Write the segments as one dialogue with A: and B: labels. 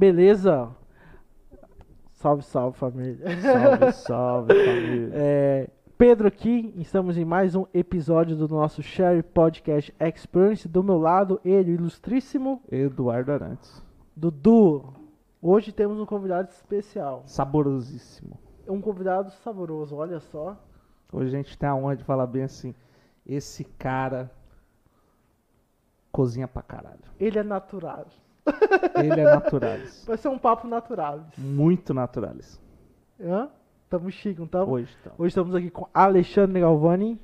A: Beleza? Salve, salve família.
B: Salve, salve, família.
A: É, Pedro aqui, estamos em mais um episódio do nosso Share Podcast Experience. Do meu lado, ele, o ilustríssimo
B: Eduardo Arantes.
A: Dudu. Hoje temos um convidado especial.
B: Saborosíssimo.
A: Um convidado saboroso, olha só.
B: Hoje a gente tem a honra de falar bem assim. Esse cara cozinha pra caralho.
A: Ele é natural.
B: Ele é naturalis.
A: Vai ser um papo natural.
B: Muito naturalis.
A: Hã? Tamo chique, então?
B: Hoje, então.
A: Hoje estamos aqui com Alexandre Galvani.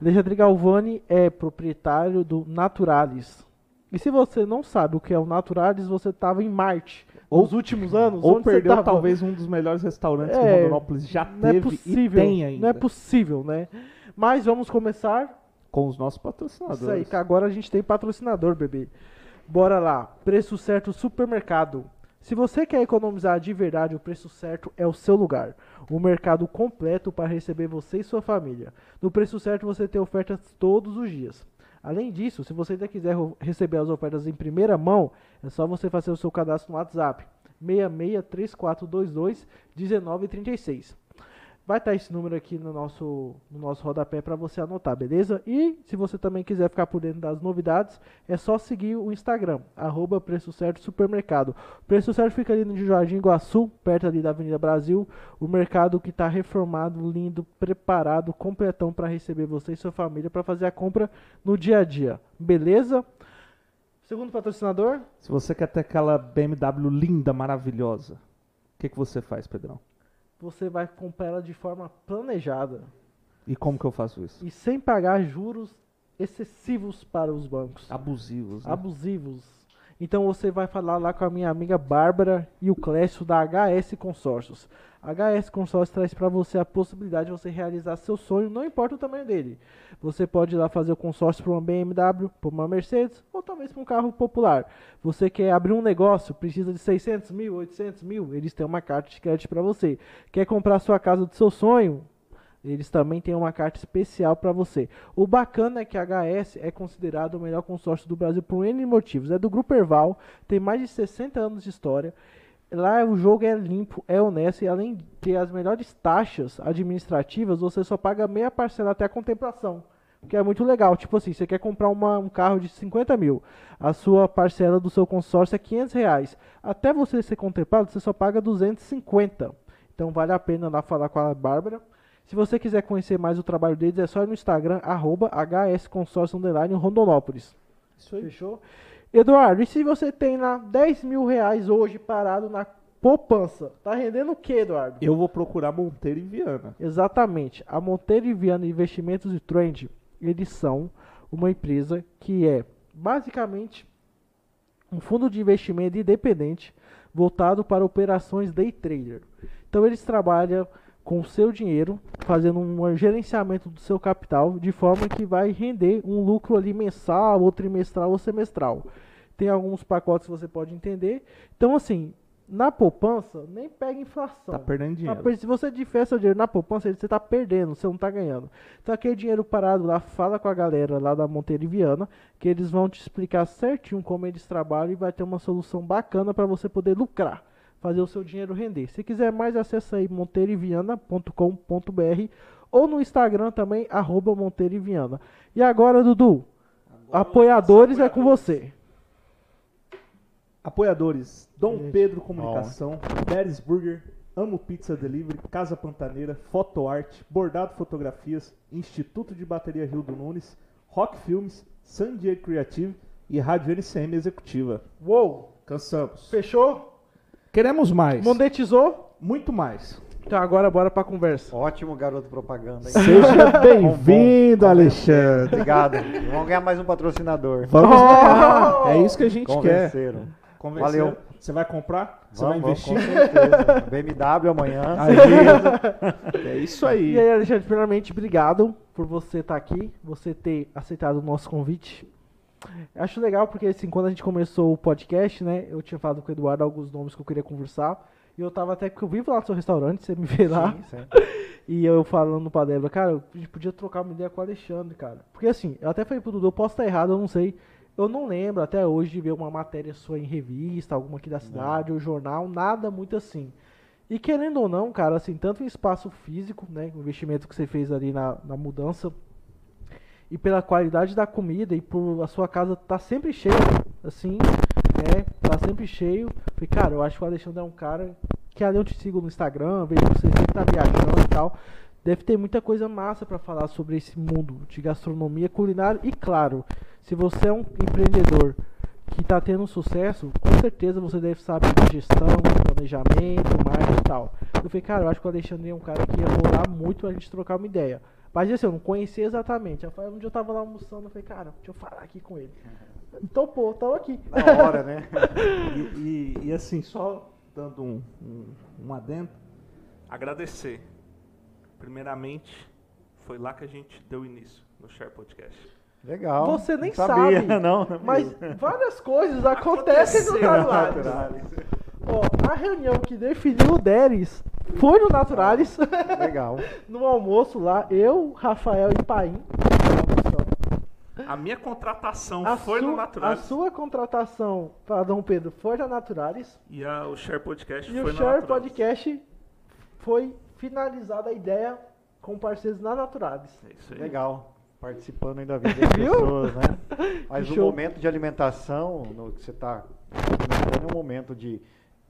A: Alexandre Galvani é proprietário do Naturalis. E se você não sabe o que é o Naturalis, você estava em Marte.
B: Ou-
A: nos últimos anos,
B: Ou perdeu talvez um dos melhores restaurantes que
A: É,
B: Rondonópolis já
A: Não é
B: teve
A: possível.
B: e tem ainda.
A: Não é possível, né? Mas vamos começar.
B: Com os nossos patrocinadores.
A: Isso aí, que agora a gente tem patrocinador, bebê. Bora lá. Preço certo supermercado. Se você quer economizar de verdade, o preço certo é o seu lugar. O mercado completo para receber você e sua família. No preço certo você tem ofertas todos os dias. Além disso, se você ainda quiser receber as ofertas em primeira mão, é só você fazer o seu cadastro no WhatsApp. 663422 1936. Vai estar esse número aqui no nosso, no nosso rodapé para você anotar, beleza? E se você também quiser ficar por dentro das novidades, é só seguir o Instagram, arroba Preço Certo Supermercado. O Preço Certo fica ali no Jardim Iguaçu, perto ali da Avenida Brasil. O mercado que está reformado, lindo, preparado, completão para receber você e sua família para fazer a compra no dia a dia, beleza? Segundo patrocinador,
B: Se você quer ter aquela BMW linda, maravilhosa, o que, que você faz, Pedrão?
A: Você vai comprar ela de forma planejada.
B: E como que eu faço isso?
A: e sem pagar juros excessivos para os bancos,
B: Abusivos. Né?
A: abusivos. Então você vai falar lá com a minha amiga Bárbara e o Clécio da HS Consórcios. HS Consórcios traz para você a possibilidade de você realizar seu sonho, não importa o tamanho dele. Você pode ir lá fazer o consórcio para uma BMW, para uma Mercedes ou talvez para um carro popular. Você quer abrir um negócio, precisa de 600 mil, 800 mil, eles têm uma carta de crédito para você. Quer comprar sua casa do seu sonho? Eles também têm uma carta especial para você. O bacana é que a HS é considerado o melhor consórcio do Brasil por N motivos. É do Grupo Erval, tem mais de 60 anos de história. Lá o jogo é limpo, é honesto e além de ter as melhores taxas administrativas, você só paga meia parcela até a contemplação. Que é muito legal. Tipo assim, você quer comprar uma- um carro de 50 mil, a sua parcela do seu consórcio é 500 reais. Até você ser contemplado, você só paga 250. Então vale a pena lá falar com a Bárbara. Se você quiser conhecer mais o trabalho deles, é só ir no Instagram, arroba hsconsórcio Rondonópolis.
B: Isso aí.
A: Fechou? Eduardo, e se você tem lá 10 mil reais hoje parado na poupança? Tá rendendo o que, Eduardo?
B: Eu vou procurar Monteiro e Viana.
A: Exatamente. A Monteiro e Viana Investimentos e Trend, eles são uma empresa que é basicamente um fundo de investimento independente voltado para operações day trader. Então eles trabalham com o seu dinheiro, fazendo um gerenciamento do seu capital de forma que vai render um lucro ali mensal, ou trimestral ou semestral. Tem alguns pacotes que você pode entender. Então assim, na poupança, nem pega inflação.
B: Tá perdendo
A: Tá
B: dinheiro.
A: se você tiver seu dinheiro na poupança, você tá perdendo, você não tá ganhando. Então aquele dinheiro parado lá, fala com a galera lá da Monteiro Viana, que eles vão te explicar certinho como eles trabalham e vai ter uma solução bacana para você poder lucrar, fazer o seu dinheiro render. Se quiser mais, acessa aí monteiroviana.com.br ou no Instagram também, arroba Monteiro e agora, Dudu, apoiadores é com você.
B: Apoiadores: Dom
A: Gente.
B: Pedro Comunicação, Beres Burger, Amo Pizza Delivery, Casa Pantaneira, Fotoarte, Bordado Fotografias, Instituto de Bateria Rio do Nunes, Rock Filmes, San Diego Creative e Rádio NCM Executiva.
A: Uou,
B: Cansamos.
A: fechou?
B: Queremos mais.
A: Monetizou?
B: Muito mais.
A: Então agora bora pra conversa.
C: Ótimo garoto propaganda. hein?
B: Seja bem-vindo. Alexandre.
C: Obrigado. Vamos ganhar mais um patrocinador.
B: Vamos
A: Oh!
B: É isso que a gente quer.
C: Convenceram.
B: Convenceram.
C: Valeu.
B: Você vai comprar? Você
C: Vamos,
B: vai
C: vamos,
B: investir?
C: Com certeza. BMW amanhã.
B: Aí, é isso aí.
A: E aí, Alexandre, primeiramente, obrigado por você estar aqui, você ter aceitado o nosso convite. Acho legal porque, assim, quando a gente começou o podcast, né, eu tinha falado com o Eduardo alguns nomes que eu queria conversar. E eu tava até, porque eu vivo lá no seu restaurante, você me vê lá.
C: Sim.
A: E eu falando pra Débora, cara, a gente podia trocar uma ideia com o Alexandre, cara. Porque, assim, eu até falei pro Dudu, eu posso estar errado, eu não sei. Eu não lembro até hoje de ver uma matéria sua em revista, alguma aqui da cidade, ou jornal, nada muito assim. E querendo ou não, cara, assim, tanto em espaço físico, né, o investimento que você fez ali na, na mudança, e pela qualidade da comida e por a sua casa tá sempre cheia, assim, né, tá sempre cheio. Falei, cara, eu acho que o Alexandre é um cara que ali eu te sigo no Instagram, vejo você sempre tá viajando e tal. Deve ter muita coisa massa para falar sobre esse mundo de gastronomia culinária e claro, se você é um empreendedor que está tendo sucesso, com certeza você deve saber de gestão, planejamento, marketing e tal. Eu falei, cara, eu acho que o Alexandre é um cara que ia rolar muito pra gente trocar uma ideia. Mas assim, eu não conhecia exatamente. Eu falei, um dia eu tava lá almoçando, eu falei, cara, deixa eu falar aqui com ele. Então, pô, tô aqui.
C: Na hora, né?
D: E, e- e assim, só dando um, um, um adendo, agradecer. Primeiramente, foi lá que a gente deu início no Share Podcast.
C: Legal.
A: Você nem
C: Não sabia,
A: sabe,
C: não.
A: Mas várias coisas acontecem no Naturalis. Ó, a reunião que definiu o Deres foi no Naturalis,
C: Legal.
A: no almoço lá, eu, Rafael e Paim.
D: A minha contratação
A: A,
D: foi no
A: a
D: Natural
A: sua contratação para Dom Pedro foi na Naturalis
D: e a- o Share Podcast
A: e
D: foi
A: o Share
D: Naturalis.
A: Podcast foi finalizada a ideia com parceiros na Naturalis.
D: É isso aí.
C: Legal. Participando ainda da vida das
A: Viu?
C: pessoas, né? Mas o momento de alimentação, no que você está é um momento de,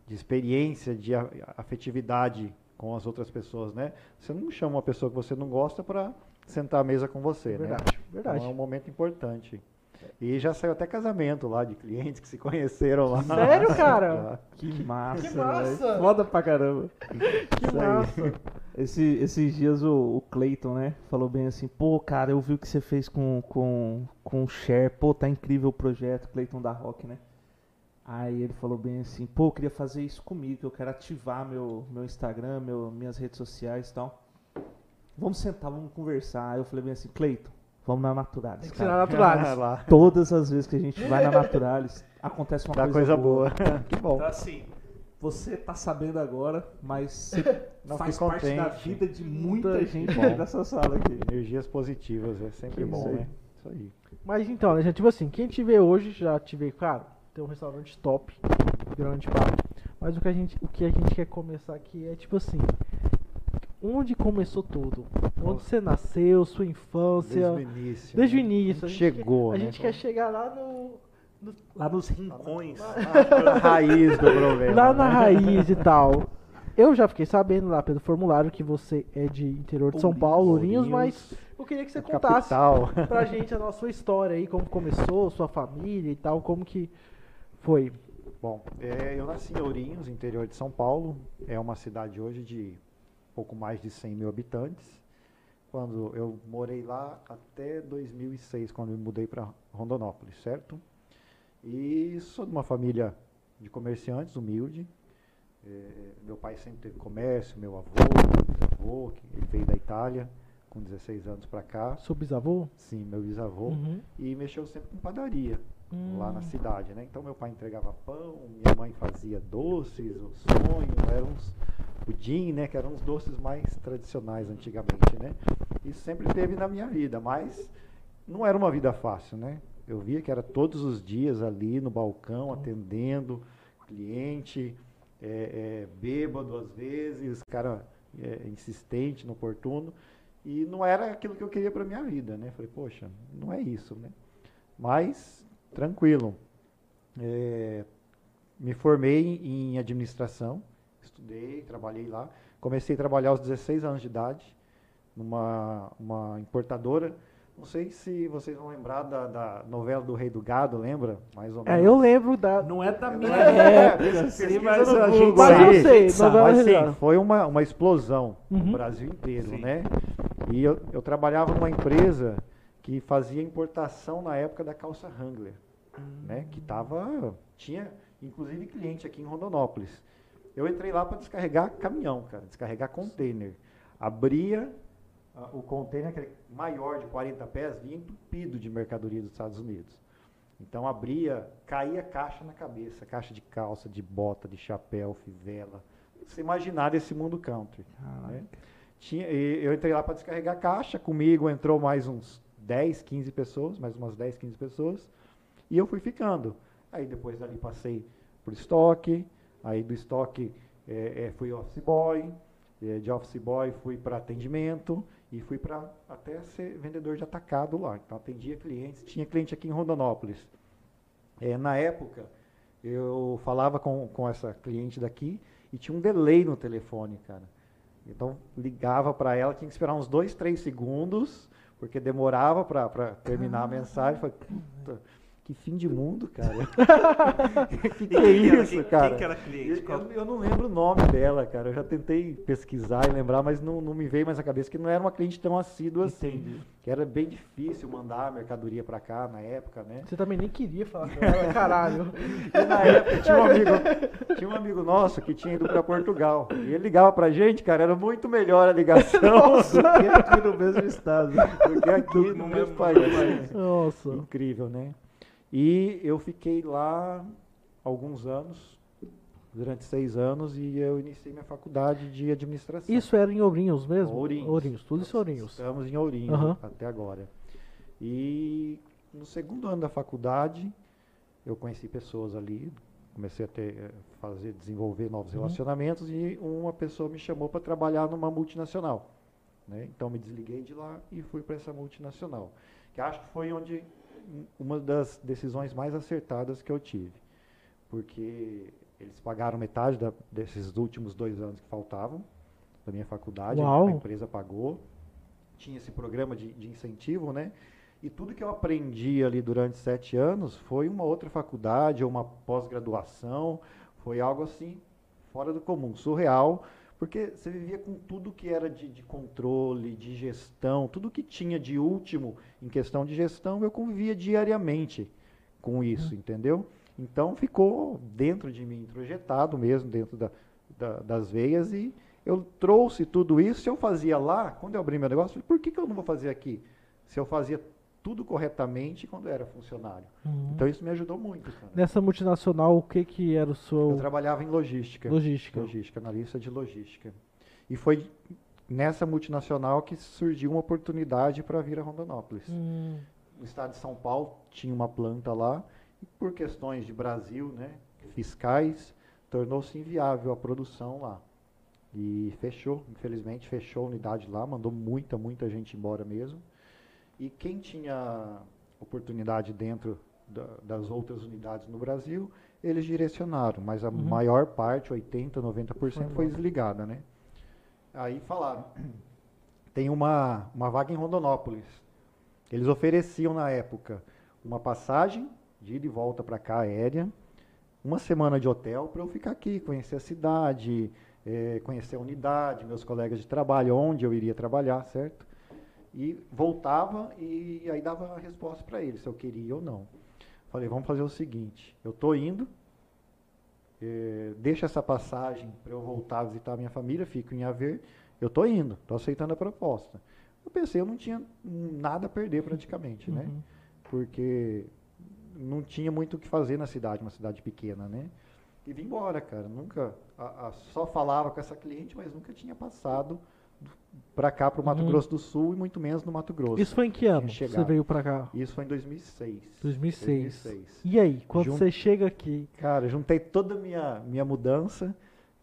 C: de experiência, de afetividade com as outras pessoas, né? Você não chama uma pessoa que você não gosta para sentar à mesa com você, né?
A: Verdade, verdade.
C: Então é um momento importante. E já saiu até casamento lá de clientes que se conheceram lá.
A: Sério, cara?
D: Que massa,
A: Que massa!
D: Foda pra caramba.
A: Que
C: Isso
A: massa.
D: Esse- esses dias o, o Clayton, né, falou bem assim, pô, cara, eu vi o que você fez com, com, com o Share, pô, tá incrível o projeto, Clayton da Rock, né? Aí ele falou bem assim, pô, eu queria fazer isso comigo, eu quero ativar meu, meu Instagram, meu, minhas redes sociais e tal. Vamos sentar, vamos conversar. Aí eu falei bem assim, Clayton, vamos na Naturalis,
A: Tem que ser na Naturalis.
C: lá.
D: Todas as vezes que a gente vai na Naturalis, acontece uma
C: Dá
D: coisa,
C: coisa boa. que bom.
D: Então, assim, você tá sabendo agora, mas você
C: Não,
D: faz parte da vida de muita
A: Muita
D: gente nessa sala aqui.
C: Energias positivas, é sempre
D: Isso
C: bom, né? Isso aí.
A: Mas então, né, gente, tipo assim, quem te vê hoje já te vê, cara, tem um restaurante top, grande pá. Mas o que a gente, o que a gente quer começar aqui é tipo assim, onde começou tudo? Onde você nasceu, sua infância,
C: Desde o início.
A: desde o
C: né?
A: início. A gente
C: Chegou,
A: quer, a
C: né?
A: gente quer chegar lá no, no-
D: Lá nos rincões.
C: A raiz do problema.
A: lá na
C: né?
A: raiz e tal. Eu já fiquei sabendo lá pelo formulário que você é de interior de São
D: Ourinhos,
A: Paulo, Ourinhos,
C: Ourinhos,
A: mas eu queria que você contasse
C: Capital.
A: pra gente a nossa sua história aí, como começou, sua família e tal, como que foi.
C: Bom, é, eu nasci em Ourinhos, interior de São Paulo. É uma cidade hoje de pouco mais de 100 mil habitantes. Quando eu morei lá até 2006, quando me mudei para Rondonópolis, certo? E sou de uma família de comerciantes, humilde. É, meu pai sempre teve comércio, meu avô, meu bisavô, que ele veio da Itália com 16 anos para cá.
A: Seu bisavô?
C: Sim, meu bisavô.
A: Uhum.
C: E mexeu sempre com padaria lá na
A: Hum.
C: cidade, né? Então meu pai entregava pão, minha mãe fazia doces, o sonho, eram uns pudim, né? Que eram os doces mais tradicionais antigamente, né? Isso sempre teve na minha vida, mas não era uma vida fácil, né? Eu via que era todos os dias ali no balcão, atendendo cliente, é, é, bêbado às vezes, cara é, insistente, inoportuno, e não era aquilo que eu queria para minha vida, né? Falei, poxa, não é isso, né? Mas, tranquilo. É, me formei em administração, estudei, trabalhei lá. Comecei a trabalhar aos 16 anos de idade, numa uma importadora. Não sei se vocês vão lembrar da, da novela do Rei do Gado, lembra? Mais ou menos.
A: É, eu lembro da.
D: Não é da minha
C: É,
D: assim,
C: no
D: mas gente
A: Mas eu sei,
C: Mas sim, foi uma, uma explosão
A: Uhum.
C: no Brasil inteiro,
D: Sim.
C: né? E eu, eu trabalhava numa empresa que fazia importação na época da calça Wrangler, né? Que tava, tinha inclusive cliente aqui em Rondonópolis. Eu entrei lá para descarregar caminhão, cara, descarregar container. Abria ah, o container, aquele maior de 40 pés, vinha entupido de mercadoria dos Estados Unidos. Então abria, caía caixa na cabeça, caixa de calça, de bota, de chapéu, fivela. Você imaginar esse mundo country. né? Tinha, eu entrei lá para descarregar caixa, comigo entrou mais uns 10, 15 pessoas, mais umas 10, 15 pessoas. E eu fui ficando. Aí depois dali passei por estoque, aí do estoque é, é, fui office boy, é, de office boy fui para atendimento e fui para até ser vendedor de atacado lá. Então atendia clientes, tinha cliente aqui em Rondonópolis. É, na época, eu falava com, com essa cliente daqui e tinha um delay no telefone, cara. Então ligava para ela, tinha que esperar uns dois, três segundos, porque demorava para terminar ah, a mensagem. Falei, que fim de mundo, cara. que que é isso, quem, cara? Quem
D: que era cliente?
C: Eu, eu, não lembro o nome dela, cara. Eu já tentei pesquisar e lembrar, mas não, não me veio mais à cabeça que não era uma cliente tão assídua assim. Que era bem difícil mandar a mercadoria para cá na época, né?
A: Você também nem queria falar com ela, caralho.
C: e na época tinha um amigo, tinha um amigo nosso que tinha ido para Portugal. E ele ligava pra gente, cara, era muito melhor a ligação
D: Nossa, do que aqui no mesmo estado.
C: Do que aqui no, no mesmo país. Nossa. Incrível, né? E eu fiquei lá alguns anos, durante seis anos, e eu iniciei minha faculdade de administração.
A: Isso era em Ourinhos mesmo?
C: Ourinhos.
A: Ourinhos, tudo isso Ourinhos.
C: Estamos em Ourinhos uhum. até agora. E no segundo ano da faculdade, eu conheci pessoas ali, comecei a ter, eh, fazer, desenvolver novos uhum. relacionamentos e uma pessoa me chamou para trabalhar numa multinacional. Né? Então me desliguei de lá e fui para essa multinacional, que acho que foi onde uma das decisões mais acertadas que eu tive. Porque eles pagaram metade da, desses últimos dois anos que faltavam da minha faculdade, Uau. a empresa pagou. Tinha esse programa de, de incentivo, né? E tudo que eu aprendi ali durante sete anos foi uma outra faculdade ou uma pós-graduação, foi algo assim fora do comum, surreal, porque você vivia com tudo que era de, de, controle, de gestão, tudo que tinha de último em questão de gestão, eu convivia diariamente com isso, uhum. entendeu? Então ficou dentro de mim, introjetado mesmo, dentro da, da, das veias, e eu trouxe tudo isso. Se eu fazia lá, quando eu abri meu negócio, eu falei, por que, que eu não vou fazer aqui? Se eu fazia tudo corretamente quando era funcionário. Uhum. Então isso me ajudou muito. Cara.
A: Nessa multinacional, o que que era o seu...
C: Eu trabalhava em logística.
A: Logística.
C: Logística, analista de logística. E foi nessa multinacional que surgiu uma oportunidade para vir a Rondonópolis. Uhum. No estado de São Paulo tinha uma planta lá e por questões de Brasil, né, fiscais, tornou-se inviável a produção lá. E fechou, infelizmente fechou a unidade lá, mandou muita, muita gente embora mesmo. E quem tinha oportunidade dentro da, das outras unidades no Brasil, eles direcionaram, mas a uhum. maior parte, 80%, 90%, foi, foi desligada, né? Aí falaram, tem uma, uma vaga em Rondonópolis. Eles ofereciam na época uma passagem de ida e volta para cá aérea, uma semana de hotel para eu ficar aqui, conhecer a cidade, é, conhecer a unidade, meus colegas de trabalho, onde eu iria trabalhar, certo? E voltava e aí dava a resposta para ele, se eu queria ou não. Falei, vamos fazer o seguinte, eu estou indo, é, deixa essa passagem para eu voltar a visitar a minha família, fico em haver, eu estou indo, estou aceitando a proposta. Eu pensei, eu não tinha nada a perder praticamente, né? uhum. né? Porque não tinha muito o que fazer na cidade, uma cidade pequena, né? E vim embora, cara. Nunca, a, a, só falava com essa cliente, mas nunca tinha passado para cá, para o Mato uhum. Grosso do Sul e muito menos no Mato Grosso.
A: Isso foi em que ano você veio para cá?
C: Isso foi em 2006.
A: 2006. 2006. E aí, quando Jun... você chega aqui?
C: Cara, juntei toda a minha, minha mudança,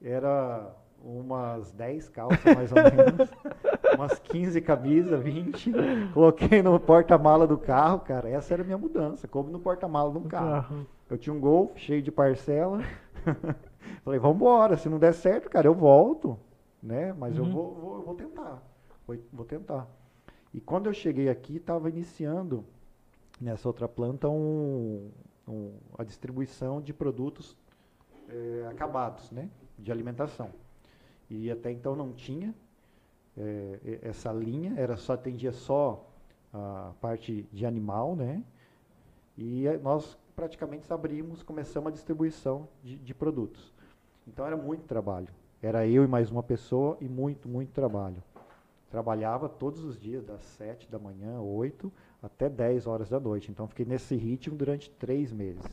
C: era umas 10 calças mais ou menos, umas 15 camisas, 20, coloquei no porta-mala do carro, cara, essa era a minha mudança, como no porta-mala do carro. carro. Eu tinha um Golf cheio de parcela, falei, vamos embora, se não der certo, cara, eu volto né? Mas uhum. eu vou, vou, vou tentar, vou, vou, tentar. E quando eu cheguei aqui, estava iniciando nessa outra planta um, um, a distribuição de produtos é, acabados, né? De alimentação. E até então não tinha é, essa linha, era só atendia só a parte de animal, né? E nós praticamente abrimos, começamos a distribuição de, de produtos. Então era muito trabalho. Era eu e mais uma pessoa e muito, muito trabalho. Trabalhava todos os dias, das 7 da manhã, 8, até 10 horas da noite. Então, fiquei nesse ritmo durante três meses.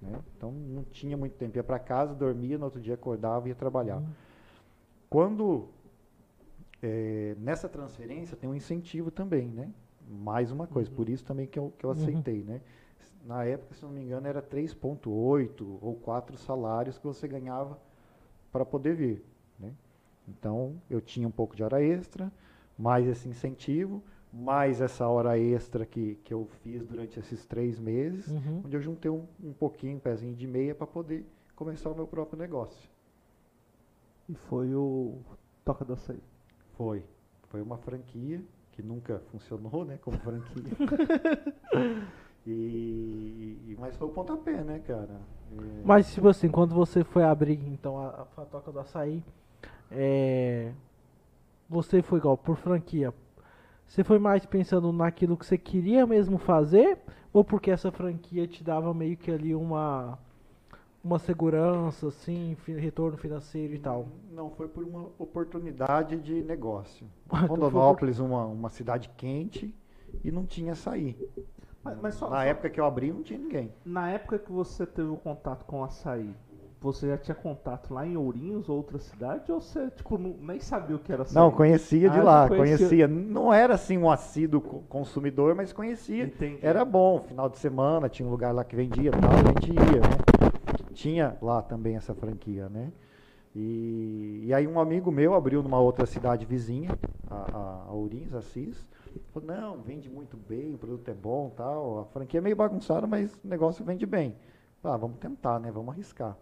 C: Né? Então, não tinha muito tempo. Ia para casa, dormia, no outro dia acordava e ia trabalhar. Uhum. Quando, é, nessa transferência, tem um incentivo também, né? Mais uma coisa, uhum. por isso também que eu, que eu aceitei, uhum. né? na época, se não me engano, era 3,8 ou 4 salários que você ganhava para poder vir. Então, eu tinha um pouco de hora extra, mais esse incentivo, mais essa hora extra que, que eu fiz durante esses três meses,
A: Uhum.
C: onde eu juntei um, um pouquinho, um pezinho de meia para poder começar o meu próprio negócio.
B: E foi o Toca do Açaí.
C: Foi. Foi uma franquia que nunca funcionou, né, como franquia. e, e- mas foi o pontapé, né, cara? É,
A: Mas, tipo assim, quando você foi abrir, então, a, a Fatoca do Açaí, é, você foi igual, por franquia, você foi mais pensando naquilo que você queria mesmo fazer, ou porque essa franquia te dava meio que ali uma, uma segurança, assim, retorno financeiro e tal?
C: Não, foi por uma oportunidade de negócio.
A: Ah, então
C: Rondonópolis, uma, uma cidade quente, e não tinha açaí.
B: Mas, mas só,
C: Na
B: só-
C: época que eu abri, não tinha ninguém.
B: na época que você teve o contato com o açaí, você já tinha contato lá em Ourinhos, outra cidade, ou você, tipo, não- nem sabia o que era?
C: Não, conhecia de
B: Ah,
C: lá,
B: conhecia.
C: conhecia. Não era assim um assíduo co- consumidor, mas conhecia.
B: Entendi.
C: Era bom, final de semana, tinha um lugar lá que vendia tal, a gente ia, né? Tinha lá também essa franquia, né? E, e aí um amigo meu abriu numa outra cidade vizinha, a, a, a Ourinhos, Assis. Falou, não, vende muito bem, o produto é bom tal. A franquia é meio bagunçada, mas o negócio vende bem. Ah, vamos tentar, né? Vamos arriscar.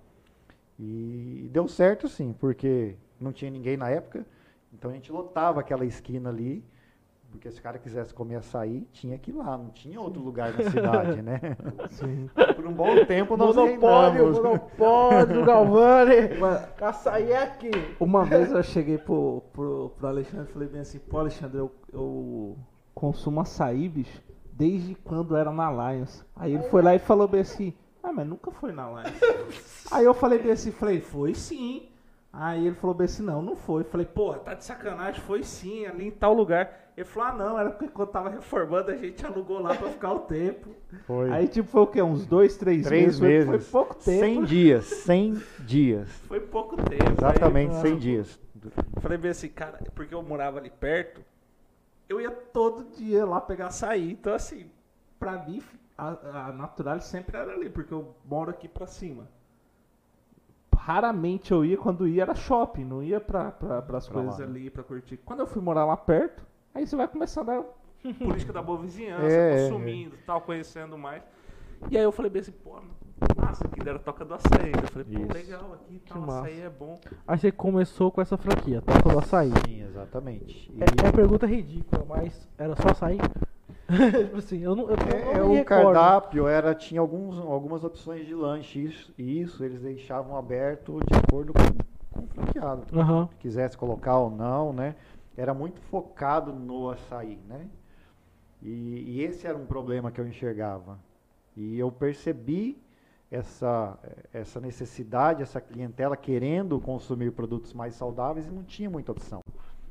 C: E deu certo sim, porque não tinha ninguém na época, então a gente lotava aquela esquina ali, porque se o cara quisesse comer açaí, tinha que ir lá, não tinha outro lugar na cidade, né?
B: Sim.
C: Por um bom tempo nós
A: Monopólio,
C: reinamos.
A: monopólio, Galvani! Açaí é aqui!
B: Uma vez eu cheguei pro, pro, pro Alexandre e falei bem assim, pô Alexandre, eu, eu consumo açaí, bicho, desde quando era na Lions. Aí ele foi lá e falou bem assim, ah, mas nunca foi na Lions. Aí eu falei bem assim, falei, foi sim. Aí ele falou bem assim, não, não foi. Falei, porra, tá de sacanagem, foi sim, ali em tal lugar. Ele falou, ah não, era porque quando tava reformando a gente alugou lá pra ficar o tempo.
C: Foi.
B: Aí tipo, foi o quê? Uns dois, três,
C: Três
B: meses?
C: meses.
B: Foi, foi pouco tempo.
C: 100 dias, 100 dias.
B: Foi pouco tempo.
C: Exatamente,
B: Aí,
C: 100 dias.
B: Falei bem assim, cara, porque eu morava ali perto, eu ia todo dia lá pegar açaí. Então, assim, pra mim, a, a Natural sempre era ali, porque eu moro aqui pra cima. Raramente eu ia, quando ia era shopping, não ia pra, pra, pras
C: Pra
B: coisas
C: lá, né?
B: ali, pra curtir. Quando eu fui morar lá perto, aí você vai começar a dar política da boa vizinhança,
C: É, é,
B: consumindo tal, conhecendo mais. E aí eu falei bem assim, pô, massa, aqui deram toca do açaí. Eu falei, pô,
C: Isso.
B: legal, aqui tal,
A: massa.
B: açaí é bom.
A: Aí você começou com essa franquia, Toca do Açaí.
C: Sim, exatamente. E-
A: É, é uma pergunta ridícula, mas era só açaí? tipo assim, eu não, eu, eu
C: É,
A: não
C: o
A: recordo.
C: cardápio era, tinha alguns, algumas opções de lanche, isso, e isso eles deixavam aberto de acordo com, com o franqueado.
A: Aham.
C: Se quisesse colocar ou não, né? Era muito focado no açaí, né? E, e esse era um problema que eu enxergava. E eu percebi essa, essa necessidade, essa clientela querendo consumir produtos mais saudáveis e não tinha muita opção.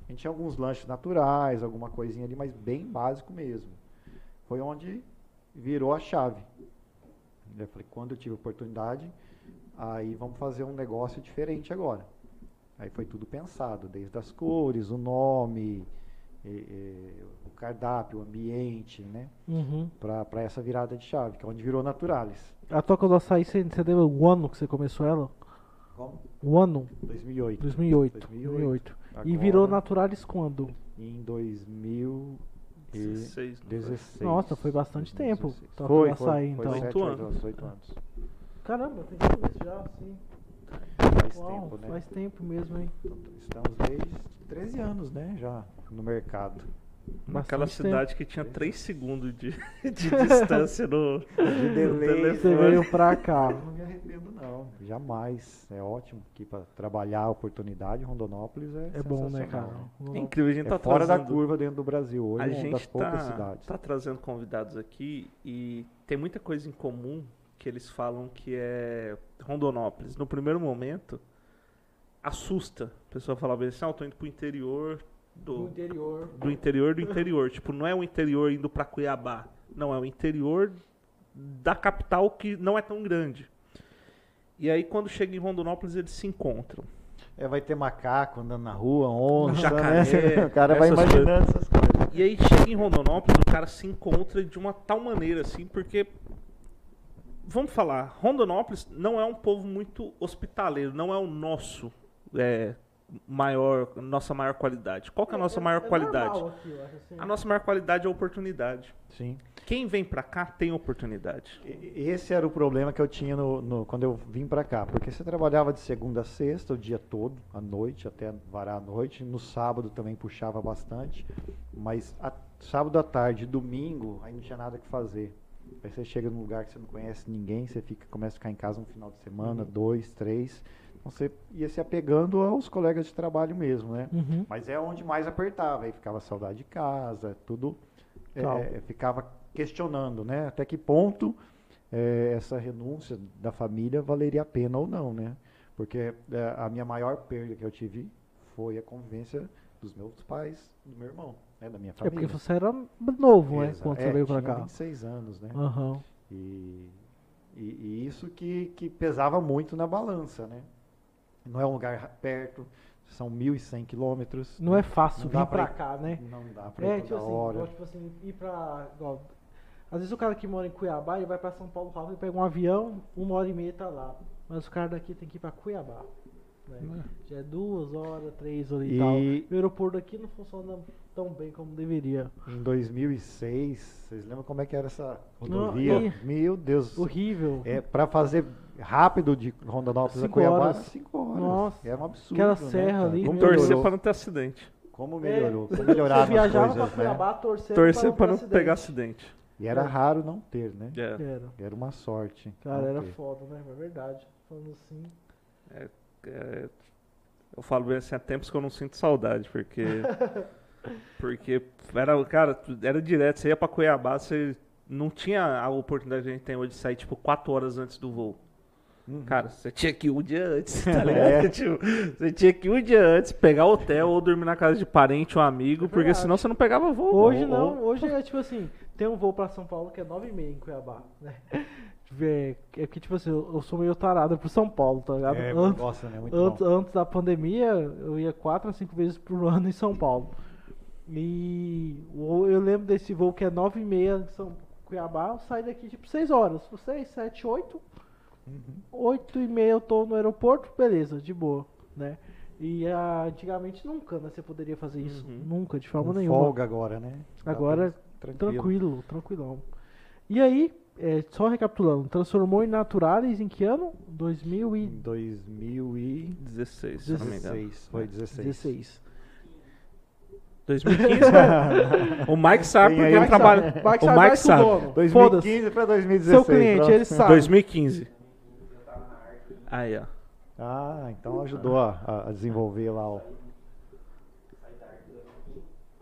C: A gente tinha alguns lanches naturais, alguma coisinha ali, mas bem básico mesmo. Foi onde virou a chave. Eu falei, quando eu tive oportunidade, aí vamos fazer um negócio diferente agora. Aí foi tudo pensado, desde as cores, o nome, e- e o cardápio, o ambiente, né?
A: Uhum.
C: Para essa virada de chave, que é onde virou Naturalis.
A: A Toca do Açaí, você, você lembra o ano que você começou ela?
C: Como?
A: O ano?
C: 2008.
A: 2008.
C: 2008.
A: 2008. E virou Naturalis quando?
C: Em 2016.
B: 16,
A: Nossa, foi bastante tempo.
C: 2016.
A: Toca
C: Foi, foi,
A: Açaí,
C: foi
A: então.
C: sete,
B: Oito
C: oito
B: anos.
C: anos. oito anos.
A: Caramba, tem tudo isso já, assim.
C: Faz
A: Uau,
C: tempo, né?
A: faz tempo mesmo, hein?
C: Estamos desde 13 anos, né? Já no mercado.
B: Naquela cidade que tinha 3 segundos de, de distância no,
C: De
B: no
C: delay.
A: Você
B: telefone.
A: veio pra cá.
C: Não me arrependo, não. Jamais. É ótimo aqui para trabalhar a oportunidade. Rondonópolis é
A: É bom, né, cara?
B: É incrível, a gente
C: É
B: tá
C: fora da
B: trazendo,
C: curva dentro do Brasil. Hoje
B: A
C: é uma das
B: gente
C: poucas
B: tá,
C: cidades.
B: tá trazendo convidados aqui e tem muita coisa em comum que eles falam que é Rondonópolis. No primeiro momento, assusta. A pessoa fala bem assim, ah, eu tô indo pro interior do,
A: interior.
B: do interior do interior. tipo, não é o interior indo pra Cuiabá. Não, é o interior da capital que não é tão grande. E aí, quando chega em Rondonópolis, eles se encontram.
C: É, vai ter macaco andando na rua, onça,
B: Jacaré,
C: né? O cara vai imaginando essas coisas.
B: E aí chega em Rondonópolis, o cara se encontra de uma tal maneira assim, porque vamos falar, Rondonópolis não é um povo muito hospitaleiro, não é o nosso é, maior, nossa maior qualidade. Qual que é a nossa maior qualidade?
A: normal aqui, eu acho, assim.
B: A nossa maior qualidade é a oportunidade.
C: Sim.
B: Quem vem pra cá tem oportunidade.
C: E- Esse era o problema que eu tinha no, no- quando eu vim pra cá, porque você trabalhava de segunda a sexta, o dia todo, à noite, até varar a noite. No sábado também puxava bastante, mas a- sábado à tarde, domingo, aí não tinha nada que fazer. Aí você chega num lugar que você não conhece ninguém, você fica, começa a ficar em casa um final de semana, dois, três. Você ia se apegando aos colegas de trabalho mesmo, né?
A: Uhum.
C: Mas é onde mais apertava, aí ficava saudade de casa, tudo é,
A: Tal.
C: ficava questionando, né? Até que ponto é, essa renúncia da família valeria a pena ou não, né? Porque é, a minha maior perda que eu tive foi a convivência dos meus pais, do meu irmão, né? Da minha
A: É porque
C: família.
A: você era novo, né? Quando você
C: é,
A: veio pra
C: tinha
A: cá.
C: 26 anos, né?
A: Aham.
C: E, e- e isso que, que pesava muito na balança, né? Não é um lugar perto, são 1.100 quilômetros.
A: Não é fácil
C: Não
A: vir pra
C: ir-
A: cá, né?
C: Não dá pra
A: É,
C: ir
A: tipo
C: toda
A: assim,
C: hora.
A: tipo assim, ir pra. igual, às vezes o cara que mora em Cuiabá, ele vai pra São Paulo rápido, pega um avião, uma hora e meia tá lá. Mas o cara daqui tem que ir pra Cuiabá. Né? Já é duas horas, três horas e,
C: E-
A: tal. O aeroporto aqui não funciona tão bem como deveria.
C: Em 2006, vocês lembram como é que era essa
A: Não,
C: rodovia?
A: e-
C: Meu Deus.
A: Horrível.
C: É, para fazer rápido de Rondonópolis a
A: Cinco
C: Cuiabá,
A: horas.
C: 5 horas.
A: Nossa.
C: Era um absurdo.
A: Aquela
C: né,
A: serra
C: cara?
A: ali, meu
B: Torcer pra não ter acidente.
C: como melhorou,
A: É,
C: como
A: você
C: melhoraram as
A: viajava
C: coisas,
A: pra
C: né?
A: Cuiabá torcendo
B: Torcer
A: pra
B: pra
A: não
B: não pegar
A: acidente.
C: E era
A: É.
C: raro não ter, né?
B: É.
A: Era.
C: Era uma sorte.
A: Cara,
C: não
A: era
C: ter.
A: foda, né? É verdade. Falando assim.
B: É, eu falo bem assim, há tempos que eu não sinto saudade, porque. porque era, cara, era direto, você ia pra Cuiabá, você não tinha a oportunidade que a gente tem hoje de sair, tipo, 4 horas antes do voo.
C: Uhum.
B: Cara, você tinha que ir um dia antes, tá ligado?
C: É.
B: Tipo, você tinha que ir um dia antes, pegar hotel ou dormir na casa de parente ou amigo,
A: É
B: porque senão você não pegava voo.
A: Hoje
B: Ou-
A: não, hoje é tipo assim, tem um voo pra São Paulo que é 9h30 em Cuiabá, né? É é que tipo assim, eu eu sou meio tarado pro São Paulo, tá ligado?
C: É,
A: antes,
C: nossa, né? Muito
A: antes, antes da pandemia, eu ia 4 a 5 vezes por ano em São Paulo. E eu lembro desse voo que é 9h30 em São Cuiabá, eu saio daqui tipo 6 horas, 6, 7, 8.
C: Uhum.
A: 8 e meia eu tô no aeroporto, beleza, de boa, né? E ah, antigamente nunca, né? Você poderia fazer isso.
B: Uhum.
A: Nunca, de forma
C: Com
A: nenhuma.
C: folga agora, né?
A: Agora, Tranquilo, tranquilão. E aí, é, só recapitulando, transformou em Naturalis em que ano? 2016.
C: Em 2016,
B: 16, se eu não me engano.
C: foi 16.
B: 2015, o Mike sabe porque ele trabalha. O Mike
A: o
B: sabe.
A: dono.
C: 2015 para 2016.
A: Seu cliente,
C: pronto.
A: ele sabe.
B: 2015. Aí, ó.
C: Ah, então ajudou a, a desenvolver lá. Ó.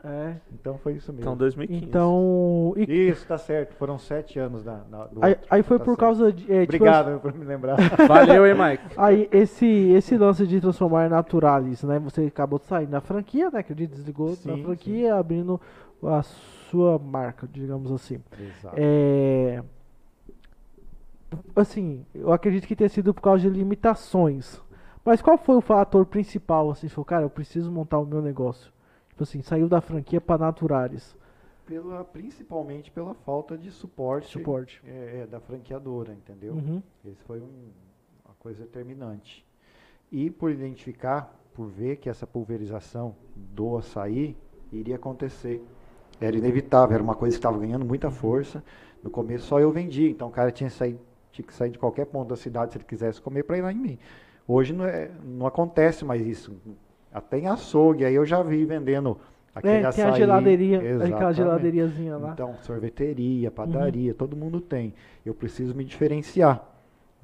A: É,
C: Então foi isso mesmo.
B: Então, 2015.
A: então. e-
C: Isso, tá certo. Foram sete anos na, na- do
A: aí,
C: outro.
A: aí foi
C: Tá
A: por
C: certo.
A: causa de. é, tipo,
C: Obrigado por me lembrar.
B: Valeu, hein, Mike?
A: Aí esse, esse lance de transformar em Naturalis, né? Você acabou de sair da franquia, né? Que ele desligou da
C: Sim,
A: franquia, abrindo a sua marca, digamos assim.
C: Exato.
A: É, assim, eu acredito que tenha sido por causa de limitações. Mas qual foi o fator principal, assim, falou, cara, eu preciso montar o meu negócio? Tipo assim, saiu da franquia para Naturalis,
C: Pela, principalmente pela falta de suporte,
A: suporte.
C: é, é, da franqueadora, entendeu?
A: Uhum.
C: Esse foi um- uma coisa determinante. E por identificar, por ver que essa pulverização do açaí iria acontecer. Era inevitável, era uma coisa que estava ganhando muita força. No começo só eu vendia, então o cara tinha, que sair, tinha que sair de qualquer ponto da cidade se ele quisesse comer para ir lá em mim. Hoje não, é, não acontece mais isso. Até em açougue, aí eu já vi vendendo aquele
A: É, tem
C: açaí.
A: a geladeirinha, aquela
C: Exatamente.
A: geladeiriazinha lá.
C: Então, sorveteria, padaria, todo mundo tem. Eu preciso me diferenciar.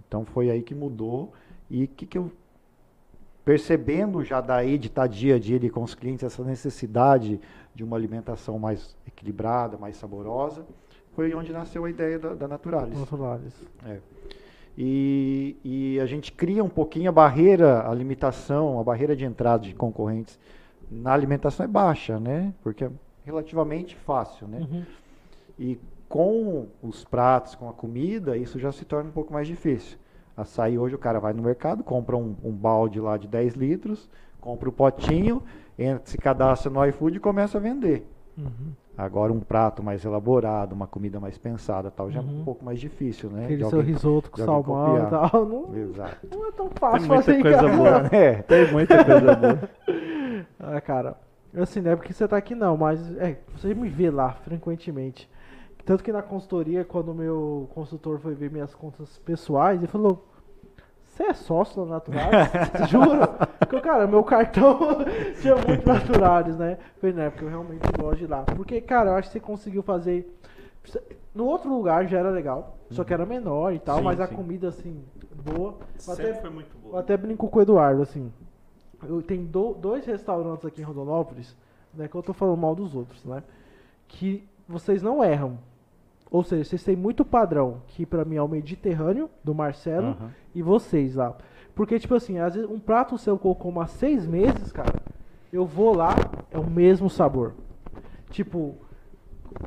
C: Então foi aí que mudou. E o que, que eu. Percebendo já daí de estar dia a dia ali com os clientes essa necessidade de uma alimentação mais equilibrada, mais saborosa, foi onde nasceu a ideia da, da Naturalis.
A: Naturalis.
C: E, e a gente cria um pouquinho a barreira, a limitação, a barreira de entrada de concorrentes na alimentação é baixa, né? Porque é relativamente fácil, né?
A: Uhum.
C: E com os pratos, com a comida, isso já se torna um pouco mais difícil. Açaí hoje o cara vai no mercado, compra um, um balde lá de 10 litros, compra o potinho, entra, se cadastra no iFood e começa a vender.
A: Uhum.
C: Agora um prato mais elaborado, uma comida mais pensada, tal, já é
A: Uhum.
C: um pouco mais difícil, né?
A: Aquele seu risoto com salmão e tal. Não,
C: Exato.
A: não é tão
B: Tem
A: fácil
B: muita
A: fazer em
B: coisa
A: casa.
B: boa.
C: É,
B: Tem muita coisa boa.
A: Ah, cara. Assim, não é porque você tá aqui não, mas é, você me vê lá frequentemente. Tanto que na consultoria, quando o meu consultor foi ver minhas contas pessoais, ele falou: Você é sócio da Naturais? Juro? Porque, cara, meu cartão tinha muitos Naturais, né? Foi na época eu realmente gosto de ir lá. Porque, cara, eu acho que você conseguiu fazer. No outro lugar já era legal, só que era menor e tal,
B: Sim,
A: mas a
B: sim.
A: comida, assim, boa. Eu até-
B: Sempre foi muito
A: eu
B: boa.
A: até brinco com o Eduardo, assim. Eu tenho do- dois restaurantes aqui em Rondonópolis, né? Que eu tô falando mal dos outros, né? Que vocês não erram. Ou seja, vocês têm muito padrão, que pra mim é o Mediterrâneo, do Marcelo,
C: Aham.
A: e vocês lá. Porque, tipo assim, às vezes um prato seu que eu como há seis meses, cara, eu vou lá, é o mesmo sabor. Tipo,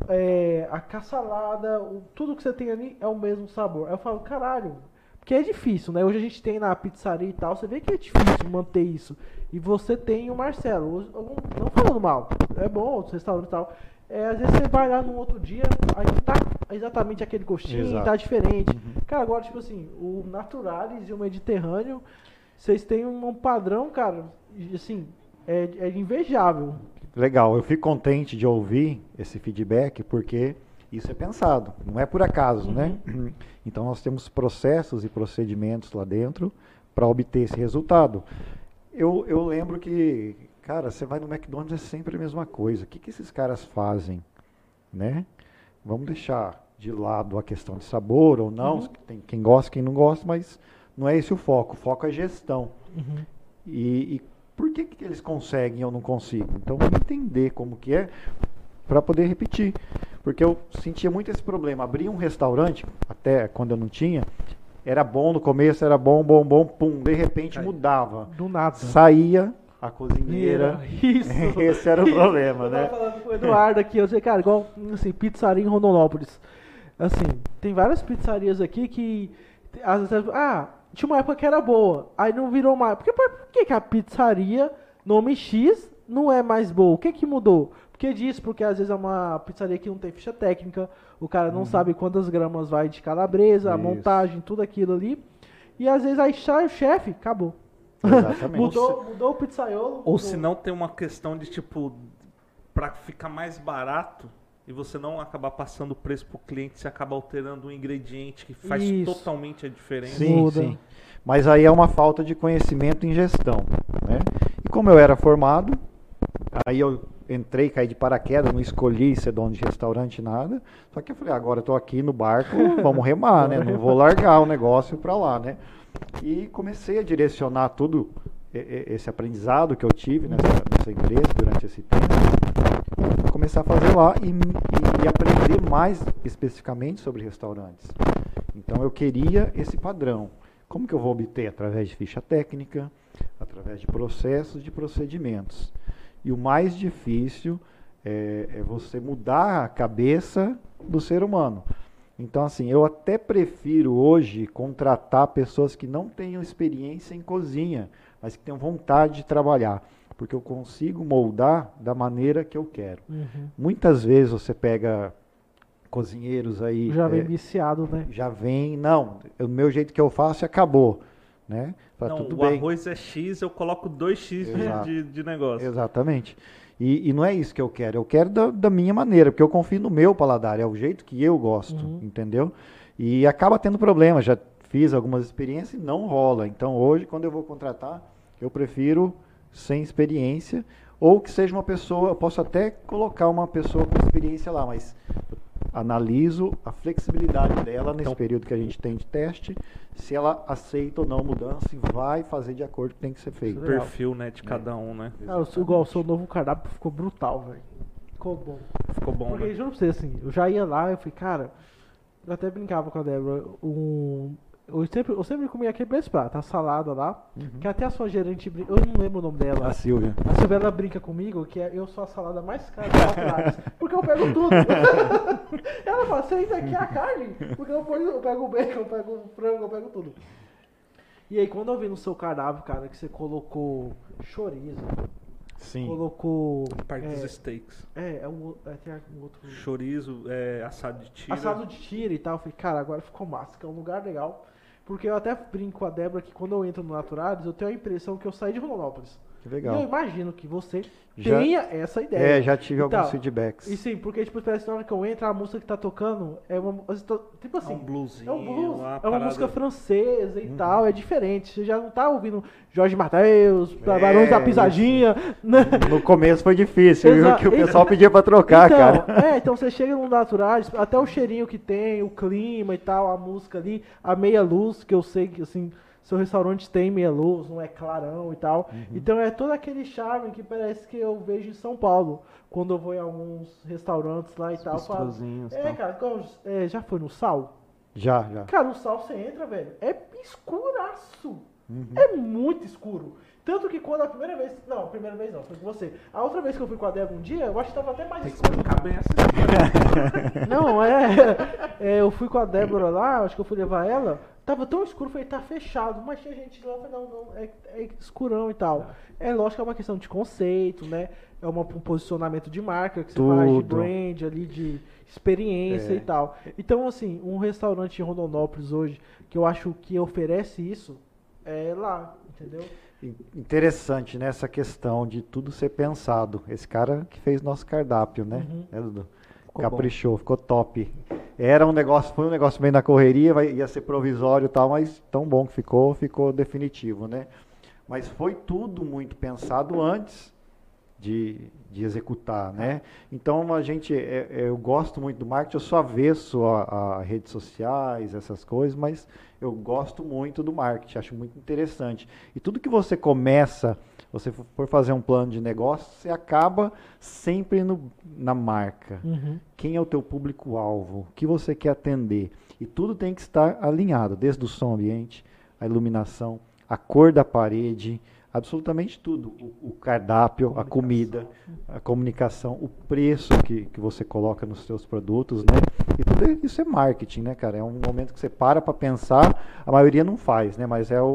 A: é, a caçalada, o- tudo que você tem ali é o mesmo sabor. Aí eu falo, caralho, porque é difícil, né? Hoje a gente tem na pizzaria e tal, você vê que é difícil manter isso. E você tem o Marcelo, não, não falando mal, é bom, outros restaurantes e tal. É, às vezes você vai lá num outro dia, aí tá exatamente aquele gostinho,
C: Exato.
A: tá diferente.
C: Uhum.
A: Cara, agora, tipo assim, o Naturalis e o Mediterrâneo, vocês têm um, padrão, cara, assim, é, é invejável.
C: Legal, eu fico contente de ouvir esse feedback porque isso é pensado, não é por acaso, né? Então nós temos processos e procedimentos lá dentro para obter esse resultado. Eu, eu lembro que, cara, você vai no McDonald's é sempre a mesma coisa. O que, que esses caras fazem, né? Vamos deixar de lado a questão de sabor ou não,
A: Uhum.
C: tem quem gosta, quem não gosta, mas não é esse o foco. O foco é gestão. E, e por que, que eles conseguem e eu não consigo? Então entender como que é para poder repetir. Porque eu sentia muito esse problema. Abria um restaurante, até quando eu não tinha, era bom no começo, era bom, bom, bom, pum, de repente mudava.
A: Do nada.
C: Saía a cozinheira.
A: Isso.
C: Esse era o problema,
A: Eu
C: né?
A: falando com o Eduardo aqui, eu sei, cara, igual, assim, pizzaria em Rondonópolis. Assim, tem várias pizzarias aqui que, às vezes, ah, tinha uma época que era boa, aí não virou mais. Porque, por que, que a pizzaria, nome X, não é mais boa? O que que mudou? Porque disso, porque às vezes é uma pizzaria que não tem ficha técnica, o cara não sabe quantas gramas vai de calabresa, a
C: Uhum. Isso.
A: montagem, tudo aquilo ali. E às vezes aí sai o chefe, acabou.
C: Exatamente.
A: Mudou, mudou o pizzaiolo.
B: Ou se não tem uma questão de tipo, pra ficar mais barato e você não acabar passando o preço pro cliente, você acaba alterando um ingrediente que faz
A: Isso.
B: totalmente a diferença.
C: Sim,
A: Muda.
C: sim. Mas aí é uma falta de conhecimento em gestão, né? E como eu era formado, aí eu entrei, caí de paraquedas, não escolhi ser dono de restaurante, nada. Só que eu falei, agora eu tô aqui no barco, vamos remar, né? Não vou largar o negócio para lá, né? E comecei a direcionar tudo e- esse aprendizado que eu tive nessa, nessa empresa durante esse tempo, começar a fazer lá e, e- e aprender mais especificamente sobre restaurantes. Então eu queria esse padrão. Como que eu vou obter? Através de ficha técnica, através de processos, de procedimentos. E o mais difícil é, é você mudar a cabeça do ser humano. Então, assim, eu até prefiro hoje contratar pessoas que não tenham experiência em cozinha, mas que tenham vontade de trabalhar, porque eu consigo moldar da maneira que eu quero.
A: Uhum.
C: Muitas vezes você pega cozinheiros aí.
A: Já vem
C: é,
A: viciado, né?
C: já vem, não, o meu jeito que eu faço acabou, né? Fala,
B: Não,
C: tudo
B: o
C: bem.
B: arroz é X, eu coloco 2X de,
C: Exato.
B: de, de negócio.
C: Exatamente. E, e não é isso que eu quero, eu quero da, da minha maneira, porque eu confio no meu paladar, é o jeito que eu gosto,
A: Uhum.
C: entendeu? E acaba tendo problema, já fiz algumas experiências e não rola. Então hoje, quando eu vou contratar, eu prefiro sem experiência, ou que seja uma pessoa, eu posso até colocar uma pessoa com experiência lá, mas analiso a flexibilidade dela nesse
B: Então-
C: período que a gente tem de teste, se ela aceita ou não mudança e vai fazer de acordo com o que tem que ser feito.
B: O perfil, né, de cada um, né?
A: Cara, o seu- igual o seu novo cardápio ficou brutal, velho. Ficou bom.
B: Ficou bom,
A: Porque,
B: né?
A: juro pra você, assim, eu já ia lá, eu falei, cara, eu até brincava com a Débora, um, eu, sempre, eu sempre comia aquele mesmo prato, a salada lá, que até a sua gerente, brin- eu não lembro o nome dela,
C: A Silvia.
A: a Silvana brinca comigo que é- eu sou a salada mais cara da Atrás, porque eu pego tudo. Ela fala, você ainda quer a carne? Porque eu, ponho- eu pego o bacon, eu pego o frango, eu pego tudo. E aí, quando eu vi no seu cardápio, cara, que você colocou chorizo,
C: Sim.
A: colocou.
B: Parte
A: é,
B: dos steaks.
A: é, é um, é, tem um outro.
B: Chorizo, é, assado de tira.
A: Assado de tira e tal. Eu falei, cara, agora ficou massa, que é um lugar legal. Porque eu até brinco com a Débora que quando eu entro no Naturalis, eu tenho a impressão que eu saí de Rondonópolis.
C: Que
A: E eu
C: legal.
A: imagino que você
C: Já-
A: tenha essa ideia.
C: É, já tive
A: Então,
C: alguns feedbacks.
A: E sim, porque tipo, parece que na hora que eu entro, a música que tá tocando é uma. Tipo
B: É
A: assim.
B: um bluesinho,
A: É um blues,
B: uma
A: é uma
B: parada-
A: música francesa
C: Uhum.
A: e tal, é diferente. Você já não tá ouvindo Jorge Mateus,
C: É,
A: Barões da Pisadinha, né?
C: No começo foi difícil, viu? Que o pessoal pedia pra trocar,
A: então,
C: cara.
A: É, então você chega no Naturais, até o cheirinho que tem, o clima e tal, a música ali, a meia luz, que eu sei que assim, seu restaurante tem meia luz, não é clarão e tal.
C: Uhum.
A: Então é todo aquele charme que parece que eu vejo em São Paulo, quando eu vou em alguns restaurantes lá e tal. eu falo, É,
D: tal.
A: cara, como- é, já foi no sal?
C: Já, já.
A: Cara, o sal você entra, velho, é escuraço.
C: Uhum.
A: É muito escuro. Tanto que quando a primeira vez. Não, a primeira vez não, foi com você. A outra vez que eu fui com a Débora um dia, eu acho que tava até mais
B: Tem que
A: escuro.
B: explicar bem essa
A: Não, é, é, Eu fui com a Débora lá, acho que eu fui levar ela. Tava tão escuro, eu falei, tá fechado. Mas tinha gente lá, eu falei, não, não, é, é escurão e tal. É lógico que é uma questão de conceito, né? É uma, um posicionamento de marca que você faz de brand ali, de experiência
C: É.
A: e tal. Então, assim, um restaurante em Rondonópolis hoje, que eu acho que oferece isso, é lá, entendeu?
C: In- Interessante, né? Essa questão de tudo ser pensado. Esse cara que fez nosso cardápio, né?
A: Uhum.
C: Né, Dudu?
D: Ficou
C: Caprichou, ficou top. Era um negócio, foi um negócio bem na correria, vai- ia ser provisório e tal, mas tão bom que ficou, ficou definitivo, né? Mas foi tudo muito pensado antes de, de executar, né? Então a gente, é- é, eu gosto muito do marketing, eu sou avesso a, a redes sociais, essas coisas, mas eu gosto muito do marketing, acho muito interessante. E tudo que você começa, você for fazer um plano de negócio, você acaba sempre no, na marca. Quem é o teu público-alvo? O que você quer atender? E tudo tem que estar alinhado, desde o som ambiente, a iluminação, a cor da parede, absolutamente tudo. O, o cardápio, a comida, a comunicação, o preço que, que você coloca nos seus produtos, né? E tudo isso é marketing, né, cara? É um momento que você para para pensar, a maioria não faz, né? Mas é o,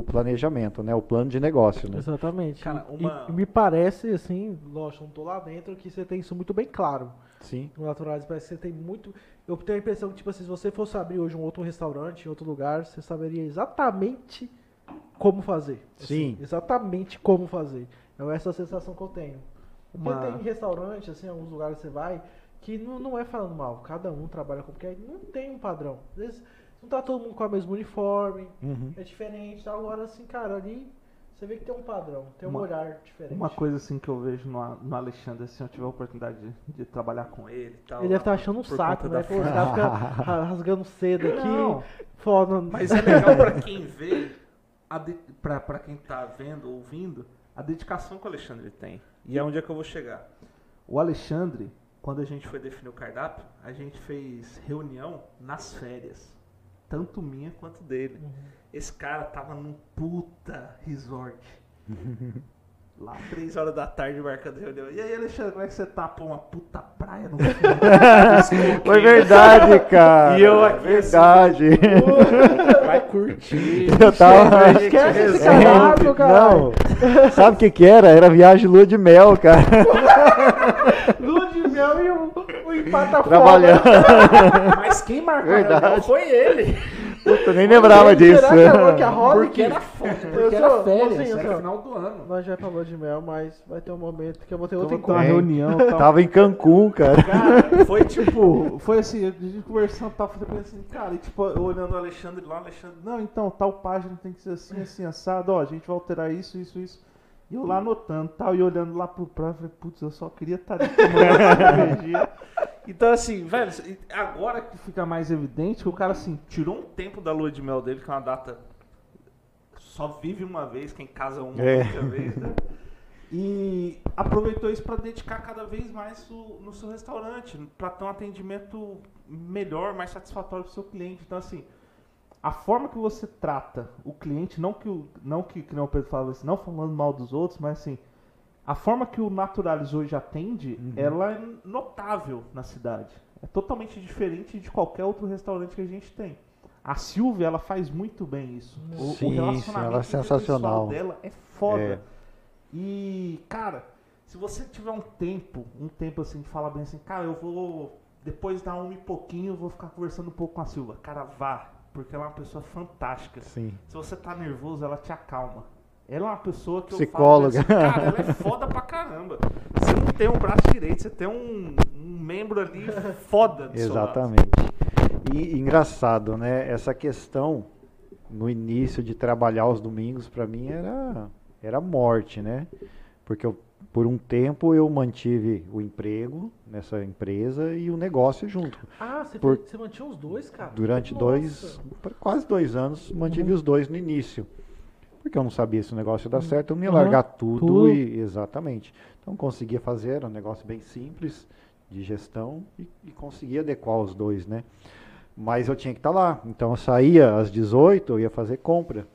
C: o planejamento, né? O plano de negócio, né?
A: Exatamente.
B: Cara,
A: E-
B: uma-
A: E, me parece, assim, lógico, não tô lá dentro, que você tem isso muito bem claro.
C: Sim.
A: No Naturais parece que você tem muito. Eu tenho a impressão que, tipo assim, se você fosse abrir hoje um outro restaurante em outro lugar, você saberia exatamente como fazer. Assim,
C: Sim.
A: exatamente como fazer. É essa a sensação que eu tenho. Porque
B: Uma-
A: tem restaurante, assim, alguns lugares que você vai, que não, não é falando mal. Cada um trabalha com. Porque não tem um padrão. Às vezes não tá todo mundo com o mesmo uniforme,
C: Uhum.
A: é diferente. Tá? Agora, assim, cara, ali você vê que tem um padrão, tem um
D: Uma-
A: olhar diferente.
D: Uma coisa assim que eu vejo no, no Alexandre, se eu tiver a oportunidade de, de trabalhar com ele e tal.
A: Ele deve estar achando um
D: por
A: saco, né?
D: da
A: Pô, os caras ficam ra- rasgando cedo aqui.
D: Não.
A: Foda.
B: Mas é legal pra quem vê, a de, pra, pra quem tá vendo, ouvindo, a dedicação que o Alexandre tem. E é onde é que eu vou chegar. O Alexandre, quando a gente foi definir o cardápio, a gente fez reunião nas férias. Tanto minha quanto dele. Esse cara tava num puta resort. Lá, três horas da tarde, marcando reunião. E aí, Alexandre, como é que você tá? Pô, uma puta praia no
C: Foi verdade, cara.
B: E eu aqui,
C: Verdade.
B: Vai curtir.
C: Eu tava.
A: Esquece esse cardápio, cara.
C: Não. Sabe o que que era? Era viagem lua de mel, cara.
A: Lua de mel e o, o empata
C: Trabalhando.
B: Mas quem marcou
C: Verdade.
B: foi ele.
C: Puta, nem lembrava disso.
A: Será que é a roda
B: Porque era
A: Eu
B: porque era férias,
A: mocinho,
B: era final do ano.
A: Nós já é pra lua de mel, mas vai ter um momento que eu vou ter
D: Eu
A: outro
D: uma
A: encontro.
D: Reunião tal.
C: Tava em Cancún, cara.
B: Cara, foi tipo.
D: Foi assim, a gente conversando tal, foi assim, cara, e tipo, eu olhando o Alexandre lá, o Alexandre, não, então, tal página tem que ser assim, assim, assado, ó, a gente vai alterar isso, isso, isso. E eu lá anotando tal, e olhando lá pro prato, falei, putz, eu só queria estar ali tomando. Então, assim, velho, agora que fica mais evidente que o cara, assim,
B: Tirou um tempo da lua de mel dele, que é uma data. Só vive uma vez, quem casa uma
C: É.
B: única vez, né? E aproveitou isso para dedicar cada vez mais o- no seu restaurante, para ter um atendimento melhor, mais satisfatório para o seu cliente. Então, assim,
D: a forma que você trata o cliente, não que o, não que, que nem o Pedro falava assim, não falando mal dos outros, mas assim, a forma que o Naturalis hoje atende, ela é notável na cidade. É totalmente diferente de qualquer outro restaurante que a gente tem. A Silvia, ela faz muito bem isso. O,
C: Sim,
D: o
C: sim,
D: relacionamento
C: ela é sensacional.
D: dela é foda.
C: É.
B: E, cara, se você tiver um tempo, um tempo assim, de falar bem assim, cara, eu vou, depois da uma e pouquinho, eu vou ficar conversando um pouco com a Silva. Cara, vá, porque ela é uma pessoa fantástica.
C: Sim.
B: Se você tá nervoso, ela te acalma. Ela é uma pessoa que
C: Psicóloga.
B: eu falo assim, cara, ela é foda pra caramba. Você não tem um braço direito, você tem um, um membro ali foda.
C: Exatamente. E engraçado, né? Essa questão no início de trabalhar aos domingos para mim era era morte, né? Porque eu, por um tempo eu mantive o emprego nessa empresa e o negócio junto.
A: Ah, você,
C: Por-
A: você mantinha os dois, cara?
C: Durante
A: Nossa.
C: dois, quase dois anos, mantive os dois no início. Porque eu não sabia se o negócio ia dar certo, eu não ia
A: Uhum.
C: largar tudo,
A: Tudo.
C: e exatamente. Então conseguia fazer, era um negócio bem simples de gestão e, e conseguia adequar os dois, né? Mas eu tinha que estar lá. Então eu saía às 18, eu ia fazer compra.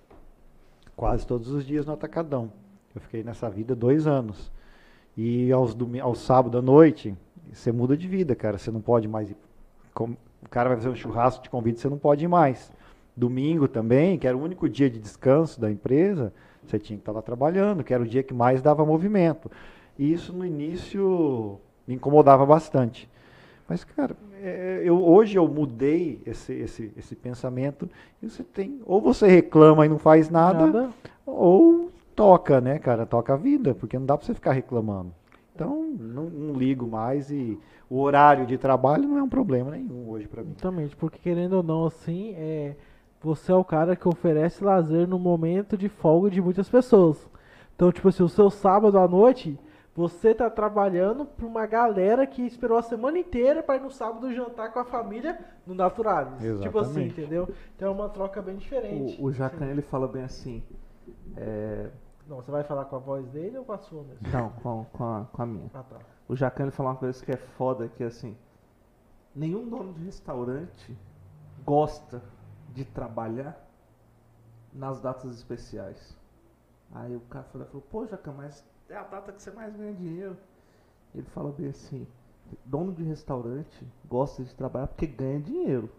C: Quase todos os dias no Atacadão. Eu fiquei nessa vida dois anos. E aos, aos sábado à noite, você muda de vida, cara. Você não pode mais ir. O cara vai fazer um churrasco, te convida, você não pode ir mais. Domingo também, que era o único dia de descanso da empresa, você tinha que estar lá trabalhando, que era o dia que mais dava movimento. E isso no início me incomodava bastante. Mas, cara, é, eu, hoje eu mudei esse, esse, esse pensamento. E você tem, ou você reclama e não faz nada, ou toca, né, cara? Toca a vida, porque não dá pra você ficar reclamando. Então, não, não ligo mais e o horário de trabalho não é um problema nenhum hoje pra mim.
A: Exatamente, porque querendo ou não, assim, é, você é o cara que oferece lazer no momento de folga de muitas pessoas. Então, tipo assim, o seu sábado à noite, você tá trabalhando pra uma galera que esperou a semana inteira pra ir no sábado jantar com a família no Naturalis. Tipo assim,
C: Exatamente.
A: entendeu? Então é uma troca bem diferente.
B: O, o Jacan, ele fala bem assim, é,
A: Não, você vai falar com a voz dele ou com a sua mesmo?
B: não, com, com, a, com a minha.
A: Ah, tá.
B: O Jacan, fala uma coisa que é foda, que é assim, nenhum dono de restaurante gosta de trabalhar nas datas especiais. Aí o cara falou, falou pô, Jacan, mas é a data que você mais ganha dinheiro. Ele fala bem assim, dono de restaurante gosta de trabalhar porque ganha dinheiro.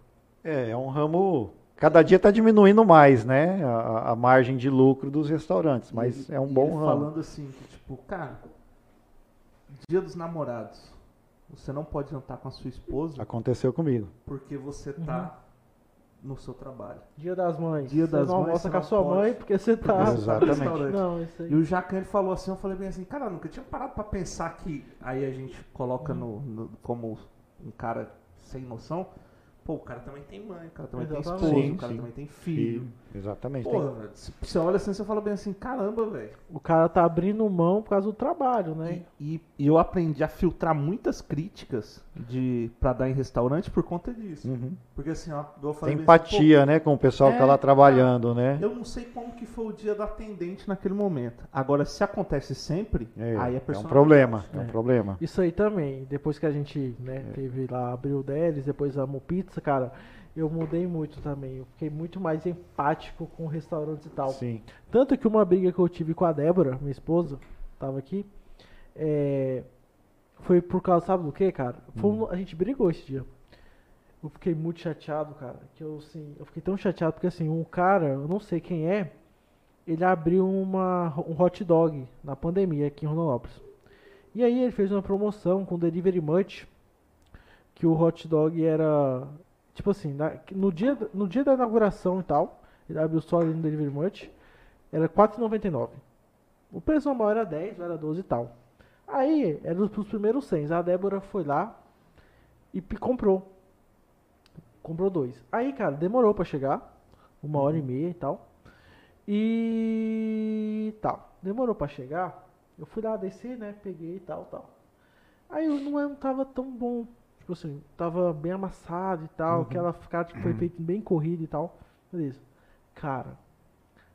C: É, é um ramo. Cada dia está diminuindo mais, né? A, a margem de lucro dos restaurantes, mas
B: E-
C: é um bom ramo.
B: falando assim, que tipo, cara, dia dos namorados, você não pode jantar com a sua esposa
C: Aconteceu comigo.
B: porque você tá no seu trabalho.
A: Dia das mães.
B: Dia
A: você
B: das
A: não
B: mães, você
A: com a sua
B: pode.
A: mãe porque você tá.
B: Porque você tá no
C: Exatamente.
B: restaurante.
A: Não, isso aí.
B: E o Jacan ele falou assim, eu falei bem assim, cara, eu nunca tinha parado pra pensar que aí a gente coloca no, no- como um cara sem noção. Pô, o cara também tem mãe, o cara também tem
A: Exatamente.
B: esposa,
C: Sim,
B: o cara
C: sim.
B: também tem filho.
C: Exatamente.
B: Pô,
C: Tem-
B: você olha assim, você fala bem assim, caramba, velho.
A: O cara tá abrindo mão por causa do trabalho, né?
B: E, e eu aprendi a filtrar muitas críticas de para dar em restaurante por conta disso.
C: Uhum.
B: Porque assim, ó, eu falei
C: Tem
B: bem assim,
C: empatia, né, com o pessoal que
B: É,
C: tá lá trabalhando, né?
B: pô, eu não sei como que foi o dia da atendente naquele momento. Agora, se acontece sempre,
C: É,
B: aí é
C: é um problema, é um
A: É.
C: problema.
A: Isso aí também. Depois que a gente, né, teve lá, abriu o Delis, depois a Pizza, cara, eu mudei muito também. Eu fiquei muito mais empático com restaurantes e tal.
C: Sim.
A: Tanto que uma briga que eu tive com a Débora, minha esposa, tava aqui, é, foi por causa, sabe do que, cara? Foi um- a gente brigou esse dia. Eu fiquei muito chateado, cara. Que eu, assim, eu fiquei tão chateado porque, assim, um cara, eu não sei quem é, ele abriu uma, um hot dog na pandemia aqui em Rondonópolis. E aí ele fez uma promoção com Delivery Much, que o hot dog era, tipo assim, na- no, dia, no dia da inauguração e tal, ele abriu só ali no Delivery Much, era R$4,99. O preço normal era 10, era 12 e tal. Aí, era os os primeiros 100. A Débora foi lá e comprou. Comprou dois. Aí, cara, demorou pra chegar. Uma hora e meia e tal. E tal. Demorou pra chegar. Eu fui lá descer, né? Peguei e tal, tal. Aí não tava tão bom. Tipo assim, tava bem amassado e tal. Carne que foi feita bem corrida e tal. Beleza. Cara,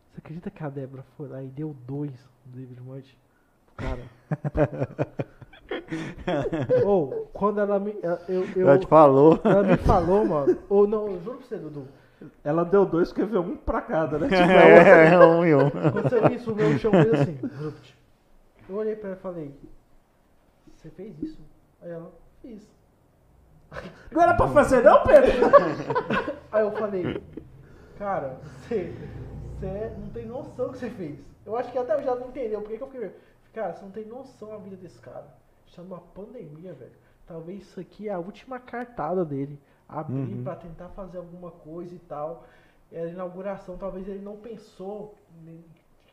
A: você acredita que a Débora foi lá e deu dois do David Munch? Cara. Ou, quando ela me. ela- Eu, eu,
C: Já te falou.
A: ela me falou, mano. Ou não, eu juro pra você, Dudu.
B: Ela deu dois, ver um pra cada, né? Tipo,
C: É, um e um.
A: Aconteceu isso, o meu chão fez assim. Eu olhei pra ela e falei: Você fez isso? Aí ela, fiz.
B: Não era pra fazer não, Pedro?
A: Aí eu falei: Cara, você. Você não tem noção do que você fez. Eu acho que até já não entendeu por que eu fiquei. Cara, você não tem noção da vida desse cara. Está numa pandemia, velho. Talvez isso aqui é a última cartada dele. Abrir
C: Uhum.
A: pra tentar fazer alguma coisa e tal. Era a inauguração, talvez ele não pensou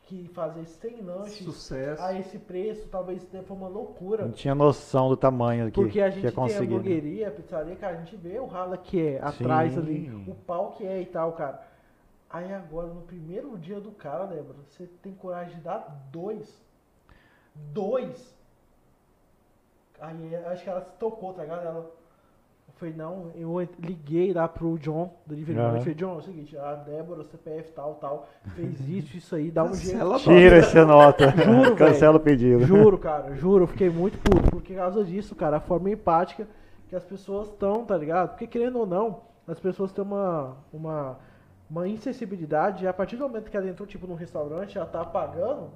A: que fazer 100 lanches
D: Sucesso.
A: a esse preço, talvez foi uma loucura.
C: Não tinha noção do tamanho que,
A: Porque a gente tem a
C: conseguir. né?
A: hamburgueria, a pizzaria, cara, a gente vê o rala que é atrás
C: Sim.
A: ali, o pau que é e tal, cara. Aí agora, no primeiro dia do cara, Débora, você tem coragem de dar dois. Dois. Aí acho que ela se tocou, tá ligado? Ela foi, não, eu liguei lá pro John, do Delivery e falei, John, é o seguinte, a Débora, CPF tal, tal, fez isso, isso aí, dá um jeito.
C: Tira essa nota.
A: Juro,
C: Cancela o pedido.
A: Juro, cara, juro, eu fiquei muito puto. Porque por causa disso, cara, a forma empática que as pessoas estão, tá ligado? Porque querendo ou não, as pessoas têm uma, uma, uma insensibilidade e a partir do momento que ela entrou, tipo, num restaurante, ela tá pagando,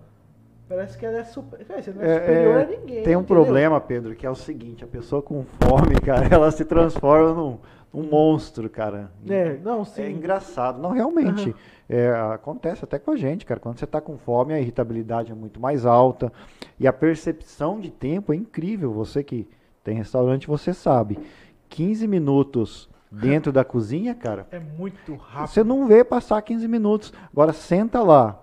A: parece que ela é super. Você não é,
C: É,
A: superior
C: é,
A: a ninguém.
C: Tem um
A: entendeu?
C: problema, Pedro, que é o seguinte, a pessoa com fome, cara, ela se transforma num, num monstro, cara.
A: É, não, sim.
C: É engraçado. Não, realmente. é, acontece até com a gente, cara. Quando você está com fome, a irritabilidade é muito mais alta. E a percepção de tempo é incrível. Você que tem restaurante, você sabe. 15 minutos dentro da cozinha, cara,
A: É muito rápido.
C: você não vê passar 15 minutos. Agora senta lá.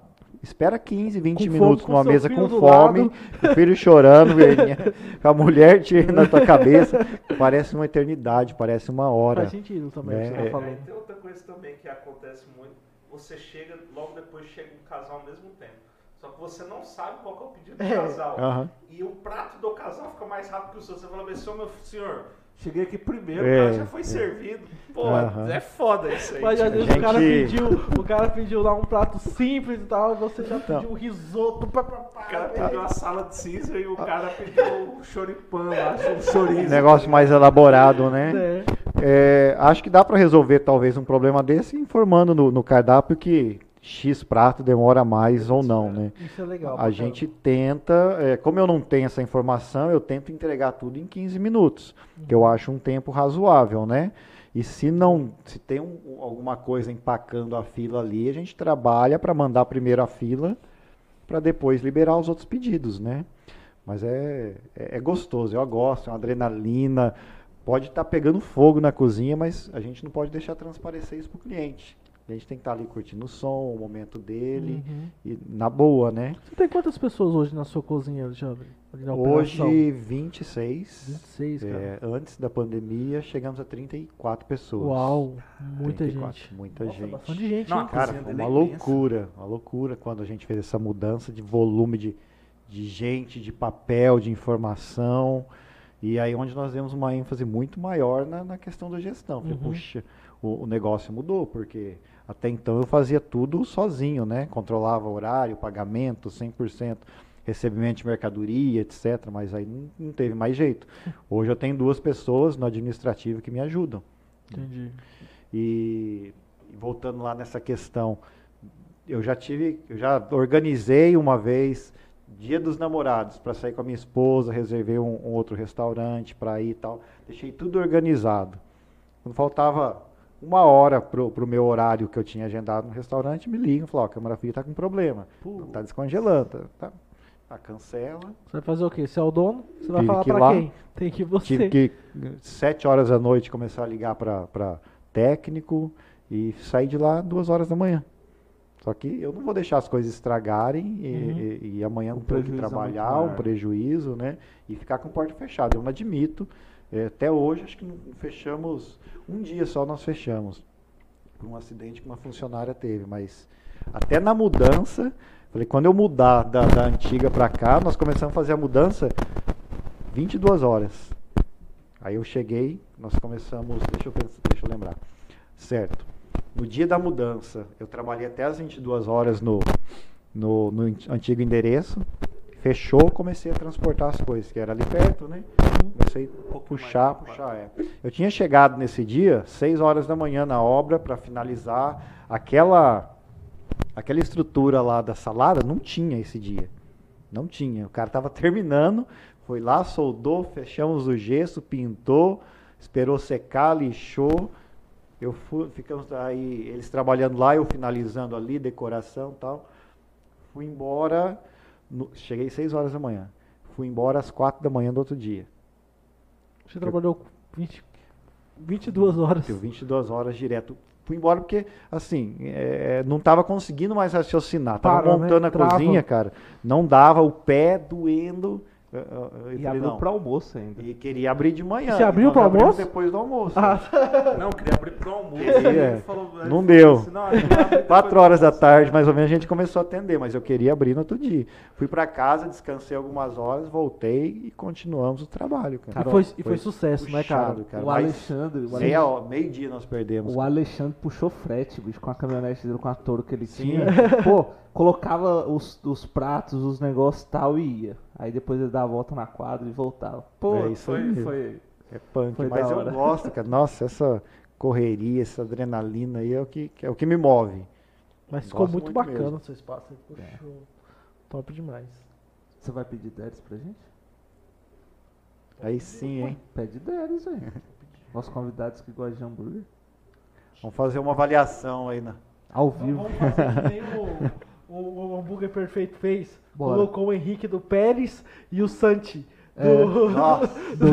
C: Espera 15, 20
A: Com fome,
C: minutos
A: com
C: com uma mesa com fome, o filho chorando, velhinha, com a mulher tirando na tua cabeça. Parece uma eternidade, parece uma hora.
A: Faz sentido também o que você
C: É,
A: tá
C: é.
A: falando.
B: Aí tem outra coisa também que acontece muito. Você chega, logo depois chega um casal ao mesmo tempo. Só que você não sabe qual que é o pedido do
A: É.
B: casal.
C: Aham.
B: E o prato do casal fica mais rápido que o seu. Você fala assim, "Ô, meu senhor, cheguei aqui primeiro,
C: É,
B: o cara já foi
C: é.
B: servido. Pô,
C: Aham.
B: é foda isso aí.
A: Mas às vezes
C: gente-
A: o cara pediu, o cara pediu lá um prato simples e tal, e você já
C: Então.
A: pediu um risoto. Pá, pá, pá,
B: O cara pediu uma sala de Caesar e o cara pediu o choripan lá, o chorizo.
C: Negócio mais elaborado, né?
A: É.
C: É, acho que dá para resolver talvez um problema desse informando no, no cardápio que X prato demora mais ou não, né?
A: Isso é legal.
C: A gente tenta, é, como eu não tenho essa informação, eu tento entregar tudo em 15 minutos, que eu acho um tempo razoável, né? E se não, se tem um- alguma coisa empacando a fila ali, a gente trabalha para mandar primeiro a fila, para depois liberar os outros pedidos, né? Mas é, é, é gostoso, eu gosto, é uma adrenalina, pode estar pegando fogo na cozinha, mas a gente não pode deixar transparecer isso para o cliente. A gente tem que estar ali curtindo o som, o momento dele,
A: Uhum.
C: e na boa, né?
A: Você tem quantas pessoas hoje na sua cozinha, Alexandre?
C: Hoje, 26.
A: 26, cara.
C: É, antes da pandemia, chegamos a 34 pessoas.
A: Uau, muita
C: 34,
A: gente.
C: Muita
A: Nossa,
C: gente.
A: bastante gente,
B: Não,
A: hein?
C: Cara, foi uma
B: é imensa.
C: loucura, uma loucura quando a gente fez essa mudança de volume de, de gente, de papel, de informação. E aí onde nós demos uma ênfase muito maior na, na questão da gestão. Falei,
A: Uhum.
C: puxa, o, o negócio mudou, porque até então eu fazia tudo sozinho, né? Controlava horário, pagamento, 100%, recebimento de mercadoria, etc. Mas aí não, não teve mais jeito. Hoje eu tenho duas pessoas no administrativo que me ajudam.
A: Entendi.
C: E, e voltando lá nessa questão, eu já tive, eu já organizei uma vez Dia dos Namorados para sair com a minha esposa, reservei um, um outro restaurante para ir e tal, deixei tudo organizado. Quando faltava uma hora pro, pro meu horário que eu tinha agendado no restaurante, me ligam, falam, ó, a câmera fria tá com problema,
A: Pô.
C: tá descongelando, tá, tá, tá, cancela.
A: Você vai fazer o quê? Você é o dono? Você vai falar
C: que
A: pra
C: lá.
A: quem? Tem que você.
C: Tive que, sete horas da noite, começar a ligar para técnico e sair de lá duas horas da manhã. Só que eu não vou deixar as coisas estragarem e,
A: Uhum.
C: e- e amanhã
D: O
C: não ter que
D: é
C: trabalhar, um
D: maior.
C: prejuízo, né? E ficar com porta fechada. Eu não admito. Eh, até hoje, acho que fechamos, um dia só nós fechamos. Por um acidente que uma funcionária teve. Mas até na mudança, falei, quando eu mudar da, da antiga para cá, nós começamos a fazer a mudança 22 horas. Aí eu cheguei, nós começamos, deixa eu pensar, deixa eu lembrar. Certo. No dia da mudança, eu trabalhei até as 22 horas no, no, no an- antigo endereço. Fechou, comecei a transportar as coisas, que era ali perto, né? Comecei a puxar, puxar, é. Eu tinha chegado nesse dia, 6 horas da manhã na obra, para finalizar aquela aquela estrutura lá da salada, não tinha esse dia. Não tinha. O cara estava terminando, foi lá, soldou, fechamos o gesso, pintou, esperou secar, lixou. Eu fui, ficamos aí, eles trabalhando lá, eu finalizando ali, decoração e tal. Fui embora, no- cheguei 6 horas da manhã. Fui embora às 4 da manhã do outro dia.
A: Você trabalhou 20, 22 horas.
C: Deu 22 horas direto. Fui embora porque, assim, é, não estava conseguindo mais raciocinar. Tava
A: Parou, né?
C: montando a
A: Trava.
C: cozinha, cara. Não dava, o pé doendo. Eu, eu- eu
E: E
C: falei,
E: abriu pro almoço ainda.
C: E queria abrir de manhã.
A: Você abriu pro
C: abrimos
A: almoço?
C: Depois do almoço.
A: Ah,
E: Não, queria abrir pro almoço.
C: Queria.
E: Aí ele falou-
C: Não deu.
E: assim, "Não,
C: Quatro horas da
E: almoço."
C: tarde, mais ou menos, a gente começou a atender, mas eu queria abrir no outro dia. Fui pra casa, descansei algumas horas, voltei e continuamos o trabalho,
A: e,
C: cara.
A: foi, e foi sucesso, né, cara?
C: puxado, cara.
B: o Alexandre, o
C: meia hora- meio dia nós perdemos.
B: O Alexandre puxou frete, bicho, com a caminhonete dele, com a touro que ele
C: Sim.
B: tinha. Pô, colocava os, os pratos, os negócios e tal e ia. Aí depois ele dava a volta na quadra e voltava. Pô,
C: É isso
B: foi,
C: aí.
B: foi.
C: É punk,
B: Foi
C: mas eu gosto, cara. Nossa, essa correria, essa adrenalina aí é o que, é o que me move.
A: Mas ficou
C: Gosto
A: muito,
C: muito
A: bacana
C: mesmo.
A: o seu espaço. Ficou
B: É.
A: Top demais.
B: Você vai pedir Deres pra gente?
C: Aí sim, hein?
B: Pede Deres aí. Nossos convidados que gostam de hambúrguer.
C: Vamos fazer uma avaliação aí na.
B: Ao vivo.
A: vamos fazer que nem o, o, o hambúrguer perfeito fez.
B: Bora.
A: Colocou o Henrique do Pérez e o Santi.
B: É.
A: Do...
C: Nossa,
B: Do.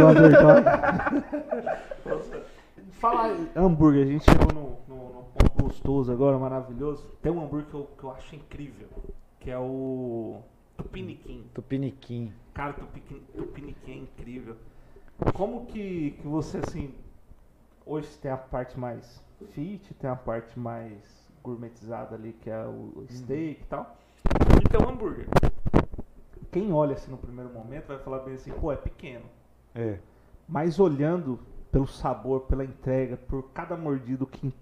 B: Fala aí, hambúrguer, a gente chegou no, no, no ponto gostoso agora, maravilhoso. Tem um hambúrguer que eu, que eu acho incrível, que é o Tupiniquim.
C: Tupiniquim.
E: Cara, Tupiniquim, Tupiniquim é incrível. Como que, que você, assim,
B: Hoje tem a parte mais fit, tem a parte mais gourmetizada ali, que é o steak e tal.
E: e um hambúrguer?
B: Quem olha assim no primeiro momento vai falar bem assim, pô, é pequeno.
C: É.
B: Mas olhando pelo sabor, pela entrega, por cada mordida, o que,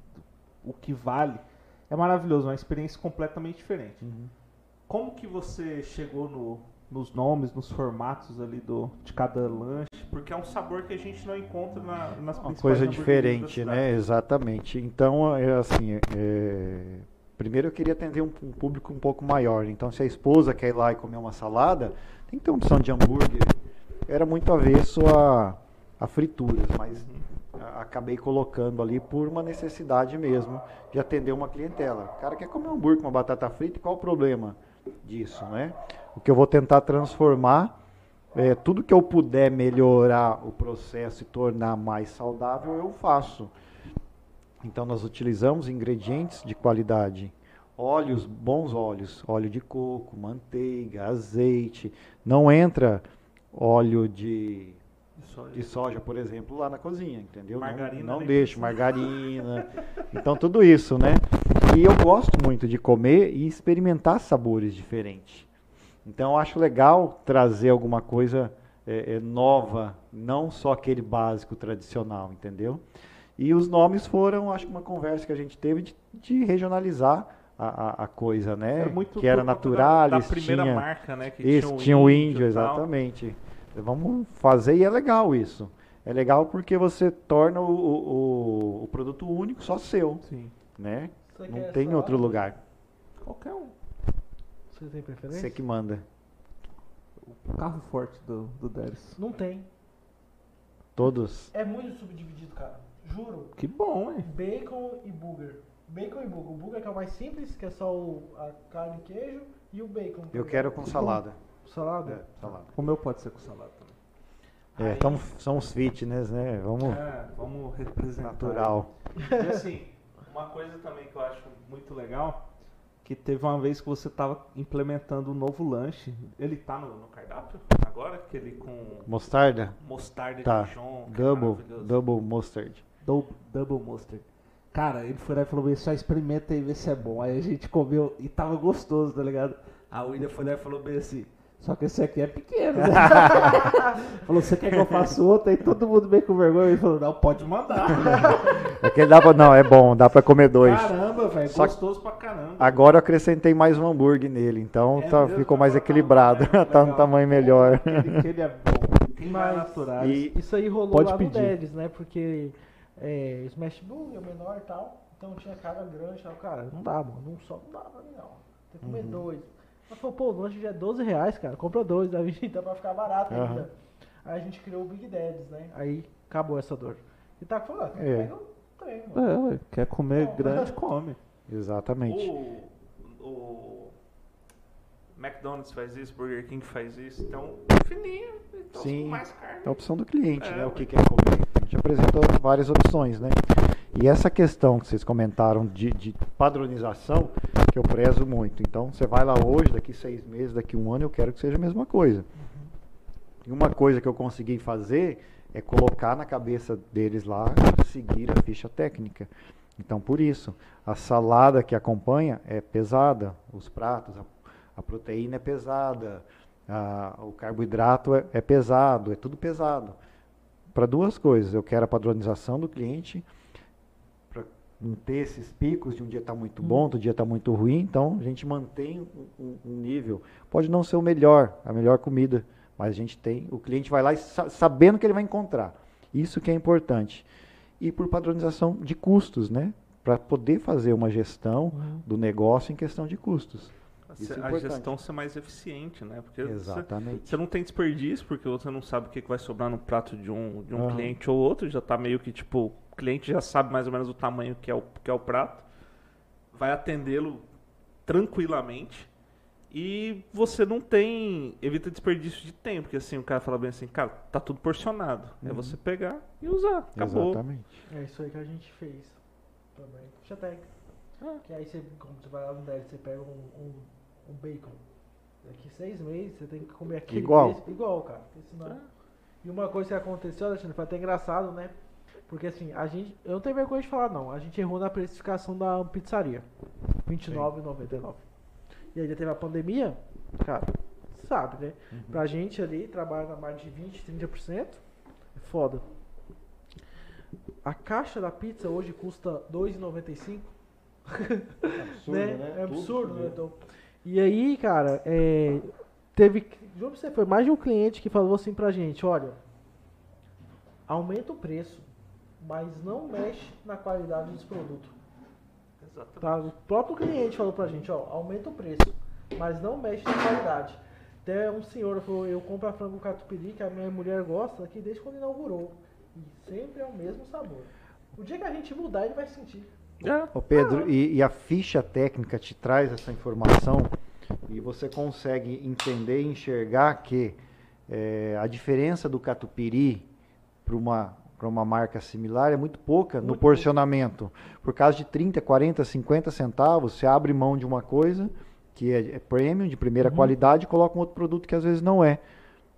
B: o que vale, é maravilhoso, uma experiência completamente diferente. Como que você chegou no, nos nomes, nos formatos ali do, de cada lanche?
E: Porque é um sabor que a gente não encontra na, nas
C: Uma coisa diferente, né? Exatamente. Então, é assim, é, primeiro eu queria atender um, um público um pouco maior. Então, se a esposa quer ir lá e comer uma salada, tem que ter uma opção de hambúrguer. Era muito avesso a, a frituras, mas acabei colocando ali por uma necessidade mesmo de atender uma clientela. O cara quer comer um hambúrguer com uma batata frita, qual o problema disso, né? O que eu vou tentar transformar é, tudo que eu puder melhorar o processo e tornar mais saudável, eu faço. Então nós utilizamos ingredientes de qualidade, óleos, bons óleos, óleo de coco, manteiga, azeite. Não entra óleo de,
E: aí.
C: de soja, por exemplo, lá na cozinha, entendeu? Não-
E: Margarina
C: não
E: nem
C: deixo,
E: precisa.
C: margarina. Então tudo isso, né? E eu gosto muito de comer e experimentar sabores diferentes. Então eu acho legal trazer alguma coisa é, é, nova, não só aquele básico tradicional, entendeu? E os nomes foram, acho que uma conversa que a gente teve de, de regionalizar a, a- a coisa, né?
E: Era muito
C: que era naturalis,
E: Da, da primeira
C: tinha,
E: marca, né? Que
C: isso,
E: tinha o índio,
C: índio, exatamente. Vamos fazer e é legal isso. É legal porque você torna o, o- o- produto único só seu,
B: Sim.
C: né? Não
A: quer
C: tem outro lugar.
B: Qualquer um.
A: Você tem preferência?
C: Você que manda.
B: O carro forte do, do.
A: Não tem.
C: Todos.
A: É muito subdividido, cara. Juro.
B: Que bom, hein?
A: Bacon e burger. Bacon e burger. O burger que é o mais simples, que é só o, a carne e queijo, e o bacon.
C: Eu quero com salada.
A: Salada?
C: É, salada.
B: O meu pode ser com salada também.
C: É, tamo, somos fitness, né? Vamos
E: É, vamos representar.
C: natural.
E: E assim, uma coisa também que eu acho muito legal,
B: Que teve uma vez que você tava implementando um novo lanche.
E: ele tá no, no cardápio agora, aquele com
C: Mostarda?
E: mostarda
C: Tá.
E: de Dijon, é
C: Double, double mustard.
B: Dou- Double Mustard. Cara, ele foi lá e falou, "Bem, só experimenta e vê se é bom. Aí a gente comeu e tava gostoso, tá ligado? A William foi lá e falou bem assim, só que esse aqui é pequeno. né?" falou, você quer que eu faça outro? Aí todo mundo veio com vergonha e falou, não, pode mandar.
C: Aquele dá pra, não, é bom, dá pra comer dois.
B: Caramba, velho, gostoso pra caramba.
C: Agora eu acrescentei mais um hambúrguer nele, então
B: É
C: tá-
B: mesmo?
C: ficou mais
B: tá
C: equilibrado,
B: legal.
C: tá no tamanho melhor.
B: Aquele, aquele é bom. Tem mais naturais.
C: E
A: Isso aí rolou
B: Pode
A: lá
B: pedir.
A: no né? Porque é, Smash Burger é menor e tal. Então tinha carga grande e tal. Cara, não dá, mano. Um só não dá pra mim, não. Tem que comer
C: Uhum.
A: dois. Ela falou, pô, o lanche já é 12 reais, cara. Compra dois, dá 20, dá pra ficar barato
C: Aham.
A: ainda. Aí a gente criou o Big Daddies, né? Aí acabou essa dor. E tá falando,
C: É.
A: pega tem, mano.
D: É, quer comer
A: Bom.
D: grande, come.
C: Exatamente.
B: O, o McDonald's faz isso, Burger King faz isso. Então, fininho, então
C: Sim.
B: mais carne.
C: É a opção do cliente,
B: É,
C: né? O que quer comer. A gente apresentou várias opções, né? E essa questão que vocês comentaram de, de padronização, que eu prezo muito. Então, você vai lá hoje, daqui seis meses, daqui um ano, eu quero que seja a mesma coisa. E uma coisa que eu consegui fazer é colocar na cabeça deles lá, seguir a ficha técnica. Então, por isso, a salada que acompanha é pesada, os pratos, a, a proteína é pesada, a- o carboidrato é, é pesado, é tudo pesado. Para duas coisas, eu quero a padronização do cliente, não ter esses picos de um dia está muito bom, outro dia está muito ruim, então a gente mantém um, um- nível. Pode não ser o melhor, a melhor comida, mas a gente tem, o cliente vai lá sa- sabendo que ele vai encontrar. Isso que é importante. E por padronização de custos, né? Para poder fazer uma gestão do negócio em questão de custos. Isso é
B: a
C: importante.
B: gestão ser mais eficiente, né? Porque você,
C: Exatamente.
B: você não tem desperdício, porque você não sabe o que vai sobrar no prato de um, de um
C: Aham.
B: cliente ou outro. Já tá meio que, tipo, cliente já sabe mais ou menos o tamanho que é o, que é o prato. Vai atendê-lo tranquilamente. E você não tem. Evita desperdício de tempo, porque assim o cara fala bem assim, cara, tá tudo porcionado. É
C: Uhum.
B: você pegar e usar. Acabou.
C: Exatamente.
A: É isso aí que a gente fez também. Ficha técnica.
B: Ah.
A: Que aí você, como você vai lá no deli, você pega um, um, um bacon. Daqui seis meses você tem que comer aquele
C: Igual.
A: igual, cara. Porque senão...
B: É.
A: E uma coisa que aconteceu, Alexandre, foi até engraçado, né? Porque assim, a gente. Eu não tenho vergonha de falar não. A gente errou na precificação da pizzaria. R$29,99. E aí já teve a pandemia, cara, sabe, né? Pra gente ali, trabalha na margem de 20, 30%, é foda. A caixa da pizza hoje custa R$2,95.
C: Absurdo,
A: né? É
C: Tudo
A: absurdo, né?
C: subiu.
A: Então, e aí, cara, é, teve. Juro pra você, foi mais de um cliente que falou assim pra gente: olha, aumenta o preço, mas não mexe na qualidade dos produtos.
B: Exatamente.
A: Tá? O próprio cliente falou pra gente: ó, aumenta o preço, mas não mexe na qualidade. Até um senhor falou: eu compro a frango catupiry, que a minha mulher gosta, aqui desde quando inaugurou. E sempre é o mesmo sabor. O dia que a gente mudar, ele vai sentir.
B: É.
C: Ô Pedro, e, e a ficha técnica te traz essa informação e você consegue entender e enxergar que eh, a diferença do catupiry para uma, pra uma marca similar é muito pouca no
A: Muito
C: porcionamento. Por causa de 30, 40, 50 centavos, você abre mão de uma coisa que é, é premium, de primeira
A: Uhum.
C: qualidade, e coloca um outro produto que às vezes não é.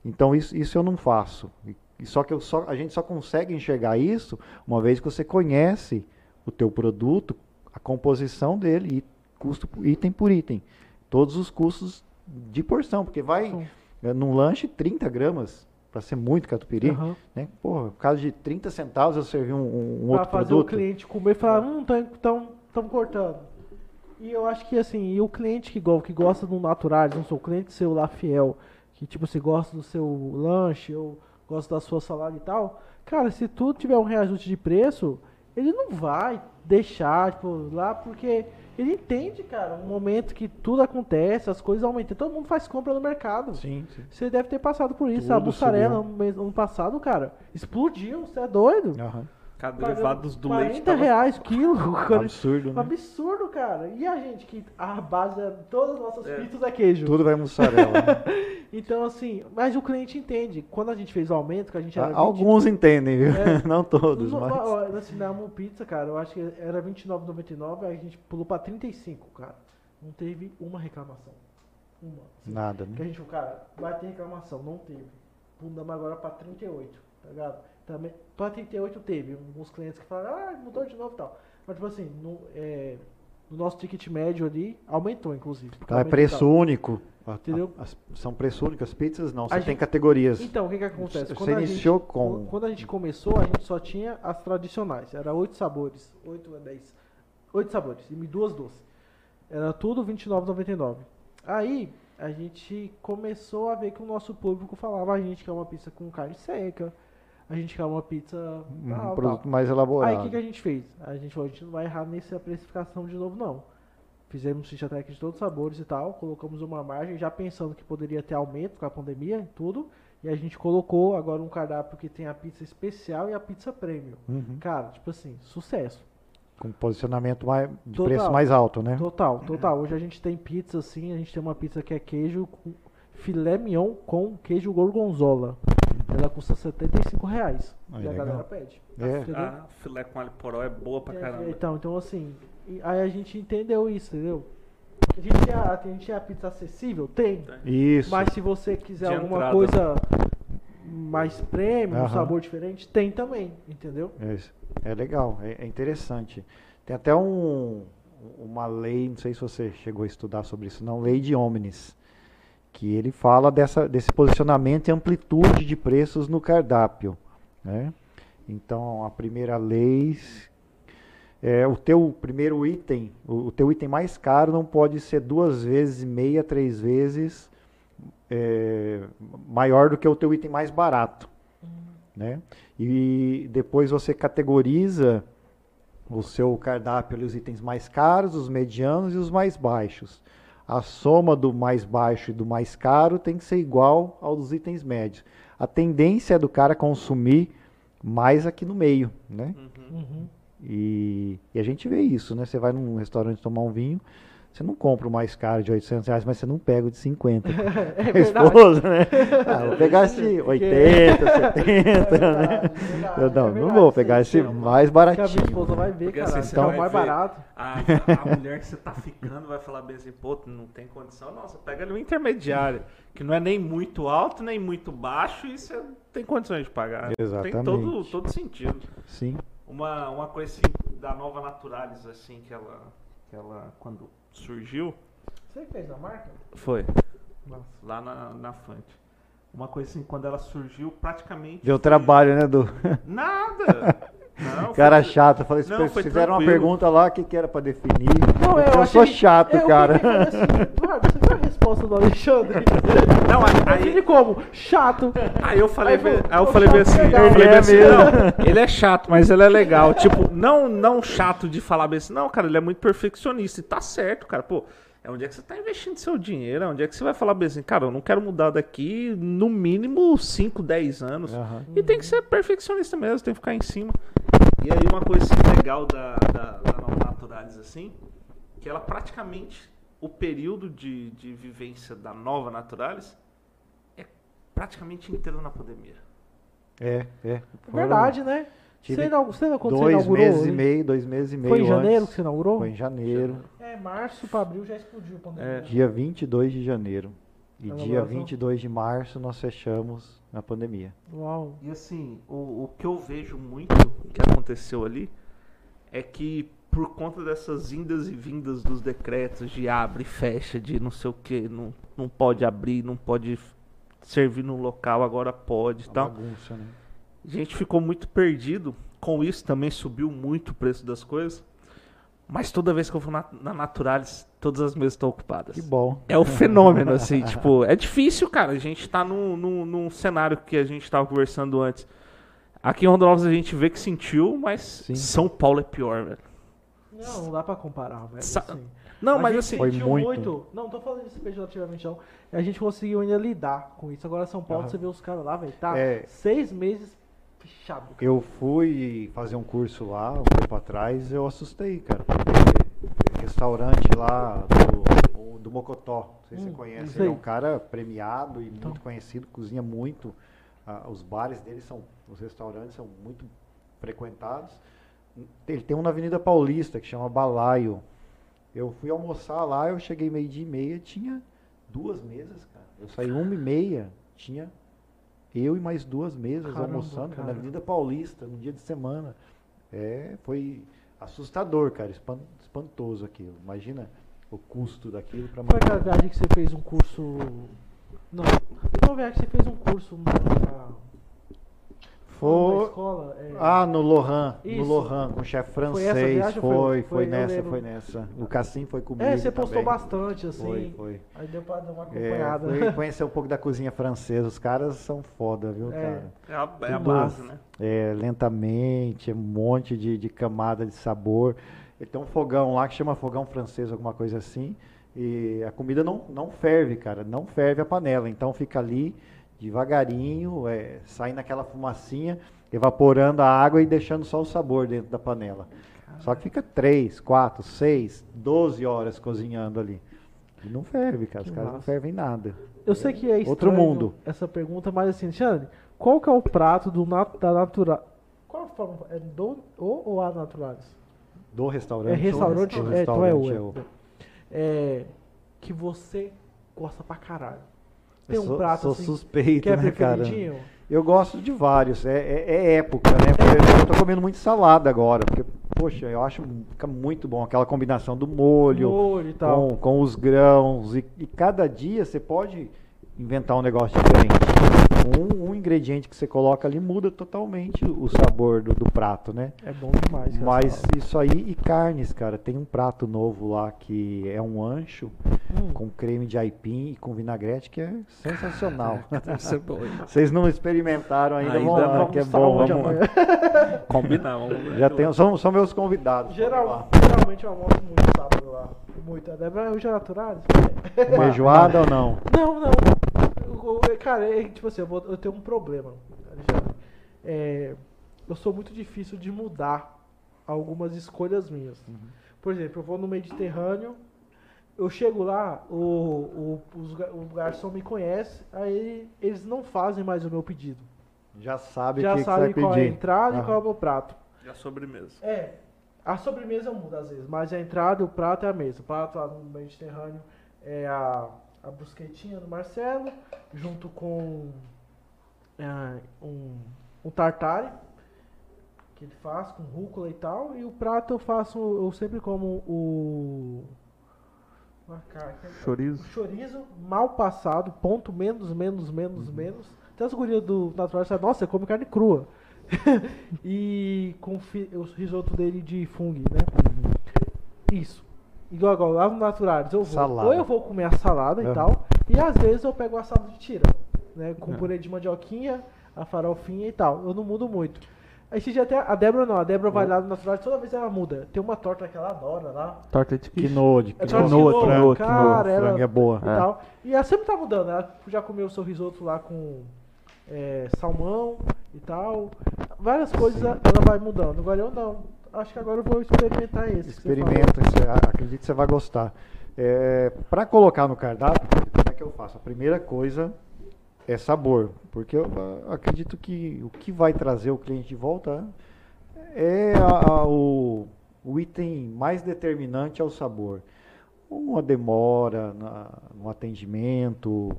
C: Então isso, isso eu não faço. E, e só que só, a gente só consegue enxergar isso uma vez que você conhece o teu produto, a composição dele, e custo item por item. Todos os custos de porção, porque vai
A: Sim.
C: num lanche 30 gramas para ser muito catupiry,
A: Aham.
C: né? Porra, por causa de 30 centavos eu servi um, um- um
A: pra
C: outro
A: fazer
C: produto.
A: o cliente comer e falar, hum, tão, tão cortando. E eu acho que assim, e o cliente que, que gosta do natural, não sou o cliente seu lá fiel, que tipo, você gosta do seu lanche ou gosta da sua salada e tal, cara, se tudo tiver um reajuste de preço, ele não vai deixar, tipo, lá, porque ele entende, cara, um momento que tudo acontece, as coisas aumentam, todo mundo faz compra no mercado.
C: Sim, sim.
A: Você deve ter passado por isso.
C: Tudo
A: a mussarela no ano passado, cara, explodiu, você é doido?
C: Aham.
A: Pagando
B: derivados do
A: 40
B: leite tava
A: reais quilo. cara.
C: Absurdo,
A: Um
C: né?
A: absurdo, cara. E a gente que a base de todas as nossas
B: É.
A: pizzas é queijo.
C: Tudo vai mussarela. né?
A: Então, assim, mas o cliente entende. Quando a gente fez o aumento, que a gente era 20
C: Alguns entendem, viu?
A: É.
C: Não todos,
A: no,
C: mas.
A: ó, na Amon Pizza, cara, eu acho que era R$29,99, aí a gente pulou pra 35, cara. Não teve uma reclamação. Uma. assim.
C: Nada,
A: Que
C: né?
A: a gente falou, cara, vai ter reclamação, não teve. Pulamos agora pra 38, tá ligado? Também, pra 38 teve, alguns clientes que falaram, ah, mudou de novo e tal. Mas tipo assim, no, é, no nosso ticket médio ali, aumentou inclusive.
C: Então é preço único. A-
A: Entendeu?
C: a- as- são preço único. As pizzas não,
A: A
C: você tem
A: gente-
C: categorias.
A: Então, o que que acontece?
C: Você
A: Quando a
C: iniciou
A: gente,
C: com-
A: Quando a gente começou, a gente só tinha as tradicionais. Era oito sabores. oito a 10. Oito sabores. E duas doces. Era tudo R$29,99. Aí, a gente começou a ver que o nosso público falava, a gente quer uma pizza com carne seca. A gente quer uma pizza
C: Um produto mais
A: Aí,
C: elaborado.
A: o que, que a gente fez? A gente falou, a gente não vai errar nessa precificação de novo, não. Fizemos ficha técnica de todos os sabores e tal, colocamos uma margem, já pensando que poderia ter aumento com a pandemia e tudo, E a gente colocou agora um cardápio que tem a pizza especial e a pizza premium.
C: Uhum.
A: Cara, tipo assim, sucesso.
C: Com posicionamento mais, de
A: Total.
C: preço mais alto, né?
A: Total, total. Hoje a gente tem pizza assim, a gente tem uma pizza que é queijo com filé mignon com queijo gorgonzola. Ela custa 75 reais.
C: Aí,
A: e a
C: legal.
A: galera pede.
C: É.
B: A filé com alho poró é boa pra
A: É,
B: caramba.
A: Então, então assim, e aí a gente entendeu isso, entendeu? A gente tem a, a gente tem a pizza acessível? Tem.
C: Isso.
A: Mas se você quiser
B: De
A: alguma
B: entrada.
A: coisa mais premium, um sabor diferente, tem também, entendeu?
C: É, isso. É legal, é, é interessante. Tem até um, uma lei, não sei se você chegou a estudar sobre isso, não, lei de Omnis, que ele fala dessa, desse posicionamento e amplitude de preços no cardápio. Né? Então, a primeira lei é o teu primeiro item, o, o teu item mais caro não pode ser duas vezes meia, três vezes é, maior do que o teu item mais barato, né? E depois você categoriza o seu cardápio os itens mais caros, os medianos e os mais baixos. A soma do mais baixo e do mais caro tem que ser igual aos dos itens médios. A tendência é do cara consumir mais aqui no meio, né?
B: Uhum.
A: Uhum.
C: E, e a gente vê isso, né? Você vai num restaurante tomar um vinho, você não compra o mais caro de 800 reais, mas você não pega o de 50.
A: É
C: A
A: verdade.
C: esposa, né? Ah, vou pegar esse 80, 70, né?
A: Verdade,
C: Eu
A: é
C: não, não vou
A: sim,
C: pegar esse mais
A: Que a minha
C: baratinho.
A: esposa vai ver,
B: Porque
A: cara.
B: assim,
A: que
B: você
A: é o
B: vai
A: mais
B: ver.
A: barato.
B: A, a mulher que você tá ficando vai falar bem assim, pô, não tem condição. Nossa, pega ali o intermediário, que não é nem muito alto, nem muito baixo, e você tem condições de pagar. Tem
C: Exatamente.
B: todo, todo sentido.
C: Sim.
B: Uma, uma coisa assim, da nova Naturalis, assim, que ela, que ela quando surgiu,
A: Você fez a marca?
B: foi
A: Nossa.
B: lá na, na Fante. Uma coisa assim, quando ela surgiu, praticamente.
C: Deu
B: foi-
C: trabalho, né, Du?
B: Nada! Não,
C: Cara
B: foi-
C: chato. Eu falei,
B: Não, foi
C: fizeram uma
B: tranquilo.
C: pergunta lá, o que, que era pra definir?
A: Não,
C: eu,
A: eu
C: sou
A: achei-
C: chato,
A: É, eu
C: cara.
A: assim, você viu a resposta do Alexandre?
B: Não, aí-
A: Aí ele como? Chato.
B: Aí eu falei,
A: Aí
B: aí eu
A: "Ô,
B: falei bem
A: chato,
B: assim,
A: legal."
B: eu falei
C: é
B: assim,
C: mesmo.
B: não, ele é chato, mas ele é legal. Tipo, não, não chato de falar bem assim, não, cara, ele é muito perfeccionista e tá certo, cara. Pô, é onde é que você tá investindo seu dinheiro, é onde é que você vai falar bem assim, cara, eu não quero mudar daqui no mínimo 5, 10 anos.
C: Aham.
B: E tem que ser perfeccionista mesmo, tem que ficar em cima. E aí uma coisa assim, legal da, da, da Nova Naturalis, assim, que ela praticamente, o período de, de vivência da Nova Naturalis é praticamente inteiro na pandemia.
C: É, é.
A: É
C: Foram
A: verdade, né?
C: Tive
A: Você, inau- você, quando você
C: Dois
A: inaugurou?
C: meses e meio, dois meses e meio
A: Foi em janeiro
C: antes.
A: que você inaugurou?
C: Foi em janeiro.
A: É, março pra abril já explodiu a pandemia.
B: É.
C: Dia 22 de janeiro. E dia
A: Elaboração?
C: 22 de março nós fechamos a pandemia.
A: Uau.
B: E assim, o, o que eu vejo muito que aconteceu ali é que por conta dessas indas e vindas dos decretos de abre e fecha, de não sei o que, não, não pode abrir, não pode servir no local, agora pode e
C: Uma
B: tal.
C: bagunça, né?
B: A gente ficou muito perdido. Com isso também subiu muito o preço das coisas. Mas toda vez que eu vou na, na Naturalis, todas as mesas estão ocupadas.
C: Que bom.
B: É o fenômeno, assim, tipo, é difícil, cara. A gente tá num, num, num cenário que a gente tava conversando antes. Aqui em Rondonópolis a gente vê que sentiu, mas
C: Sim.
B: São Paulo é pior, velho.
A: Não, não dá pra comparar, velho.
B: Sa-
A: assim.
B: Não,
A: A
B: mas
A: gente
B: assim,
C: Foi
A: sentiu
C: muito.
A: Não, tô falando isso pejorativamente não. A gente conseguiu ainda lidar com isso. Agora São Paulo,
C: Aham.
A: você vê os caras lá, velho, tá
C: É.
A: seis meses fechado. cara.
C: Eu fui fazer um curso lá um tempo atrás eu assustei, cara. Restaurante lá do, do Mocotó, não sei se
A: Hum,
C: você conhece, ele é um cara premiado e
A: Então.
C: muito conhecido, cozinha muito. Ah, os bares dele são, os restaurantes são muito frequentados. Ele tem um na Avenida Paulista que chama Balaio. Eu fui almoçar lá, eu cheguei meio dia e meia, tinha duas mesas, cara. Eu saí uma e meia, tinha eu e mais duas mesas
A: Caramba,
C: almoçando
A: cara.
C: na Avenida Paulista, num dia de semana. É, foi assustador, cara, espan- espantoso aquilo. Imagina o custo daquilo para
A: Foi aquela viagem que você fez um curso. Não, foi uma viagem que você fez um curso na, na
C: Foi.
A: escola. é,
C: Ah, no Lohan, no
A: Isso.
C: Lohan, com o chefe
A: Foi essa
C: francês.
A: viagem
C: Foi,
A: foi-
C: foi,
A: foi- eu
C: nessa, foi nessa. O Cassim foi comigo.
A: é, você postou
C: também.
A: bastante, assim.
C: Foi, foi.
A: Aí deu pra dar uma
C: É,
A: acompanhada.
C: fui conhecer um pouco da cozinha francesa. Os caras são foda, viu,
A: É.
C: cara?
B: é a, é a base, né?
C: É, lentamente, é um monte de, de camada de sabor. Ele tem um fogão lá que chama fogão francês, alguma coisa assim. E a comida não, não ferve, cara. Não ferve a panela. Então fica ali devagarinho, é, saindo aquela fumacinha, evaporando a água e deixando só o sabor dentro da panela. Só que fica 3, 4, 6, 12 horas cozinhando ali. E não ferve, cara. Os caras não fervem nada.
A: Eu sei que é estranho
C: Outro mundo.
A: essa pergunta, mas assim, Xande, qual que é o prato do nat da natural? Qual a forma? É do o ou a naturalis?
C: Do restaurante.
A: É restaurante?
C: Do
A: É, então é o.
C: restaurante,
A: É,
C: É,
A: que você gosta pra caralho. Tem um
C: sou,
A: prato
C: sou
A: assim
C: suspeito,
A: que é
C: né, cara? Eu gosto de vários. É, é- é época, né? Por exemplo, eu tô comendo muito salada agora. Porque, poxa, eu acho fica muito bom aquela combinação do molho,
A: Molho
C: com, com os grãos. E, e cada dia você pode inventar um negócio diferente. Um, um ingrediente que você coloca ali muda totalmente o sabor do, do prato, né?
A: É bom demais.
C: Mas isso aí e carnes, cara. Tem um prato novo lá que é um ancho
A: Hum.
C: com creme de aipim e com vinagrete que é sensacional.
B: Deve ser bom?
C: Vocês não experimentaram ainda,
B: Ainda
C: vão lá,
B: não.
C: que é bom. Vamos.
B: Combinar, vamos
C: já tem, são, são meus convidados.
A: Geral, geralmente eu almoço muito sábado lá. Muito. Débora hoje é natural?
C: Feijoada ou não?
A: Não, não. Eu- eu- Cara, é, tipo assim, eu, vou- eu tenho um problema, Alexandre. É, eu sou muito difícil de mudar algumas escolhas minhas. Por exemplo, eu vou no Mediterrâneo, eu chego lá, o, o, os o garçom me conhece, aí eles não fazem mais o meu pedido.
C: Já sabe o
A: Já
C: que, que você
A: sabe
C: vai
A: qual é a
C: pedir.
A: entrada e
C: Aham.
A: qual é o meu prato.
B: E a sobremesa.
A: É, a sobremesa muda às vezes, mas a entrada e o prato é a mesma. O prato lá no Mediterrâneo é a, a brusquetinha do Marcelo, junto com ah, um, um tartare, que ele faz com rúcula e tal. E o prato eu faço, eu sempre como o... ah, cara,
D: Chorizo.
A: chorizo mal passado, ponto menos, menos, menos, menos. Até as gurias do natural falam, nossa, você come carne crua. e com o risoto dele de fungo, né? Isso. Igual agora, lá no Naturalis, eu vou.
C: Salada.
A: Ou eu vou comer a salada e
C: Aham.
A: tal, e às vezes eu pego a salada de tira, né? Com
D: É.
A: purê de mandioquinha, a farofinha e tal. Eu não mudo muito. Esse dia até a Débora não, a Débora vai lá no Naturalis, toda vez ela muda. Tem uma torta que ela adora lá.
D: Torta de.
C: Quinoa, de
A: É
C: quinoa,
A: quinoa,
C: frango,
A: quinoa,
C: quinoa,
A: ela-
C: é boa.
A: e tal. E ela sempre tá mudando, ela já comeu o seu risoto lá com é, salmão e tal. Várias coisas ela vai mudando. Agora eu não. Acho que agora eu vou experimentar esse.
C: Experimenta, você- acredito que você vai gostar. É, para colocar no cardápio, como é que eu faço? A primeira coisa é sabor, porque eu acredito que o que vai trazer o cliente de volta é a- a- o, o item mais determinante é o sabor. Uma demora na- no atendimento,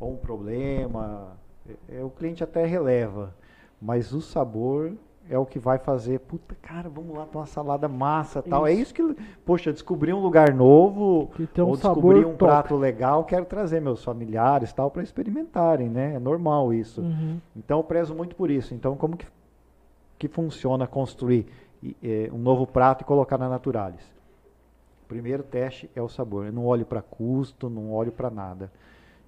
C: ou um problema, é- é, o cliente até releva, mas o sabor é o que vai fazer, puta, cara, vamos lá, tomar uma salada massa tal. É isso que, poxa, descobri um lugar novo,
A: um
C: ou descobri um
A: top.
C: prato legal, quero trazer meus familiares tal para experimentarem, né? É normal isso.
A: Uhum.
C: Então eu prezo muito por isso. Então como que, que funciona construir eh, um novo prato e colocar na Naturalis? O primeiro teste é o sabor. Eu não olho para custo, não olho para nada.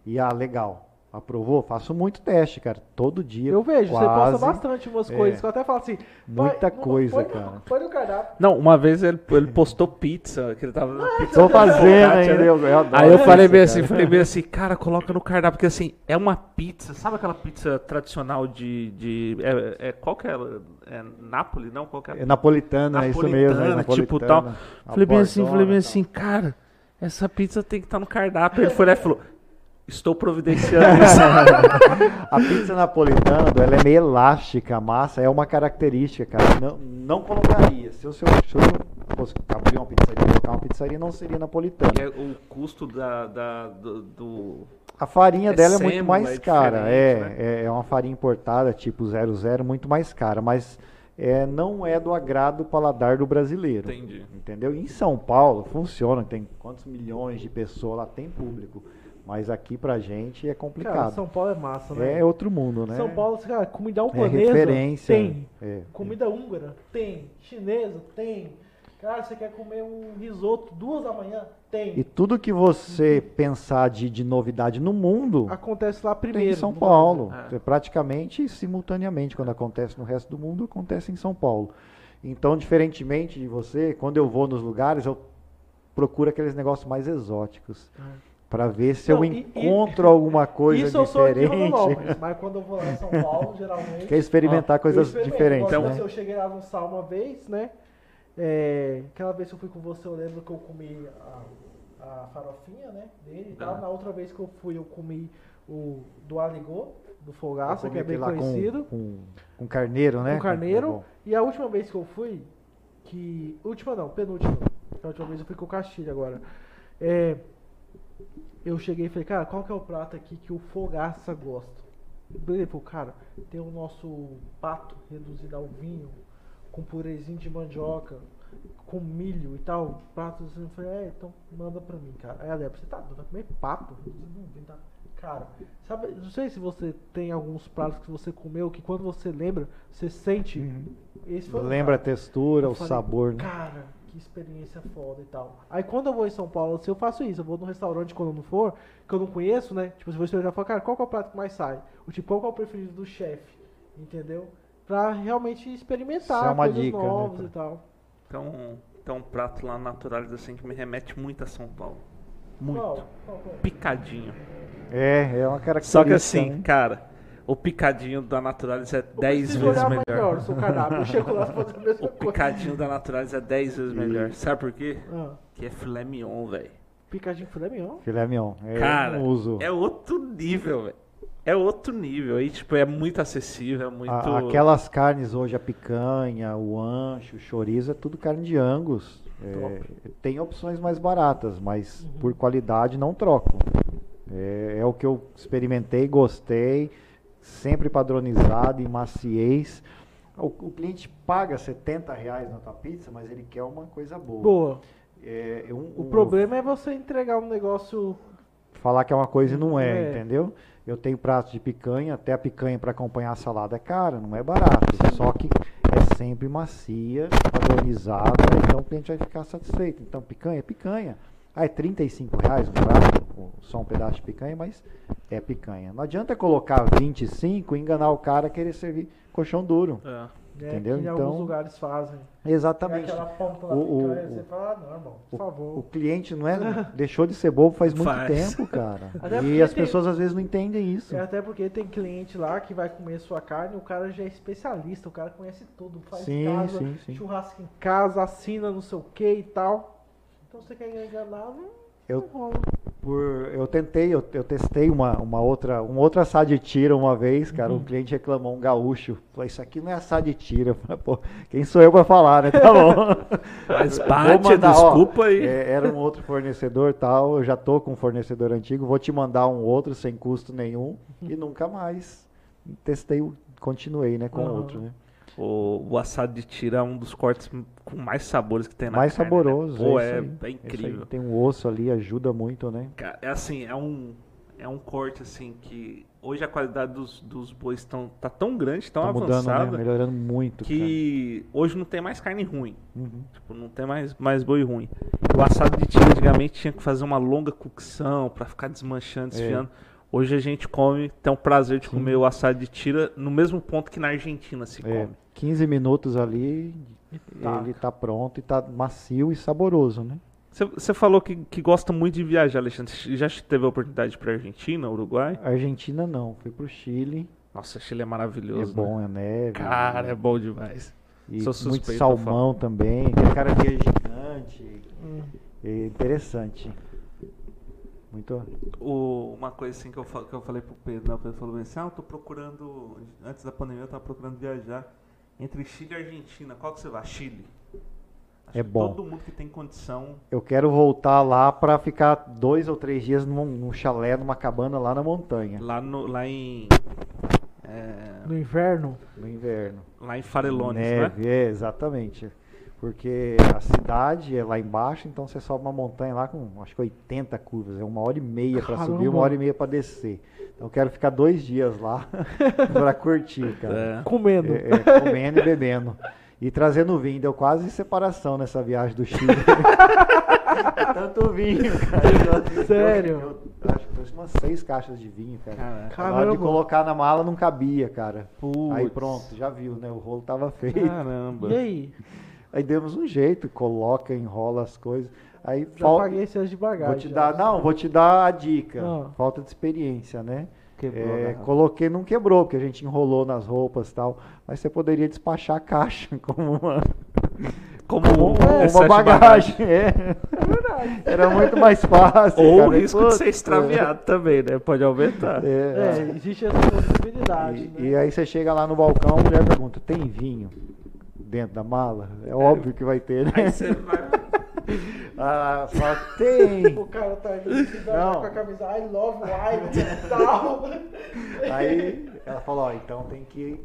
C: E ah, legal. Aprovou? Faço muito teste, cara. Todo dia.
A: Eu vejo, você
C: quase.
A: posta bastante umas
C: É.
A: coisas que eu até falo assim.
C: Muita coisa,
A: põe,
C: cara.
A: Põe no cardápio.
B: Não, uma vez ele, ele postou pizza, que ele tava pizza.
C: Tô fazendo ainda.
B: né?
C: Eu, eu adoro
B: Aí eu falei bem assim, falei bem assim, cara, coloca no cardápio, porque assim, é uma pizza, sabe aquela pizza tradicional de. de é, é, qual que é? É Nápoles? Não, qual que é?
C: É napolitana, é isso mesmo. É
B: Napolitana, tipo
C: napolitana.
B: tal. Falei bem assim, falei bem assim, cara, essa pizza tem que estar no cardápio. Ele foi lá e falou, estou providenciando isso.
C: A pizza napolitana, ela é meio elástica, a massa é uma característica, cara. Não, não colocaria. Se eu, se eu, se eu fosse abrir uma pizzaria, colocar uma pizzaria, não seria napolitana.
B: É o custo da, da- do, do-
C: A farinha
B: É
C: dela é muito mais
B: é
C: cara. É,
B: né?
C: é, é uma farinha importada, tipo 00, muito mais cara. Mas é, não é do agrado do paladar do brasileiro.
B: Entendi.
C: Entendeu? Em São Paulo funciona, tem quantos milhões de pessoas lá, tem público. Mas aqui pra gente é
A: Cara,
C: complicado.
A: São Paulo é massa, né?
C: É outro mundo, né?
A: São Paulo, cara, comida
C: é
A: albanesa
C: referência.
A: tem.
C: É.
A: Comida húngara tem. Chinesa tem. Cara, você quer comer um risoto duas da manhã? Tem.
C: E tudo que você pensar de, de novidade no mundo
A: Acontece lá
C: tem
A: primeiro.
C: em São Paulo.
A: Brasil.
B: É.
C: Praticamente simultaneamente. Quando acontece no resto do mundo, acontece em São Paulo. Então, diferentemente de você, quando eu vou nos lugares, eu procuro aqueles negócios mais exóticos.
A: É.
C: Pra ver se
A: Não,
C: eu
A: e- e-
C: encontro alguma coisa
A: Isso eu sou de
C: diferente.
A: Rondonópolis, mas quando eu vou lá em São Paulo, geralmente.
C: Quer experimentar
A: eu
C: coisas diferentes,
A: Igual
C: né?
A: Eu cheguei lá no sal uma vez, né? É, aquela vez que eu fui com você, eu lembro que eu comi a, a farofinha, né? Dele e tal.
B: Ah.
A: Na outra vez que eu fui, eu comi o do Aligô, do
C: Eu
A: Fogaça, que é bem conhecido.
C: Com, com, com carneiro, né?
A: Com carneiro.
C: É.
A: E a última vez que eu fui, que. Última não, penúltima. A última vez eu fui com o Castilho agora. É, eu cheguei e falei, cara, qual que é o prato aqui que o Fogaça gosta? Ele falou, cara, tem o nosso pato reduzido ao vinho, com purezinho de mandioca, com milho e tal. Prato assim. Eu falei, é, então manda pra mim, cara. Aí a Débora, você tá doido? Vai comer pato? tá? Cara, sabe, não sei se você tem alguns pratos que você comeu que quando você lembra, você sente. Esse foi um
C: Lembra a
A: cara.
C: textura,
A: Eu
C: o
A: falei,
C: sabor, né?
A: Cara, que experiência foda e tal. Aí quando eu vou em São Paulo, assim, eu faço isso. Eu vou num restaurante quando eu não for, que eu não conheço, né? Tipo, se você experimentar, eu falo, cara, qual que é o prato que mais sai? O tipo, qual que é o preferido do chefe? Entendeu? Pra realmente experimentar
C: Isso é uma
A: coisas
C: dica, né,
A: novas
C: pra-
A: e tal.
B: Então, então um prato lá naturais assim que me remete muito a São Paulo. Muito.
A: Qual? Qual, qual?
B: Picadinho.
C: É, é uma característica.
B: Só que assim,
C: né?
B: cara, o picadinho da Naturalis é
A: Eu
B: 10
A: preciso
B: vezes melhor.
A: melhor o seu cardápio. Eu chego lá e faço a mesma
B: O
A: coisa.
B: picadinho da Naturalis é 10 vezes melhor. Sabe por quê?
A: Ah,
B: Que é filé mignon, velho.
A: picadinho filé mignon?
C: Filé mignon. É,
B: Cara,
C: eu não uso.
B: é outro nível, velho. É outro nível. Aí, tipo, é muito acessível, é muito...
C: A- aquelas carnes hoje, a picanha, o ancho, o chorizo, é tudo carne de angus. É, tem opções mais baratas, mas
A: Uhum.
C: por qualidade não troco. É, é o que eu experimentei, gostei, sempre padronizado em maciez. O, o cliente paga 70 reais na tua pizza, mas ele quer uma coisa boa.
A: Boa.
C: É, um-
A: O
C: um-
A: problema é você entregar um negócio.
C: falar que é uma coisa e não é,
A: É.
C: entendeu? Eu tenho prato de picanha, até a picanha para acompanhar a salada é cara, não é barato. Só que é sempre macia, padronizada, então o cliente vai ficar satisfeito. Então picanha é picanha. Ah, é 35 reais um prato, só um pedaço de picanha, mas é picanha. Não adianta colocar 25 e enganar o cara a querer servir colchão duro.
B: É.
A: Né,
C: Entendeu?
A: Que em
C: Então-
A: alguns lugares fazem.
C: Exatamente.
A: É aquela ponta da
C: O- o-
A: picanha,
C: o-
A: você fala, ah, não, irmão, por favor.
C: O cliente não é, deixou de ser bobo faz muito
B: Faz.
C: tempo, cara.
A: Até
C: E as
A: tem-
C: pessoas às vezes não entendem isso.
A: É até porque tem cliente lá que vai comer sua carne, o cara já é especialista, o cara conhece tudo, faz
C: Sim,
A: em casa,
C: sim, sim.
A: churrasco em casa, assina não sei o que e tal. Então você quer enganar, não,
C: Eu-
A: não rola.
C: Por, eu tentei, eu, eu testei uma, uma outra, um outro assado de tira uma vez, cara.
A: Uhum.
C: Um cliente reclamou, um gaúcho. Falei, isso aqui não é assado de tira. Eu falei, pô, quem sou eu pra falar, né? Tá bom.
B: Mas bate,
C: mandar, ó,
B: desculpa aí.
C: é, era um outro fornecedor tal. Eu já tô com um fornecedor antigo. Vou te mandar um outro sem custo nenhum. E nunca mais testei, o- continuei, né? Com
A: Aham.
C: outro, né?
B: O, o assado de tira é um dos cortes com mais sabores que tem na
C: Mais
B: carne,
C: saboroso.
B: Né? Pô,
C: é,
B: é, é
C: é
B: incrível.
C: Tem um osso ali, ajuda muito, né?
B: Cara, é assim, é um, é um corte assim que hoje a qualidade dos, dos bois tão, tá tão grande, tão
C: tá mudando, né?
B: avançada,
C: Melhorando muito.
B: que hoje não tem mais carne ruim.
C: cara. Uhum.
B: Tipo, não tem mais, mais boi ruim. O assado de tira antigamente tinha que fazer uma longa cocção pra ficar desmanchando, desfiando. Hoje a gente come, tem o prazer de
C: É. Sim.
B: comer o assado de tira no mesmo ponto que na Argentina se
C: É,
B: come.
C: 15 minutos ali,
A: Tá.
C: ele tá pronto e tá macio e saboroso, né?
B: Você falou que, que gosta muito de viajar, Alexandre. Já teve a oportunidade de pra Argentina, Uruguai?
C: Argentina não, fui pro Chile,
B: Nossa, Chile é
C: é
B: maravilhoso.
C: bom,
B: né?
C: é neve.
B: Cara, é bom demais.
C: E
B: sou
C: muito salmão também, aquele caranguejo gigante,
A: Hum.
C: é interessante. Muito.
B: O- uma coisa assim que eu, que eu falei pro Pedro, né? o Pedro falou assim, ah, eu tô procurando, antes da pandemia eu tava procurando viajar entre Chile e Argentina, qual que você vai? Chile. Acho
C: É bom.
B: Todo mundo que tem condição,
C: Eu quero voltar lá pra ficar dois ou três dias num, num chalé, numa cabana lá na montanha,
B: lá, no, lá em... é,
A: No inverno,
C: no inverno.
B: lá em Farelones, né?
C: Neve, é, exatamente. Porque a cidade é lá embaixo, então você sobe uma montanha lá com acho que 80 curvas, é uma hora e meia para subir,
A: Caramba.
C: uma hora e meia para descer. Então eu quero ficar dois dias lá para curtir, cara.
B: É.
A: comendo.
C: É, é, comendo e bebendo. E trazendo vinho. Deu quase separação nessa viagem do Chile. é tanto vinho, cara.
A: Sério?
C: Eu, eu acho que trouxe umas seis caixas de vinho, cara.
B: Caraca.
C: Na hora de
A: Caramba.
C: colocar na mala não cabia, cara. Aí
B: Putz.
C: pronto, já viu, né? O rolo tava feito.
B: Caramba.
A: E aí?
C: Aí demos um jeito, coloca, enrola as coisas. Aí
A: Já
C: falta.
A: paguei esse de bagagem.
C: Vou te
A: já.
C: dar, não, vou te dar a dica.
A: Ah.
C: Falta de experiência, né?
A: Quebrou,
C: É,
A: né?
C: coloquei, não quebrou, porque a gente enrolou nas roupas e tal. Mas você poderia despachar a caixa como uma,
B: Como um
C: uma
B: excesso de
C: bagagem. É.
A: É verdade.
C: Era muito mais fácil.
B: Ou o risco de ser extraviado também, né? Pode aumentar.
C: É,
A: É, existe essa possibilidade.
C: E,
A: né?
C: e aí você chega lá no balcão, a mulher pergunta, tem vinho dentro da mala? É óbvio que vai ter, né?
B: Aí você vai.
C: Ah, fala, tem.
A: O cara tá ali
C: Não.
A: com a camisa I love wine e tal.
C: Aí ela falou, ó, então tem que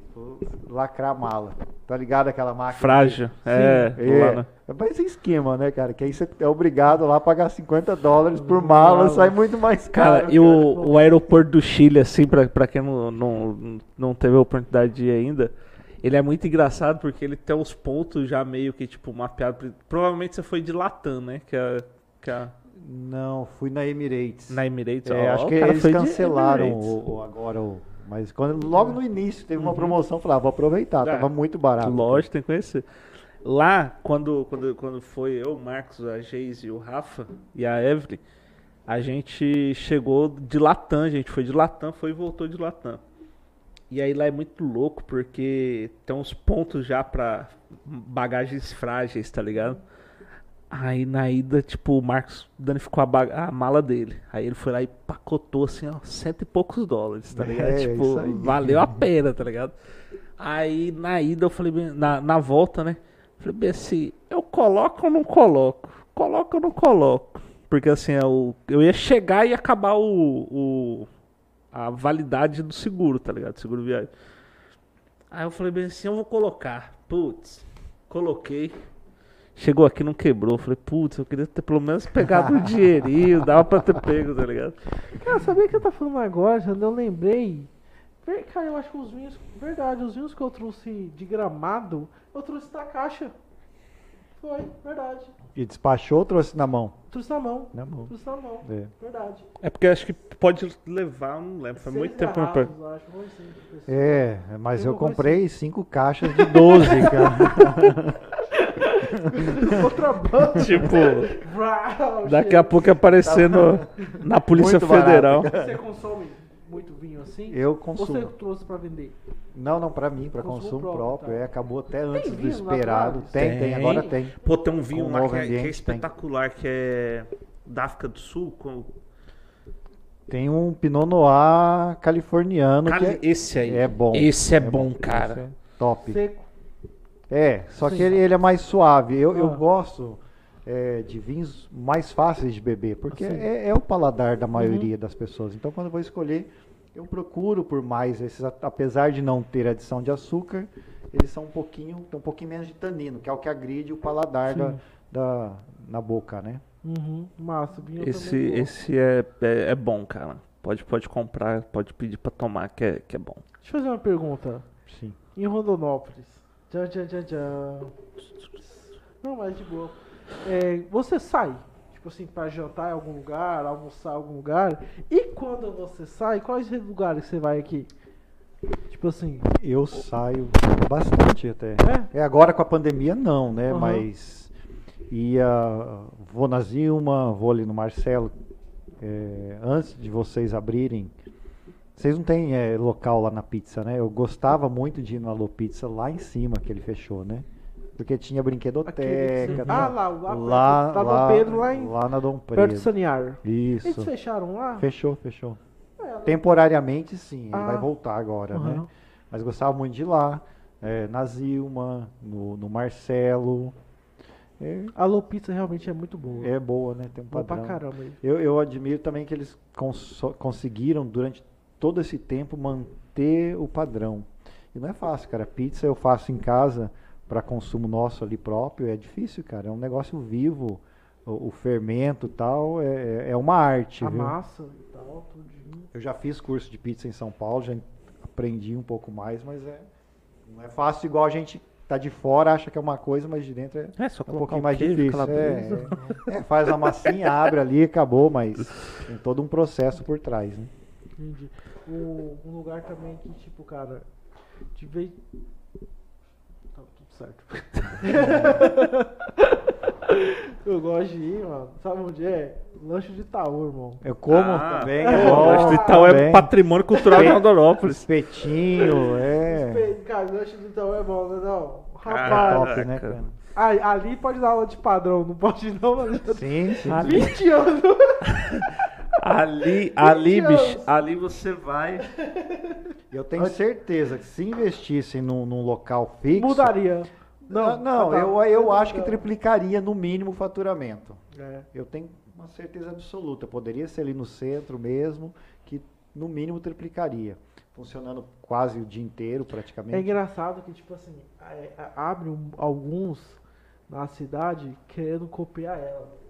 C: lacrar a mala. Tá ligado aquela máquina?
B: Frágil. É,
C: É,
B: lá no-
C: é mais esquema, né, cara? Que aí você é obrigado lá a pagar 50 dólares por mala,
A: Mala.
C: sai muito mais caro.
B: Cara, e o, o aeroporto do Chile, assim, pra, pra quem não, não, não teve a oportunidade de ir ainda, ele é muito engraçado porque ele tem os pontos já meio que, tipo, mapeados. Provavelmente você foi de Latam, né? Que é, que é
C: Não, fui na Emirates.
B: na Emirates.
C: É,
B: ó,
C: acho que eles cancelaram o, o- agora o. Mas quando, logo no início teve uma promoção, eu falei, ah, vou aproveitar,
B: É.
C: tava muito barato.
B: Lógico, tem que conhecer. Lá, quando, quando, quando foi eu, o Marcos, a Geise e o Rafa e a Evelyn, a gente chegou de Latam, a gente foi de Latam, foi e voltou de Latam. E aí lá é muito louco, porque tem uns pontos já pra bagagens frágeis, tá ligado? Aí na ida, tipo, o Marcos danificou a, a mala dele. Aí ele foi lá e pacotou assim, ó, cento e poucos dólares, tá ligado?
C: É,
B: tipo, valeu a pena, tá ligado? Aí na ida eu falei, bem- na, na volta, né? Falei bem assim, eu coloco ou não coloco? Coloco ou não coloco? Porque assim, é o, eu ia chegar e acabar o, o- a validade do seguro, tá ligado? Seguro viagem. Aí eu falei bem assim, eu vou colocar. Putz, coloquei. Chegou aqui não quebrou. Falei, putz, eu queria ter pelo menos pegado um dinheirinho, dava pra ter pego, tá ligado?
A: Cara, sabia que eu tá falando agora? Já eu lembrei. Cara, eu acho que os vinhos. Verdade, os vinhos que eu trouxe de gramado, eu trouxe da caixa. Foi, verdade.
C: E despachou ou trouxe na mão?
A: Trouxe na mão.
C: Na mão.
A: Trouxe na mão.
C: É.
A: Verdade.
B: É porque acho que pode levar, não lembro, foi
A: Seis
B: muito tempo.
A: garrafas, eu acho, assim.
C: É, mas
A: Eu
C: comprei cinco caixas de 12, cara.
A: Outra banda.
B: Tipo,
A: Vrau,
B: daqui a pouco aparecendo na Polícia
C: Muito barato,
B: Federal.
A: Você consome muito vinho assim?
C: Eu
A: Ou você
C: consumo.
A: trouxe pra vender?
C: Não, não, pra mim, pra
A: Consumo
C: consumo
A: próprio,
C: próprio.
A: tá.
C: É, acabou até antes do esperado. Tem, tem,
B: Tem.
C: agora tem.
B: Pô, tem um vinho lá
C: novo
B: que é, que é
C: ambiente, tem.
B: espetacular, que é da África do Sul. Com...
C: Tem um Pinot Noir californiano
B: Cali-
C: que
B: Esse aí.
C: é, é bom.
B: Esse é,
C: É
B: bom,
C: bom.
B: cara.
C: Esse é top.
A: Seco.
C: É, só
A: Sim.
C: que ele, ele é mais suave. Eu, eu
A: Ah.
C: gosto é, de vinhos mais fáceis de beber, porque
A: Sim.
C: é, é o paladar da maioria das pessoas. Então, quando eu vou escolher, eu procuro por mais esses, apesar de não ter adição de açúcar, eles são um pouquinho, tem um pouquinho menos de tanino, que é o que agride o paladar da,
A: Sim.
C: da- na boca, né?
A: Uhum, massa.
B: Esse, esse é, é, é bom, cara. Pode, pode comprar, pode pedir pra tomar, que é, que é bom.
A: Deixa eu fazer uma pergunta.
C: Sim.
A: Em Rondonópolis. Tchan, tchan, tchan, tchan. Não, mas de boa. É, você sai, tipo assim, pra jantar em algum lugar, almoçar em algum lugar. E quando você sai, quais lugares você vai aqui? Tipo assim,
C: Eu saio bastante até.
A: é?
C: É, agora com a pandemia não, né?
A: Aham.
C: Mas ia, vou na Zilma, vou ali no Marcelo. É, antes de vocês abrirem, vocês não têm é, local lá na pizza, né? Eu gostava muito de ir no Alô Pizza lá em cima que ele fechou, né? Porque tinha brinquedoteca. né?
A: Ah, lá, lá,
C: lá,
A: perto, tá
C: lá,
A: Pedro, lá em
C: lá na Dom
A: perto
C: Pedro.
A: do Saniar. Eles
C: Isso.
A: fecharam lá?
C: Fechou, fechou.
A: É,
C: Temporariamente sim, ele
A: Ah.
C: vai voltar agora, né?
A: Aham.
C: Mas gostava muito de ir lá, é, na Zilma, no, no Marcelo. É,
A: A Alô Pizza realmente é muito boa.
C: é boa, né? Tem um
A: boa pra
C: padrão.
A: caramba. aí.
C: Eu, eu admiro também que eles conso- conseguiram, durante todo esse tempo, manter o padrão. E não é fácil, cara. Pizza eu faço em casa para consumo nosso ali próprio. É difícil, cara. É um negócio vivo. O, o fermento e tal é, é uma arte.
A: A
C: viu?
A: massa e tal, tudinho.
C: Eu já fiz curso de pizza em São Paulo, já aprendi um pouco mais, mas é não é fácil igual a gente tá de fora, acha que é uma coisa, mas de dentro é
B: É, só
C: um pouquinho
B: um
C: mais
B: queijo,
C: difícil. É, é, faz a massinha, abre ali, acabou, mas tem todo um processo por trás, né?
A: Entendi. Um, um lugar também que, tipo, cara, de vez. Certo. Eu gosto de ir, mano. Sabe onde é? Lanche de Itaú, irmão.
C: Eu como
B: Ah,
C: também.
B: é,
C: é bom,
B: Lanche do Itaú é patrimônio cultural de Rondonópolis.
C: Espetinho, é.
A: Respeito, Cara, lanche de Itaú é bom, né? Não.
B: Cara,
A: Rapaz,
C: Top, né, cara?
A: aí- ali pode dar aula de padrão, não pode não, mano.
C: Sim, sim.
A: 20 anos.
B: Ali, ali,
A: 20
B: bicho, ali você vai.
C: Eu tenho certeza que se investissem num, num local fixo.
A: Mudaria.
C: Não, não,
A: tá.
C: eu, eu acho que triplicaria no mínimo o faturamento.
A: É.
C: Eu tenho uma certeza absoluta. Poderia ser ali no centro mesmo, que no mínimo triplicaria. Funcionando quase o dia inteiro,
A: É
C: praticamente.
A: engraçado que, tipo assim, é, é, abre alguns na cidade querendo copiar ela.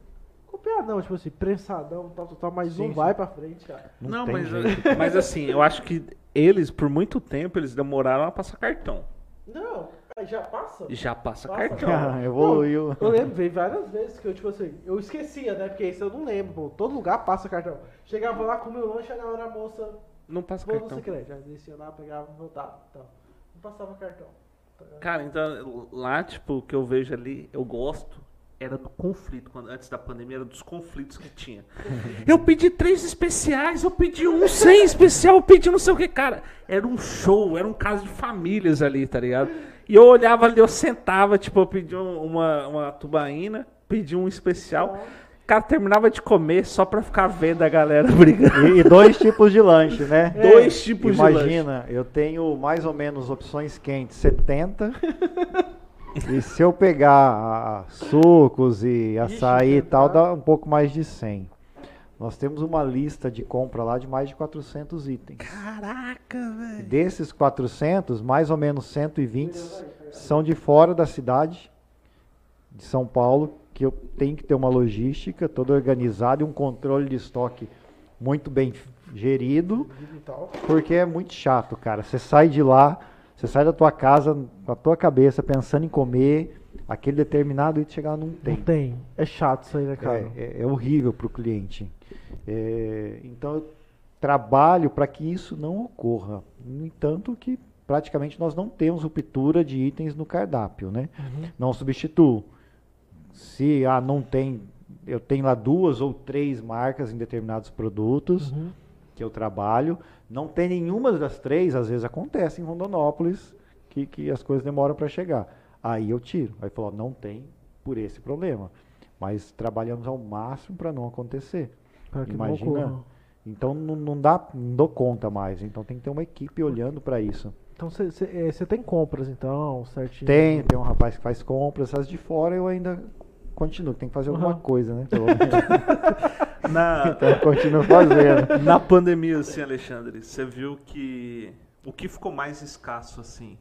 A: Copiar não, tipo assim, prensadão, tal, tal, tal, mas
C: Sim,
A: não
C: sim.
A: vai pra frente, cara.
C: Não,
B: Não,
C: tem
B: mas,
C: jeito.
B: mas assim, eu acho que eles, por muito tempo, eles demoraram a passar cartão.
A: Não, aí já passa.
B: Já passa
A: Passa.
B: cartão.
C: Ah, evoluiu.
A: Eu lembro, veio várias vezes que eu, tipo assim, eu esquecia, né? Porque isso eu não lembro, pô. Todo lugar passa cartão. Chegava lá, comia o lanche, na hora a moça,
B: Não passa
A: vou no
B: cartão.
A: secreto. Aí descia lá, pegava, voltava, então. Não passava cartão. Tá?
B: Cara, então lá, tipo, o que eu vejo ali, eu gosto, era do conflito. Quando, antes da pandemia, era dos conflitos que tinha. Eu pedi três especiais, eu pedi um sem especial, eu pedi não sei o que, cara. Era um show, era um caso de famílias ali, tá ligado? E eu olhava ali, eu sentava, tipo, eu pedi um- uma, uma tubaína, pedi um especial. O cara terminava de comer só pra ficar vendo a galera brigando.
C: E, e dois tipos de lanche, né?
B: Dois tipos de lanche.
C: Imagina, eu tenho mais ou menos opções quentes 70. e se eu pegar ah, sucos e açaí e tal, dá um pouco mais de 100. Nós temos uma lista de compra lá de mais de 400 itens.
B: Caraca, velho.
C: Desses 400, mais ou menos 120 são de fora da cidade de São Paulo, que eu tenho que ter uma logística toda organizada e um controle de estoque muito bem gerido, porque é muito chato, cara. Você sai de lá, você sai da tua casa com a tua cabeça pensando em comer aquele determinado item chegar não tem.
A: Não tem. É chato isso aí, né, cara?
C: É, é, é horrível para o cliente. É, então eu trabalho para que isso não ocorra. No entanto, que praticamente nós não temos ruptura de itens no cardápio, né?
A: Uhum.
C: Não substituo. Se ah, não tem, eu tenho lá duas ou três marcas em determinados produtos
A: Uhum.
C: Que eu trabalho, não tem nenhuma das três, às vezes acontece em Rondonópolis que, que as coisas demoram para chegar. Aí eu tiro. Aí falou, não tem por esse problema. Mas trabalhamos ao máximo para não acontecer.
A: Pra
C: Imagina.
A: não.
C: Então não, não dá, não dou conta mais. Então tem que ter uma equipe olhando para isso.
A: Então você tem compras, então, certinho?
C: Tem, tem um rapaz que faz compras, as de fora eu ainda continuo, tem que fazer alguma
A: Uhum.
C: coisa, né?
B: Na,
C: então eu continuo fazendo.
B: Na pandemia, assim, Alexandre, você viu que o que ficou mais escasso, assim,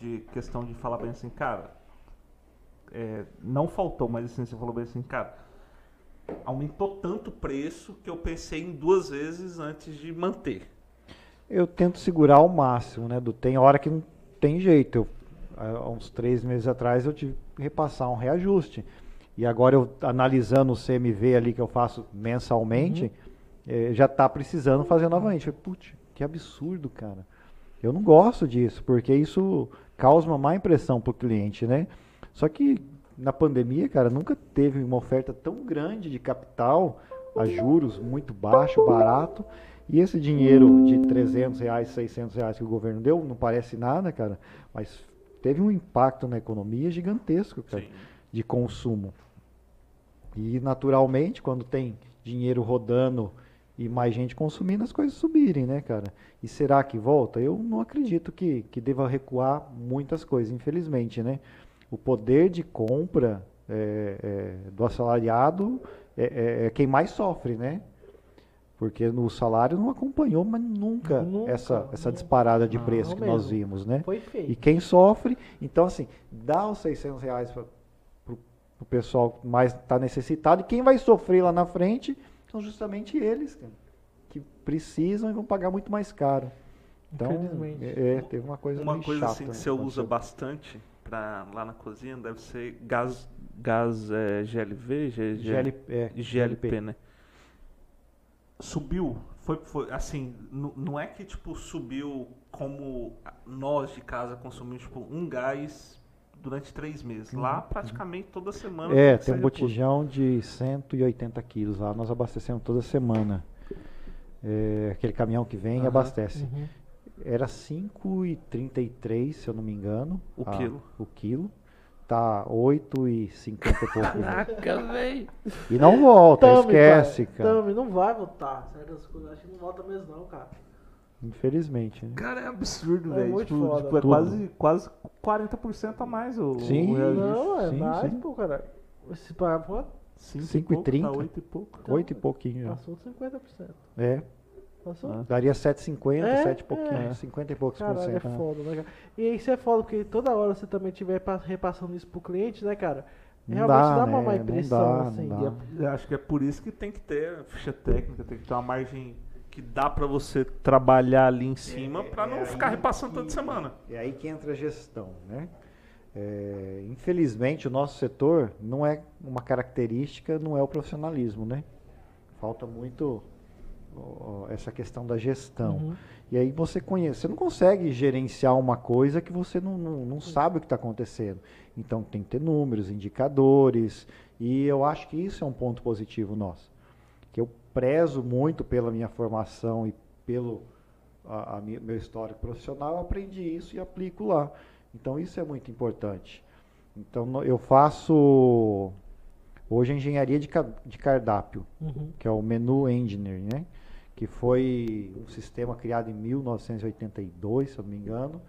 B: de questão de falar bem assim, cara, é, não faltou, mas assim, você falou bem assim, cara, aumentou tanto o preço que eu pensei em duas vezes antes de manter.
C: Eu tento segurar ao máximo, né? Do, tem hora que não tem jeito. Eu, há uns três meses atrás eu tive que repassar um reajuste. E agora eu analisando o CMV ali que eu faço mensalmente, eh, já está precisando fazer novamente. Putz, que absurdo, cara. Eu não gosto disso, porque isso causa uma má impressão para o cliente, né? Só que na pandemia, cara, nunca teve uma oferta tão grande de capital a juros muito baixo, barato. E esse dinheiro de 300 reais, 600 reais que o governo deu, não parece nada, cara, mas teve um impacto na economia gigantesco, cara, de consumo. E naturalmente, quando tem dinheiro rodando e mais gente consumindo, as coisas subirem, né, cara? E será que volta? Eu não acredito que, que deva recuar muitas coisas, infelizmente, né? O poder de compra é, é, do assalariado é, é- é quem mais sofre, né? Porque no salário não acompanhou, mas nunca,
A: Nunca,
C: essa, essa
A: não.
C: disparada de
A: Não
C: preço que nós
A: mesmo.
C: vimos, né?
A: Foi feio.
C: E quem sofre, então assim, dá os 600 reais para o pessoal mais está necessitado, e quem vai sofrer lá na frente são justamente eles, cara, que precisam e vão pagar muito mais caro. Então,
A: Infelizmente.
C: é, é, teve uma coisa
B: Uma coisa
C: chata,
B: assim que
C: né,
B: você usa bastante pra, lá na cozinha deve ser gás, gás é, GLV, G, G-
C: GL, é,
B: GLP, né? Subiu, foi, foi assim, não é que tipo subiu como nós de casa consumimos tipo um gás durante três meses. Lá, praticamente toda semana.
C: É, tem um botijão de 180 quilos lá, nós abastecemos toda semana. É, aquele caminhão que vem e
B: Aham.
C: abastece.
A: Uhum.
C: Era 5,33, se eu não me engano.
B: O
C: a-
B: quilo.
C: O quilo. Tá 8,50 e pouco.
A: Caraca, velho.
C: e não volta,
A: Tame,
C: esquece, cara.
A: Tame, não vai voltar. Coisas, acho que não volta mesmo, não, cara.
C: Infelizmente, né?
B: Cara, é absurdo,
A: É
B: velho.
A: muito
B: tipo,
A: foda.
B: tipo, é quase, quase 40% a mais o,
C: Sim.
B: o reajuste.
A: Não, é
C: sim,
A: mais,
C: sim.
A: pô, cara. Esse pagar quanto?
B: Cinco
C: Cinco e
B: pouco,
C: trinta.
B: Tá 8 e pouco.
C: 8 e pouquinho já.
A: Passou de 50%.
C: É,
A: Passou?
B: Ah.
C: daria 7,50,
A: É,
C: 7 e pouquinho,
A: é.
C: 50 e poucos por
A: Caralho, é
C: cento. né?
A: foda, né, cara? E isso é foda, porque toda hora você também estiver pa- repassando isso pro cliente, né, cara? Realmente
C: dá,
A: dá, uma
C: né?
A: má
C: Não
A: impressão,
C: dá, não
A: assim.
C: dá.
A: e é-
B: Eu acho que é por isso que tem que ter ficha técnica, tem que ter uma margem que dá pra você trabalhar ali em cima pra não
C: é
B: ficar repassando toda semana.
C: É aí que entra a gestão, né? É, infelizmente, o nosso setor não é uma característica, não é o profissionalismo, né? Falta muito ó, essa questão da gestão.
A: Uhum.
C: E aí você conhece, você não consegue gerenciar uma coisa que você não, não, não sabe o que está acontecendo. Então tem que ter números, indicadores, e eu acho que isso é um ponto positivo nosso. Prezo muito pela minha formação e pelo a, a mi- meu histórico profissional, aprendi isso e aplico lá. Então isso é muito importante. Então eu faço hoje engenharia de, de cardápio
A: Uhum.
C: que é o Menu Engineering, né? que foi um sistema criado em 1982, se eu não me engano,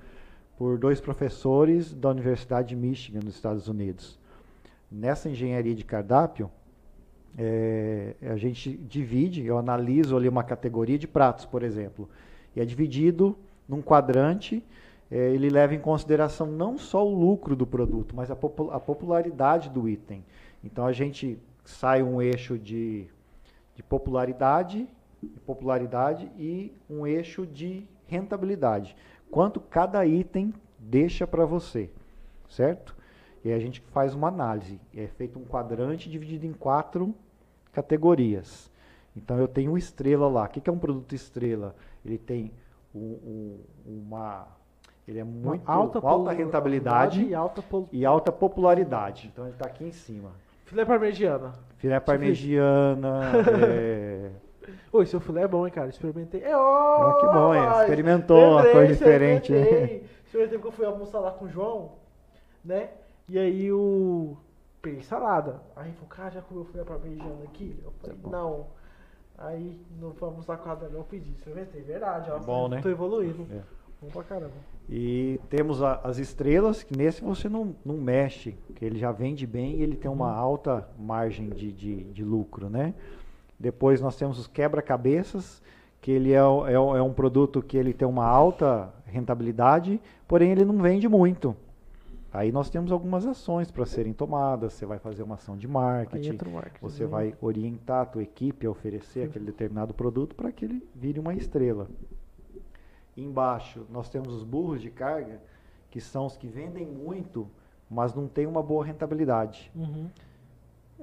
C: por dois professores da Universidade de Michigan, nos Estados Unidos. Nessa engenharia de cardápio, eh, a gente divide, eu analiso ali uma categoria de pratos, por exemplo, e é dividido num quadrante, eh, ele leva em consideração não só o lucro do produto, mas a, popu- a popularidade do item. Então a gente sai um eixo de, de popularidade, popularidade e um eixo de rentabilidade. Quanto cada item deixa para você, certo? E aí a gente faz uma análise. É feito um quadrante dividido em quatro categorias. Então eu tenho estrela lá. O que que é um produto estrela? Ele tem um- um- uma. Ele é muito
A: Uma
C: alta,
A: polu-
C: rentabilidade
A: e alta
C: e alta popularidade. Então ele está aqui em cima.
A: Filé parmegiana.
C: Filé parmegiana. é...
A: Oi, seu filé é bom, hein, cara? Experimentei. É, oh,
C: que bom, hein? Experimentou uma coisa diferente,
A: experimentei. Experimentei porque eu fui almoçar lá com o João, né? E aí o. Peguei salada. Aí falou, cara, já comeu filé parmegiana aqui? Eu falei,
C: É
A: não. Aí não foi almoçar com a Adela, eu pedi. Experimentei, verdade. ó.
C: É bom, né?
A: Tô evoluindo.
C: É.
A: Bom pra caramba.
C: E temos a- as estrelas, que nesse você não, não mexe, que ele já vende bem e ele tem uma alta margem de, de, de lucro, né? Depois nós temos os quebra-cabeças, que ele é, é, é um produto que ele tem uma alta rentabilidade, porém ele não vende muito. Aí nós temos algumas ações para serem tomadas, você vai fazer uma ação de marketing,
A: marketing.
C: você vai orientar a tua equipe a oferecer aquele determinado produto para que ele vire uma estrela. Embaixo nós temos os burros de carga, que são os que vendem muito, mas não tem uma boa rentabilidade.
A: Uhum.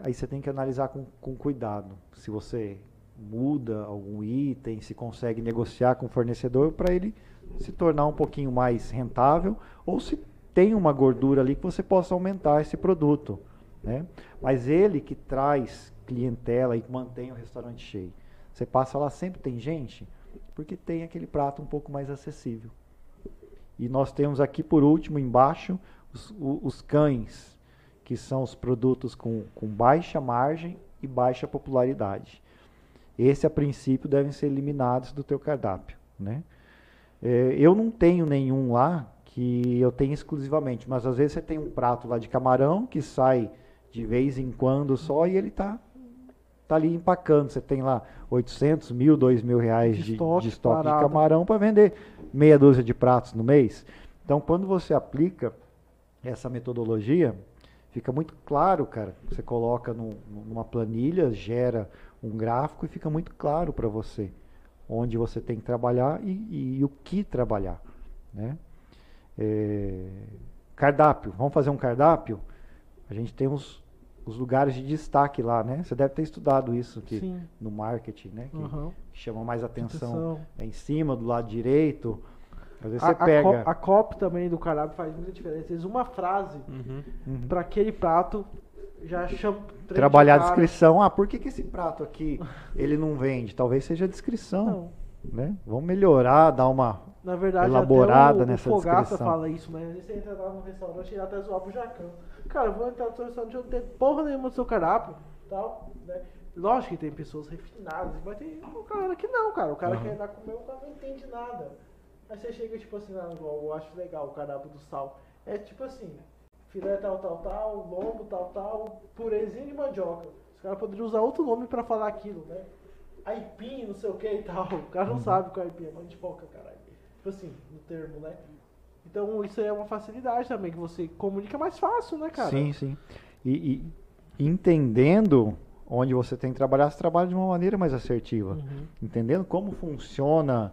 C: Aí você tem que analisar com, com cuidado. Se você muda algum item, se consegue negociar com o fornecedor para ele se tornar um pouquinho mais rentável, ou se tem uma gordura ali que você possa aumentar esse produto. Né? Mas ele que traz clientela e mantém o restaurante cheio. Você passa lá, sempre tem gente, porque tem aquele prato um pouco mais acessível. E nós temos aqui por último, embaixo, os, os cães, que são os produtos com, com baixa margem e baixa popularidade. Esse, a princípio, devem ser eliminados do teu cardápio. Né? É, eu não tenho nenhum lá que eu tenho exclusivamente, mas às vezes você tem um prato lá de camarão que sai de vez em quando só e ele está tá ali empacando. Você tem lá 800 mil, 2 mil reais
A: De estoque
C: de estoque de camarão para vender meia dúzia de pratos no mês. Então, quando você aplica essa metodologia, fica muito claro, cara. Você coloca num- numa planilha, gera um gráfico e fica muito claro para você onde você tem que trabalhar e, e o que trabalhar, né? É, cardápio, vamos fazer um cardápio? A gente tem os, os lugares de destaque lá, né? Você deve ter estudado isso
A: Sim.
C: no marketing, né? Que
A: Aham.
C: chama mais atenção
A: Atenção.
C: é em cima, do lado direito. Às vezes
A: A,
C: você pega.
A: a copy também do cardápio faz muita diferença. Às uma frase
B: Uhum.
C: Uhum.
A: pra aquele prato já chama.
C: Trabalhar a descrição. Ah, por que, que esse prato aqui ele não vende? Talvez seja a descrição.
A: Não.
C: Né? Vamos melhorar, dar uma.
A: Na verdade,
C: elaborada
A: até o,
C: nessa
A: o Fogaça
C: descrição.
A: fala isso, né? Você entra lá no restaurante e até zoar pro Jacão. Cara, eu vou entrar no seu restaurante e não tem porra nenhuma do seu cardápio tal, né? Lógico que tem pessoas refinadas, mas tem um cara que não, cara. O cara quer ir lá comer, o cara não entende nada. Aí você chega, tipo assim, lá, igual eu acho legal o cardápio do sal. É tipo assim, filé tal, tal, tal, lombo tal, tal, purezinho de mandioca. Os caras poderiam usar outro nome pra falar aquilo, né? Aipim, não sei o que e tal. O cara não sabe o que é aipim, é mandioca, caralho. Tipo assim, no termo, né? Então isso é uma facilidade também, que você comunica mais fácil, né, cara?
C: Sim, sim. E, e entendendo onde você tem que trabalhar, você trabalha de uma maneira mais assertiva.
A: Uhum.
C: Entendendo como funciona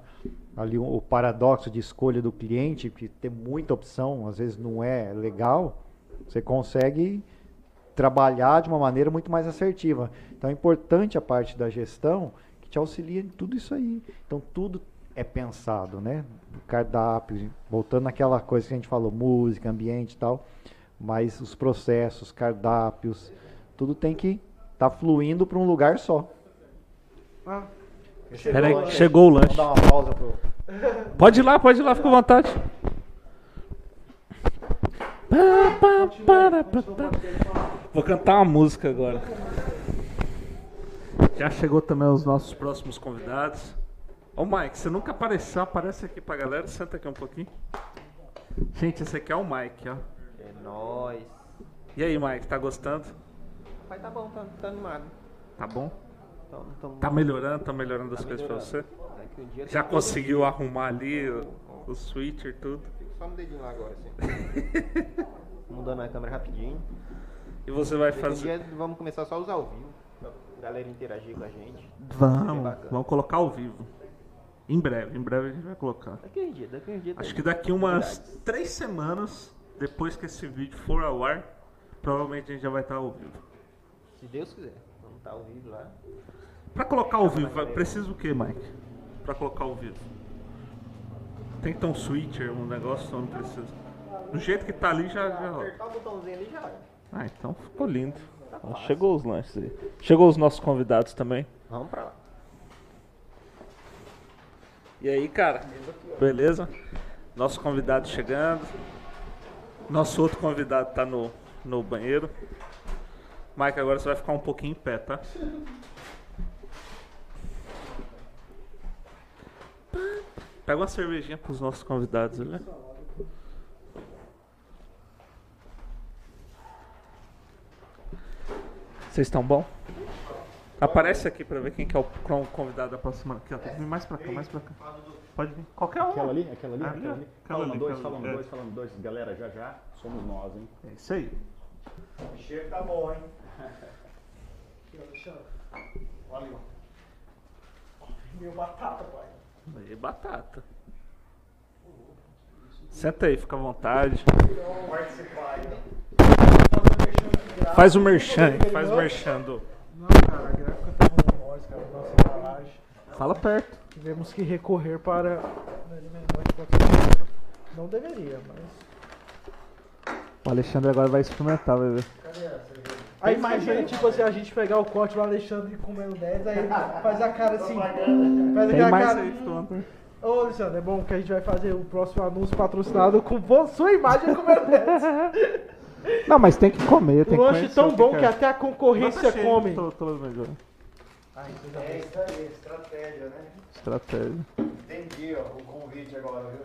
C: ali o, paradoxo de escolha do cliente, que ter muita opção às vezes não é legal, você consegue trabalhar de uma maneira muito mais assertiva. Então é importante a parte da gestão que te auxilia em tudo isso aí. Então tudo é pensado, né? Cardápio, voltando naquela coisa que a gente falou, música, ambiente e tal, mas os processos, cardápios, tudo tem que estar fluindo para um lugar só.
A: Ah,
B: Peraí, que chegou o lanche.
C: Vamos dar uma pausa pro
B: Pode ir lá, pode ir lá, fica à vontade. Vou cantar uma música agora. Já chegou também os nossos próximos convidados. Ô Mike, você nunca apareceu, aparece aqui pra galera, senta aqui um pouquinho. Gente, esse aqui é o Mike, ó.
F: É nóis.
B: E aí, Mike, tá gostando?
F: Mas tá bom, tá, tá animado.
B: Tá bom?
F: Então, então,
B: Tá melhorando, tá melhorando as
F: Tá
B: coisas pra você?
F: Um
B: Já
F: tem
B: conseguiu arrumar ali o, o switcher, tudo?
F: tudo. Fica só no dedinho lá agora, assim. Mudando a câmera rapidinho.
B: E você vai fazer.
F: dia vamos começar só a usar ao vivo. Pra galera interagir com a gente.
B: Vamos, vamos colocar ao vivo. Em breve, em breve a gente vai colocar.
F: Daqui um dia, daqui um dia.
B: Acho que daqui umas três semanas, depois que esse vídeo for ao ar, provavelmente a gente já vai estar ao vivo.
F: Se Deus quiser. Vamos estar ao vivo lá.
B: Pra colocar ao vivo, vai- precisa o que, Mike? Pra colocar ao vivo. Tem que ter um switcher, um negócio, não precisa. Do jeito que tá ali já. já...
F: Apertar o botãozinho ali já.
B: Ah, então ficou lindo. Ó, Chegou os lanches aí. Chegou os nossos convidados também.
F: Vamos pra lá.
B: E aí, cara? Beleza? Nosso convidado chegando. Nosso outro convidado tá no, no banheiro. Mike, agora você vai ficar um pouquinho em pé, tá? Pega uma cervejinha pros nossos convidados ali. Vocês estão bom? Aparece aqui pra ver quem que é o con- convidado da próxima. Aqui, ó. Tem que vir mais pra cá, mais pra cá. Pode vir. Qualquer um.
G: Aquela ali, aquela ali, aquela
B: ali,
G: Falando
B: ali,
G: dois, falando dois, falando dois. Galera, já já somos nós, hein?
B: É isso aí.
C: O cheiro tá bom, hein?
A: Olha Meu batata, pai.
B: E batata. Senta aí, fica à vontade. Faz o merchan, faz o merchan do.
A: Não, cara, a gráfica tá com nós, cara, nossa embalagem.
B: Fala perto.
A: Tivemos que recorrer para. Não deveria, mas.
B: O Alexandre agora vai experimentar, vai ver.
A: Aí imagina, tipo assim, a gente pegar o corte do Alexandre comendo 10, aí faz a cara assim. Faz aquela
B: mais
A: cara. Ô, Alexandre, é bom que a gente vai fazer o próximo anúncio patrocinado com sua imagem comendo 10.
B: Não, mas tem que comer, tem
A: Um
B: que
A: lanche tão bom
B: que
A: que
B: é.
A: até a concorrência
B: Tá
A: come.
B: Tô, tô melhor.
C: É isso aí, estratégia, né?
B: Estratégia.
C: Entendi, ó, o convite agora, viu?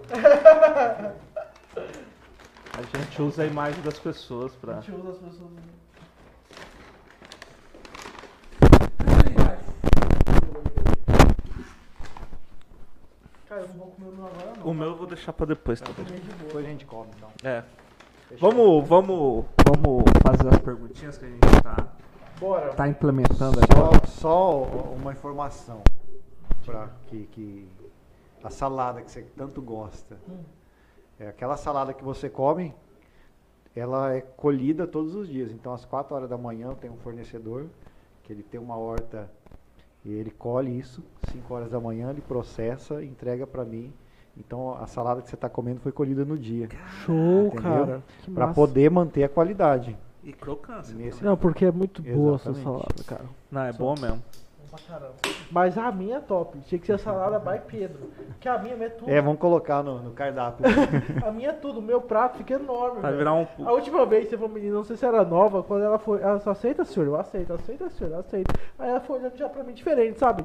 B: A gente usa a imagem das pessoas pra.
A: A gente usa as pessoas. Cara, eu não vou comer o meu agora não.
B: O meu eu vou deixar pra depois, tá.
C: Depois a gente come, então.
B: É. Vamos, vamos, vamos fazer as perguntinhas que a gente tá,
A: Bora.
B: tá implementando agora.
C: Só, só uma informação para que, que a salada que você tanto gosta, é aquela salada que você come, ela é colhida todos os dias. Então, às 4 horas da manhã, tem um fornecedor que ele tem uma horta e ele colhe isso. 5 horas da manhã, ele processa, entrega para mim Então a salada que você está comendo foi colhida no dia,
A: Show,
C: Entendeu?
A: cara.
C: Para poder manter a qualidade.
B: E crocância.
C: Nesse-
A: Não, porque é muito boa essa salada, cara.
B: Não, é bom mesmo.
A: Mas a minha é top. Tinha que ser a salada by Pedro. Que a minha é tudo.
C: É, vamos colocar no, no cardápio.
A: A minha é tudo. O meu prato fica enorme.
B: Vai virar um.
A: A última vez, você foi menina, não sei se era nova, quando ela foi, ela só aceita, senhor, eu aceito, aceita, senhor, eu aceito. Aí ela foi olhando já pra mim diferente, sabe?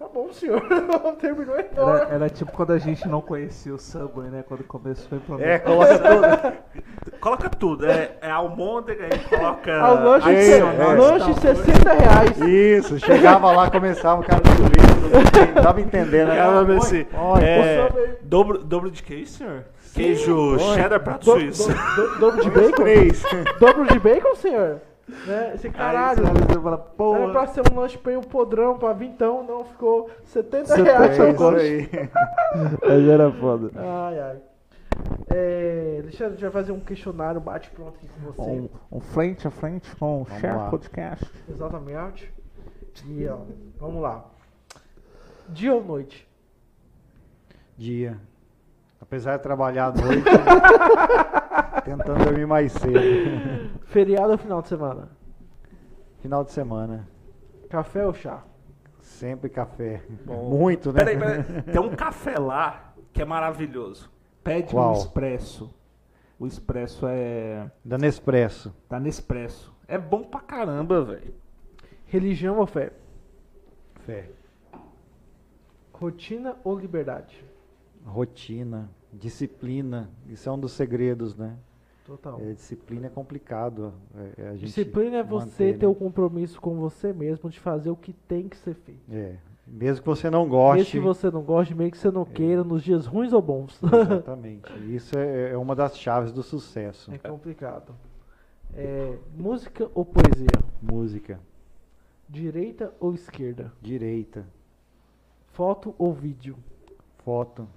A: Tá bom, senhor. Terminou
D: Era,
A: enorme.
D: era tipo quando a gente não conhecia o Subway, né? Quando começou a implementar.
C: é, coloca tudo.
B: Coloca tudo. É, é almôndega aí, coloca.
A: O lanche,
C: é, é.
A: lanche 60 reais.
C: Isso, chegava lá, começava o cara isso, não tava entendendo. né?
B: Ela vai assim,
C: Olha,
B: é, dobro, dobro de queijo, senhor? Queijo cheddar prato
A: Do,
B: suíço.
A: do, do, dobro de bacon?
C: três.
A: Dobro de bacon, senhor? Né? Esse
D: Aí
A: caralho.
D: você você fala, pô,
A: Era pra ser um lanche meio podrão, pra vintão, não, ficou 70
D: 70
A: reais.
C: É
A: o
C: isso
A: lanche.
C: aí.
D: aí era foda.
A: Ai, ai. É, deixa eu já fazer um questionário bate-pronto aqui com você.
D: Um, um frente a frente com o Share
C: lá.
D: Podcast.
A: Exatamente. E ó, vamos lá. Dia ou noite?
C: Dia. Apesar de trabalhar à noite, tentando dormir mais cedo.
A: Feriado ou final de semana?
C: Final de semana,
A: Café ou chá?
C: sempre café.
B: Bom.
C: Muito, né?
B: Peraí, peraí. Tem um café lá que é maravilhoso.
D: Pede
C: Qual?
D: um expresso. O expresso é.
C: Da Nespresso.
D: Tá Nespresso.
B: É bom pra caramba, velho.
A: Religião ou fé?
C: Fé.
A: Rotina ou liberdade?
C: Rotina, disciplina. Isso é um dos segredos, né?
A: Total.
C: É, disciplina é complicado. é, é
A: Disciplina é você
C: manter,
A: ter
C: né?
A: o compromisso com você mesmo de fazer o que tem que ser feito.
C: É. Mesmo que você não
A: Mesmo
C: goste.
A: que você não goste, mesmo que você não queira, nos dias ruins ou bons.
C: Exatamente. Isso é, é uma das chaves do sucesso.
A: é complicado. É, música ou poesia?
C: Música,
A: Direita ou esquerda?
C: direita,
A: Foto ou vídeo?
C: foto,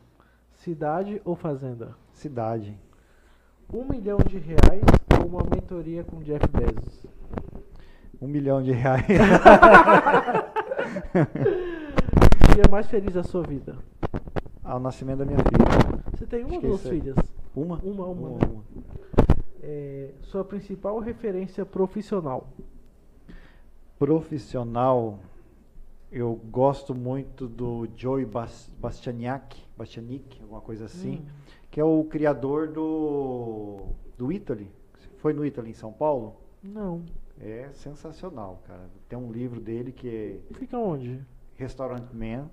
A: Cidade ou fazenda?
C: cidade.
A: Um milhão de reais ou uma mentoria com Jeff Bezos?
C: Um milhão de reais.
A: Dia mais feliz da sua vida?
C: Ao nascimento da minha filha.
A: Você tem uma ou duas
C: é-
A: filhas?
C: Uma?
A: Uma, uma,
C: Uma,
A: né?
C: uma.
A: É, sua principal referência profissional?
C: Profissional, eu gosto muito do Joey Bas Bastianiak, Bastianic, alguma coisa assim,
A: Hum,
C: que é o criador do, do Italy. Foi no Italy em São Paulo?
A: não.
C: É sensacional, cara. Tem um livro dele que é
A: Fica onde?
C: Restaurant Man,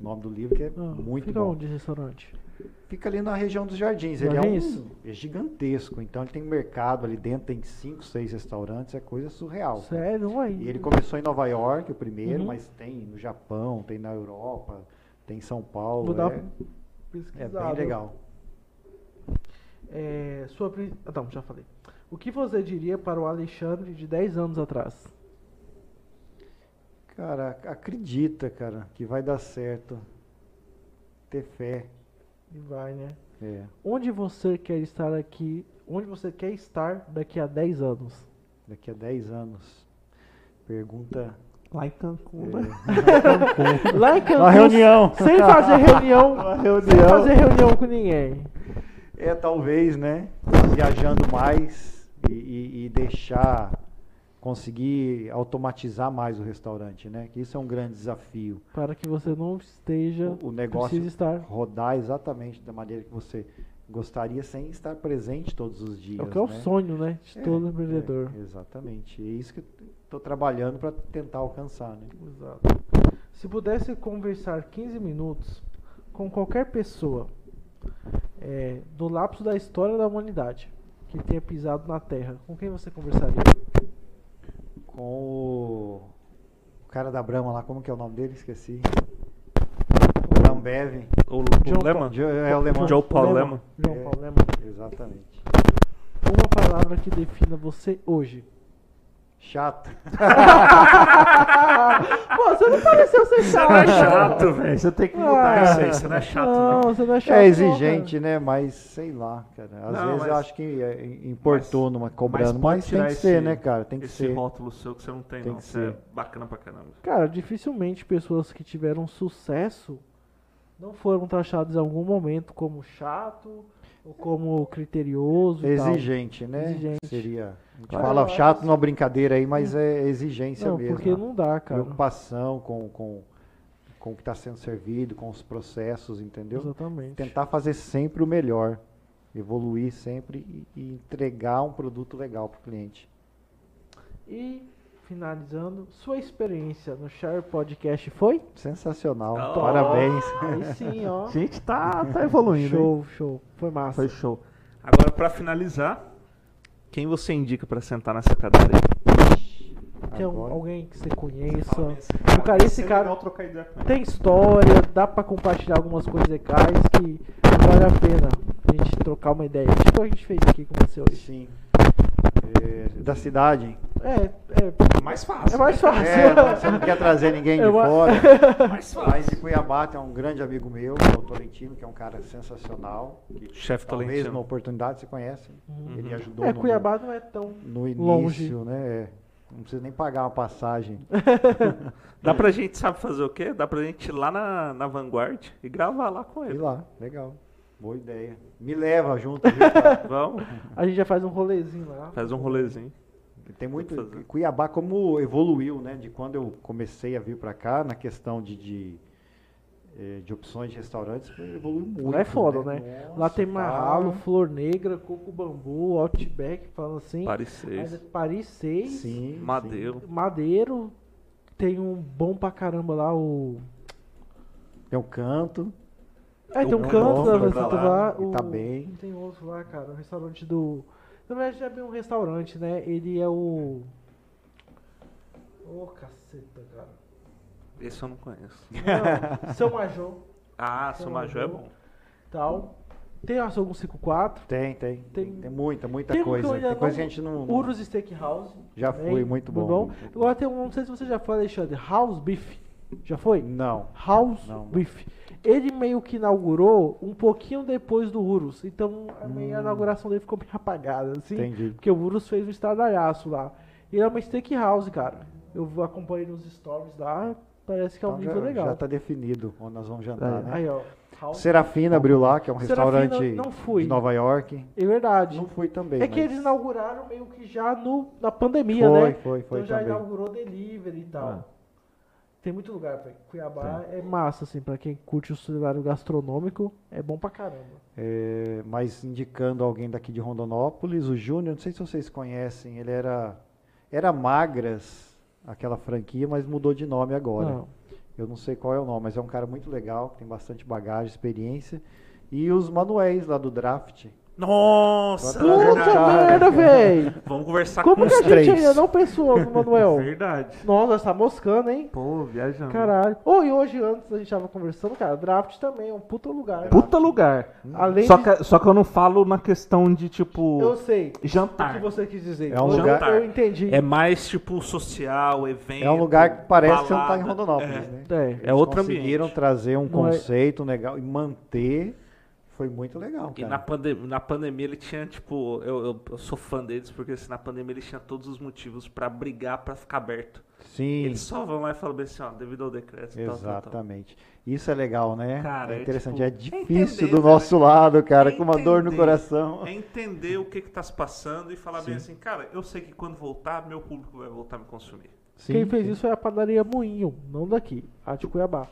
C: o nome do livro que é
A: Ah,
C: muito
A: fica
C: bom.
A: onde esse restaurante?
C: Fica ali na região dos Jardins. Ele é,
A: Jardins?
C: um, é gigantesco, então ele tem mercado ali dentro, tem cinco, seis restaurantes, é coisa surreal.
A: Sério? Uai.
C: E ele começou em Nova York, o primeiro,
A: Uhum.
C: mas tem no Japão, tem na Europa, tem em São Paulo.
A: Vou dar
C: é, é bem legal.
A: É, sua ah, não, já falei. O que você diria para o Alexandre de 10 anos atrás?
C: Cara, acredita, cara, que vai dar certo. Ter fé.
A: E vai, né?
C: É.
A: Onde você quer estar aqui? Onde você quer estar daqui a 10 anos?
C: Daqui a 10 anos. Pergunta.
D: Lá em Cancún,
C: é,
D: né?
A: Lá em Cancún,
C: Uma reunião.
A: sem fazer reunião,
C: Uma
A: sem
C: reunião.
A: fazer reunião com ninguém.
C: É, talvez, né? Viajando mais e, e- e deixar, conseguir automatizar mais o restaurante, né? Que isso é um grande desafio.
A: Para que você não esteja,
C: O, o negócio
A: estar.
C: rodar exatamente da maneira que você gostaria sem estar presente todos os dias.
A: É o que é o
C: né?
A: sonho, né? De
C: É,
A: todo empreendedor.
C: é, exatamente. É isso que eu estou trabalhando para tentar alcançar, né?
A: Exato. Se pudesse conversar 15 minutos com qualquer pessoa é, do lapso da história da humanidade que tenha pisado na Terra, com quem você conversaria?
C: Com o, o cara da Brahma lá, como que é o nome dele? Esqueci. O Lambev.
B: O,
A: John
B: o Lema?
C: Jo- É o alemão.
B: Joe Paul Lema.
A: João
C: É.
A: Paulo Lema.
C: Exatamente.
A: Uma palavra que defina você hoje.
C: Chato.
A: Pô, você não pareceu ser
B: Você não é
A: chato.
B: chato, velho.
D: Você tem que
A: Ah,
D: mudar
B: isso
D: isso
B: aí, você não é chato,
A: Não,
B: não.
A: você não é chato.
C: É
A: não,
C: exigente, né? Mas sei lá, cara. Às
B: Não,
C: vezes eu
B: mas-
C: acho que é importuno, mas cobrando,
B: pode
C: mas, tem que ser,
B: esse-
C: né, cara? Tem que
B: Esse
C: ser.
B: rótulo seu que você não tem,
C: Tem
B: não.
C: que
B: Você é
C: ser.
B: bacana pra caramba.
A: Cara, dificilmente pessoas que tiveram sucesso não foram taxados em algum momento como chato ou como criterioso e tal.
C: Exigente, né?
A: Exigente.
C: Seria. A gente
A: Claro,
C: fala chato numa brincadeira aí, mas é exigência
A: Não,
C: mesmo.
A: porque não dá, cara.
C: Preocupação com, com, com o que está sendo servido, com os processos, entendeu?
A: Exatamente.
C: Tentar fazer sempre o melhor. Evoluir sempre e, e entregar um produto legal para o cliente.
A: E finalizando, sua experiência no Share Podcast foi?
C: Sensacional.
B: Oh.
C: Parabéns.
A: Aí sim, ó.
D: A gente tá, tá evoluindo, hein?
A: show, show. Foi massa.
D: Foi show.
B: Agora, pra finalizar, quem você indica pra sentar nessa cadeira aí?
A: Tem um-
C: Agora-
A: alguém que você conheça. O cara, esse cara tem história, dá pra compartilhar algumas coisas legais que vale a pena a gente trocar uma ideia. Tipo a gente fez aqui com você hoje.
C: Sim. É, da cidade.
A: É, é,
B: Mais fácil.
A: é mais fácil.
C: É, você não quer trazer ninguém de
A: Eu a-
C: fora.
B: Mais
C: Mas
B: fácil.
C: de Cuiabá tem um grande amigo meu, é o Tolentino, que é um cara sensacional.
B: Chefe
C: talvez
B: Tolentino.
C: numa oportunidade você conhece. Ele ajudou
A: É,
C: no,
A: Cuiabá não é tão.
C: no início,
A: longe.
C: né? É, Não precisa nem pagar uma passagem.
B: Dá pra gente, sabe fazer o quê? Dá pra gente ir lá na, na Vanguard e gravar lá com
C: E
B: ele.
C: lá, legal. Boa ideia. Me leva junto?
B: Vamos,
A: A gente já faz um rolezinho lá.
B: faz um rolezinho.
C: Tem muito.
B: fazer.
C: Cuiabá, como evoluiu, né? De quando eu comecei a vir pra cá, na questão de, de, eh, de opções de restaurantes, evoluiu muito.
A: Lá é foda, né?
C: Nossa,
A: Lá tem Marralo,
C: tá.
A: Flor Negra, Coco Bambu, Outback, fala assim.
B: Paris
A: Mas é
B: 6.
A: Paris 6,
C: Sim.
B: Madeiro.
A: Madeiro. Tem um bom pra caramba lá, o.
C: sim. Tem um canto.
A: É, tem um
B: O
A: canto da
B: pra
A: lá.
C: lá,
A: o...
C: e tá bem.
A: Tem outro lá, cara. Um restaurante do. Na verdade, já é bem um restaurante, né? Ele é o. Ô, caceta, cara.
B: Esse eu não conheço.
A: Não, São Major,
B: Ah, São Major é bom.
A: tal. Tem a Açougue 154.
C: Tem, tem.
A: Tem-
C: Tem, muita, muita
A: Tem
C: coisa. Tem coisa que a gente não. não-
A: Urus Steakhouse.
C: Já fui, muito bom. muito bom.
A: Agora tem um, não sei se você já foi, Alexandre. House Beef. Já foi?
C: Não.
A: House
C: Não.
A: Beef. Ele meio que inaugurou um pouquinho depois do Urus. Então a meio a inauguração dele ficou bem apagada, assim.
C: Hum. Entendi.
A: Porque o Urus fez um estardalhaço lá. E é uma steakhouse, cara. Eu acompanhei nos stories lá. Parece que é um
C: Então
A: nível
C: já,
A: legal.
C: já tá definido onde nós vamos jantar, né?
A: Aí, ó. House
C: Serafina abriu lá, que é um
A: Serafina,
C: restaurante de Nova York.
A: É verdade.
C: Não fui também.
A: é que
C: mas
A: eles inauguraram meio que já no, na pandemia,
C: Foi,
A: né?
C: foi, foi
A: então já
C: também.
A: inaugurou delivery e tal.
D: Ah.
A: Tem muito lugar, velho. Cuiabá é massa, assim, pra quem curte o cenário gastronômico, é bom pra caramba.
C: É, mas indicando alguém daqui de Rondonópolis, o Júnior, não sei se vocês conhecem, ele era era Magras, aquela franquia, mas mudou de nome agora.
A: Não.
C: Eu não sei qual é o nome, mas é um cara muito legal, que tem bastante bagagem, experiência. E os Manuéis lá do draft.
B: Nossa!
A: Puta merda, velho!
B: Vamos conversar
A: Como
B: com
A: que a gente ainda não pensou no Manuel?
D: Verdade.
A: Nossa, tá moscando, hein?
D: Pô, viajando.
A: Caralho. Ô, e hoje, antes a gente tava conversando, cara, draft também é um puta lugar.
D: Puta lugar.
A: Além
D: Só
A: de...
D: que, só que eu não falo na questão de, tipo,
A: Eu sei o que
D: jantar.
A: você quis dizer.
C: É um
A: eu,
C: lugar-
A: eu entendi.
B: É mais tipo social, evento.
C: É um lugar que parece que você não está em. Rondonópolis,
B: É.
C: né?
A: É.
C: Eles
B: É outro
C: conseguiram
B: ambiente.
C: trazer um
A: Não é-
C: conceito legal e manter. Foi muito legal,
B: E
C: cara.
B: na, pandem na pandemia ele tinha, tipo, eu, eu, eu sou fã deles, porque assim, na pandemia ele tinha todos os motivos pra brigar pra ficar aberto.
C: Sim,
B: Eles só vão lá e falam bem assim, ó, devido ao decreto e tal, tal, tal.
C: exatamente. Isso é legal, né?
B: Cara,
C: é
B: é
C: interessante.
B: tipo,
C: é
B: é
C: difícil
B: entender,
C: do nosso lado, cara,
B: É
C: com uma dor no coração.
B: É entender o que que tá se passando e falar bem assim, cara, eu sei que quando voltar, meu público vai voltar a me consumir.
C: Sim,
A: Quem fez
C: sim.
A: isso foi a padaria Moinho, não daqui, a de Cuiabá.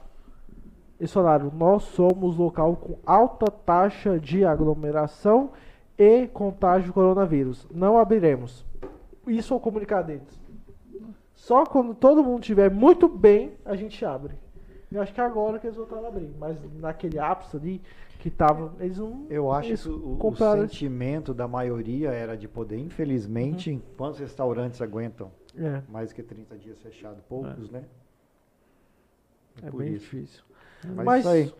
A: Eles falaram, nós somos local com alta taxa de aglomeração e contágio de coronavírus. Não abriremos. Isso é o comunicado deles. Só quando todo mundo estiver muito bem, a gente abre. Eu acho que é agora que eles voltaram a abrir. Mas naquele ápice ali que tava. Eles não.
C: Eu acho que o, o sentimento da maioria era de poder. Infelizmente,
A: Uhum.
C: quantos restaurantes aguentam
A: É,
C: mais que 30 dias fechado? Poucos, né?
A: é
C: por
A: bem
C: isso.
A: difícil.
C: Mas,
A: Mas
C: isso aí.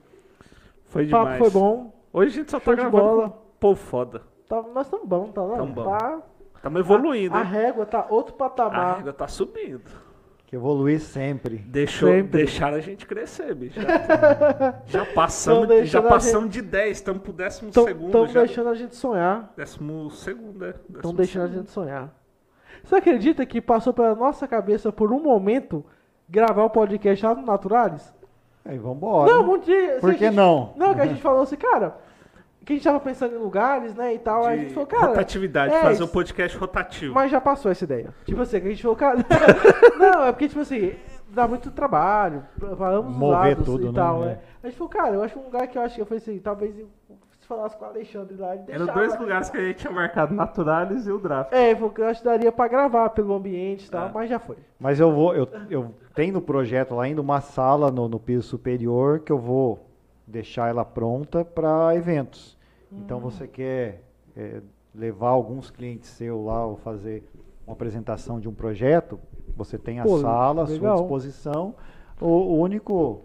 B: Foi
A: o papo
B: demais.
A: foi bom.
B: Hoje a gente só tá
A: Show de
B: gravando
A: bola.
B: com povo foda.
A: Tá, nós estamos bom, tá lá?
B: Tamo bom.
A: Tá,
B: Estamos evoluindo,
A: a, a régua tá outro
B: A
A: patamar.
B: régua tá subindo.
C: Que evoluir sempre.
B: Deixou,
A: Sempre.
B: deixaram a gente crescer, bicho. Já passamos,
A: Tão
B: já
A: a
B: passamos de 10, estamos pro décimo
A: Estão
B: segundo já.
A: deixando a gente sonhar.
B: Décimo segundo, é.
A: Estão deixando a
B: segundo.
A: gente sonhar. Você acredita que passou pela nossa cabeça por um momento gravar o podcast lá no Naturalis?
C: Aí vambora.
A: Não, um dia. assim,
C: Por que
A: gente-
C: não?
A: Não, que a gente falou assim, cara, que a gente tava pensando em lugares, né, e tal. aí a gente falou, cara.
B: rotatividade,
A: é,
B: fazer um podcast rotativo.
A: Mas já passou essa ideia. Tipo assim, que a gente falou, cara. não, é porque, tipo assim, dá muito trabalho pra ambos os
C: Mover
A: lados
C: tudo,
A: e
C: né?
A: tal,
C: É.
A: né? A gente falou, cara, eu acho um lugar que eu acho que eu falei assim, talvez falasse com o Alexandre lá, ele
D: Eram dois lugares que a gente tinha marcado, Naturalis e o Draft.
A: É, porque eu acho que daria pra gravar pelo ambiente e tal,
B: É.
A: mas já foi.
C: Mas eu vou, eu, eu tenho no projeto lá ainda uma sala no, no piso superior que eu vou deixar ela pronta para eventos. Então
A: Hum.
C: você quer é, levar alguns clientes seus lá ou fazer uma apresentação de um projeto, você tem a
A: Pô,
C: sala à sua disposição. O, o único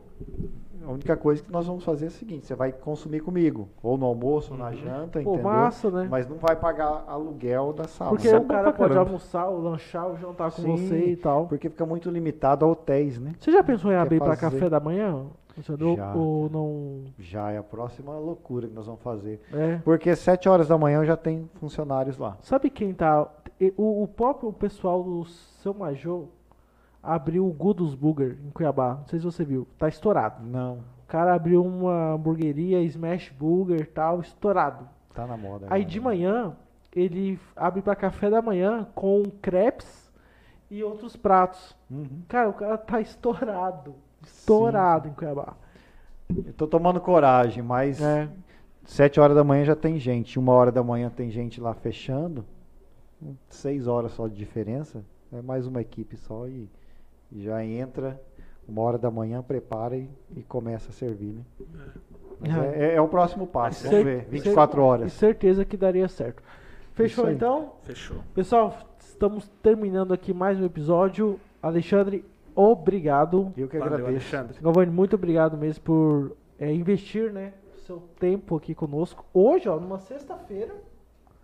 C: a única coisa que nós vamos fazer é o seguinte, você vai consumir comigo, ou no almoço, ou na janta,
A: Pô,
C: entendeu?
A: massa, né?
C: Mas não vai pagar aluguel da sala.
A: Porque
C: né?
A: o cara
D: pra
A: pode
D: caramba.
A: almoçar, ou lanchar, ou jantar com
C: Sim,
A: você e tal.
C: Porque fica muito limitado a hotéis, né?
A: Você já pensou em
C: Quer
A: abrir pra
C: fazer?
A: café da manhã? Ou-
C: Já.
A: Ou não.
C: Já é a próxima loucura que nós vamos fazer.
A: É.
C: Porque sete horas da manhã já tem funcionários lá.
A: Sabe quem tá. e- O, o próprio pessoal do Seu Major abriu o Goodus Burger em Cuiabá. Não sei se você viu. Tá estourado.
C: Não,
A: O cara abriu uma hamburgueria, Smash Burger e tal, estourado.
C: tá na moda.
A: Aí de manhã, ele abre pra café da manhã com crepes e outros pratos.
C: Uhum.
A: Cara, o cara tá estourado. Estourado em Cuiabá.
C: Eu tô tomando coragem, mas
A: É.
C: sete horas da manhã já tem gente. Uma hora da manhã tem gente lá fechando. Seis horas só de diferença. É mais uma equipe só e já entra. Uma hora da manhã, prepara e, e começa a servir, né? É, é- é o próximo passo.
A: Cer-
C: Vamos ver.
A: cer-
C: 24
A: E
C: horas.
A: certeza que daria certo. Fechou então?
B: Fechou.
A: Pessoal, estamos terminando aqui mais um episódio. Alexandre, obrigado.
C: Eu que
B: Valeu,
C: agradeço.
B: Alexandre.
A: Galvani, muito obrigado mesmo por é, investir, né, seu tempo aqui conosco. Hoje, ó, numa sexta-feira,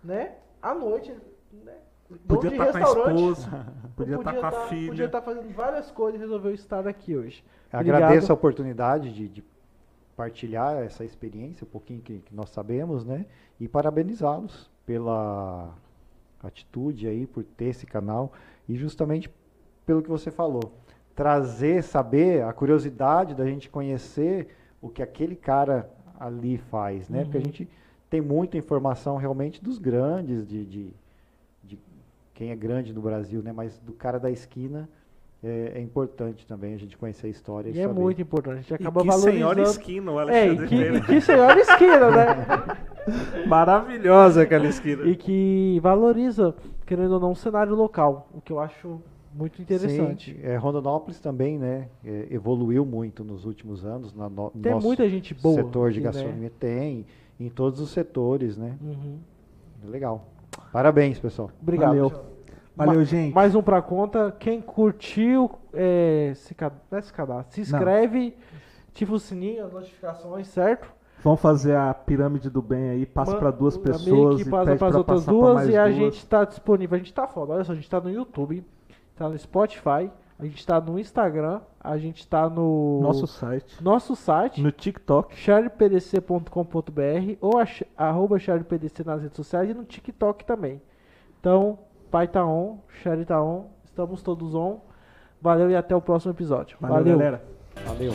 A: né, à noite, né,
D: Podia estar com a esposa, podia estar com a
A: tá-
D: filha.
A: Podia estar fazendo várias coisas e resolveu estar aqui hoje.
C: Agradeço
A: Obrigado.
C: a oportunidade de, de partilhar essa experiência, um pouquinho que, que nós sabemos, né? E parabenizá-los pela atitude aí, por ter esse canal e justamente pelo que você falou. Trazer, saber, a curiosidade da gente conhecer o que aquele cara ali faz, né? Porque a
A: Uhum.
C: gente tem muita informação realmente dos grandes, de, de, de quem é grande no Brasil, né? Mas do cara da esquina é, é importante também a gente conhecer a história e,
A: E é
C: saber.
A: muito importante. A gente
B: E
A: acaba
B: que
A: valorizando.
B: senhora esquina o
A: É,
B: Alexandre
A: e que, e que senhora esquina, né?
B: Maravilhosa aquela esquina.
A: e que valoriza, querendo ou não, o cenário local, o que eu acho muito interessante.
C: Sim, é, Rondonópolis também, né, é, evoluiu muito nos últimos anos. Na no,
A: Tem
C: nosso
A: muita gente boa.
C: setor de
A: né?
C: gastronomia tem, em todos os setores, né?
A: Uhum.
C: Legal. Parabéns, pessoal.
A: Obrigado.
D: Valeu. Valeu,
A: Ma-
D: gente.
A: Mais um pra conta. Quem curtiu, é, se, cad- é se cadastra, se inscreve, ativa o sininho, as notificações, certo?
D: Vamos fazer a pirâmide do bem aí, passa para duas pessoas e
A: passa pras
D: pra
A: outras duas e a
D: duas.
A: gente está disponível. A gente tá foda. Olha só, a gente tá no YouTube, tá no Spotify, a gente tá no Instagram, a gente tá no
D: Nosso site.
A: nosso site.
D: No TikTok.
A: charepdc.com.br ou a, arroba charepdc nas redes sociais e no TikTok também. Então, pai tá on, Share tá on, estamos todos on. Valeu e até o próximo episódio.
D: Valeu, galera.
C: Valeu.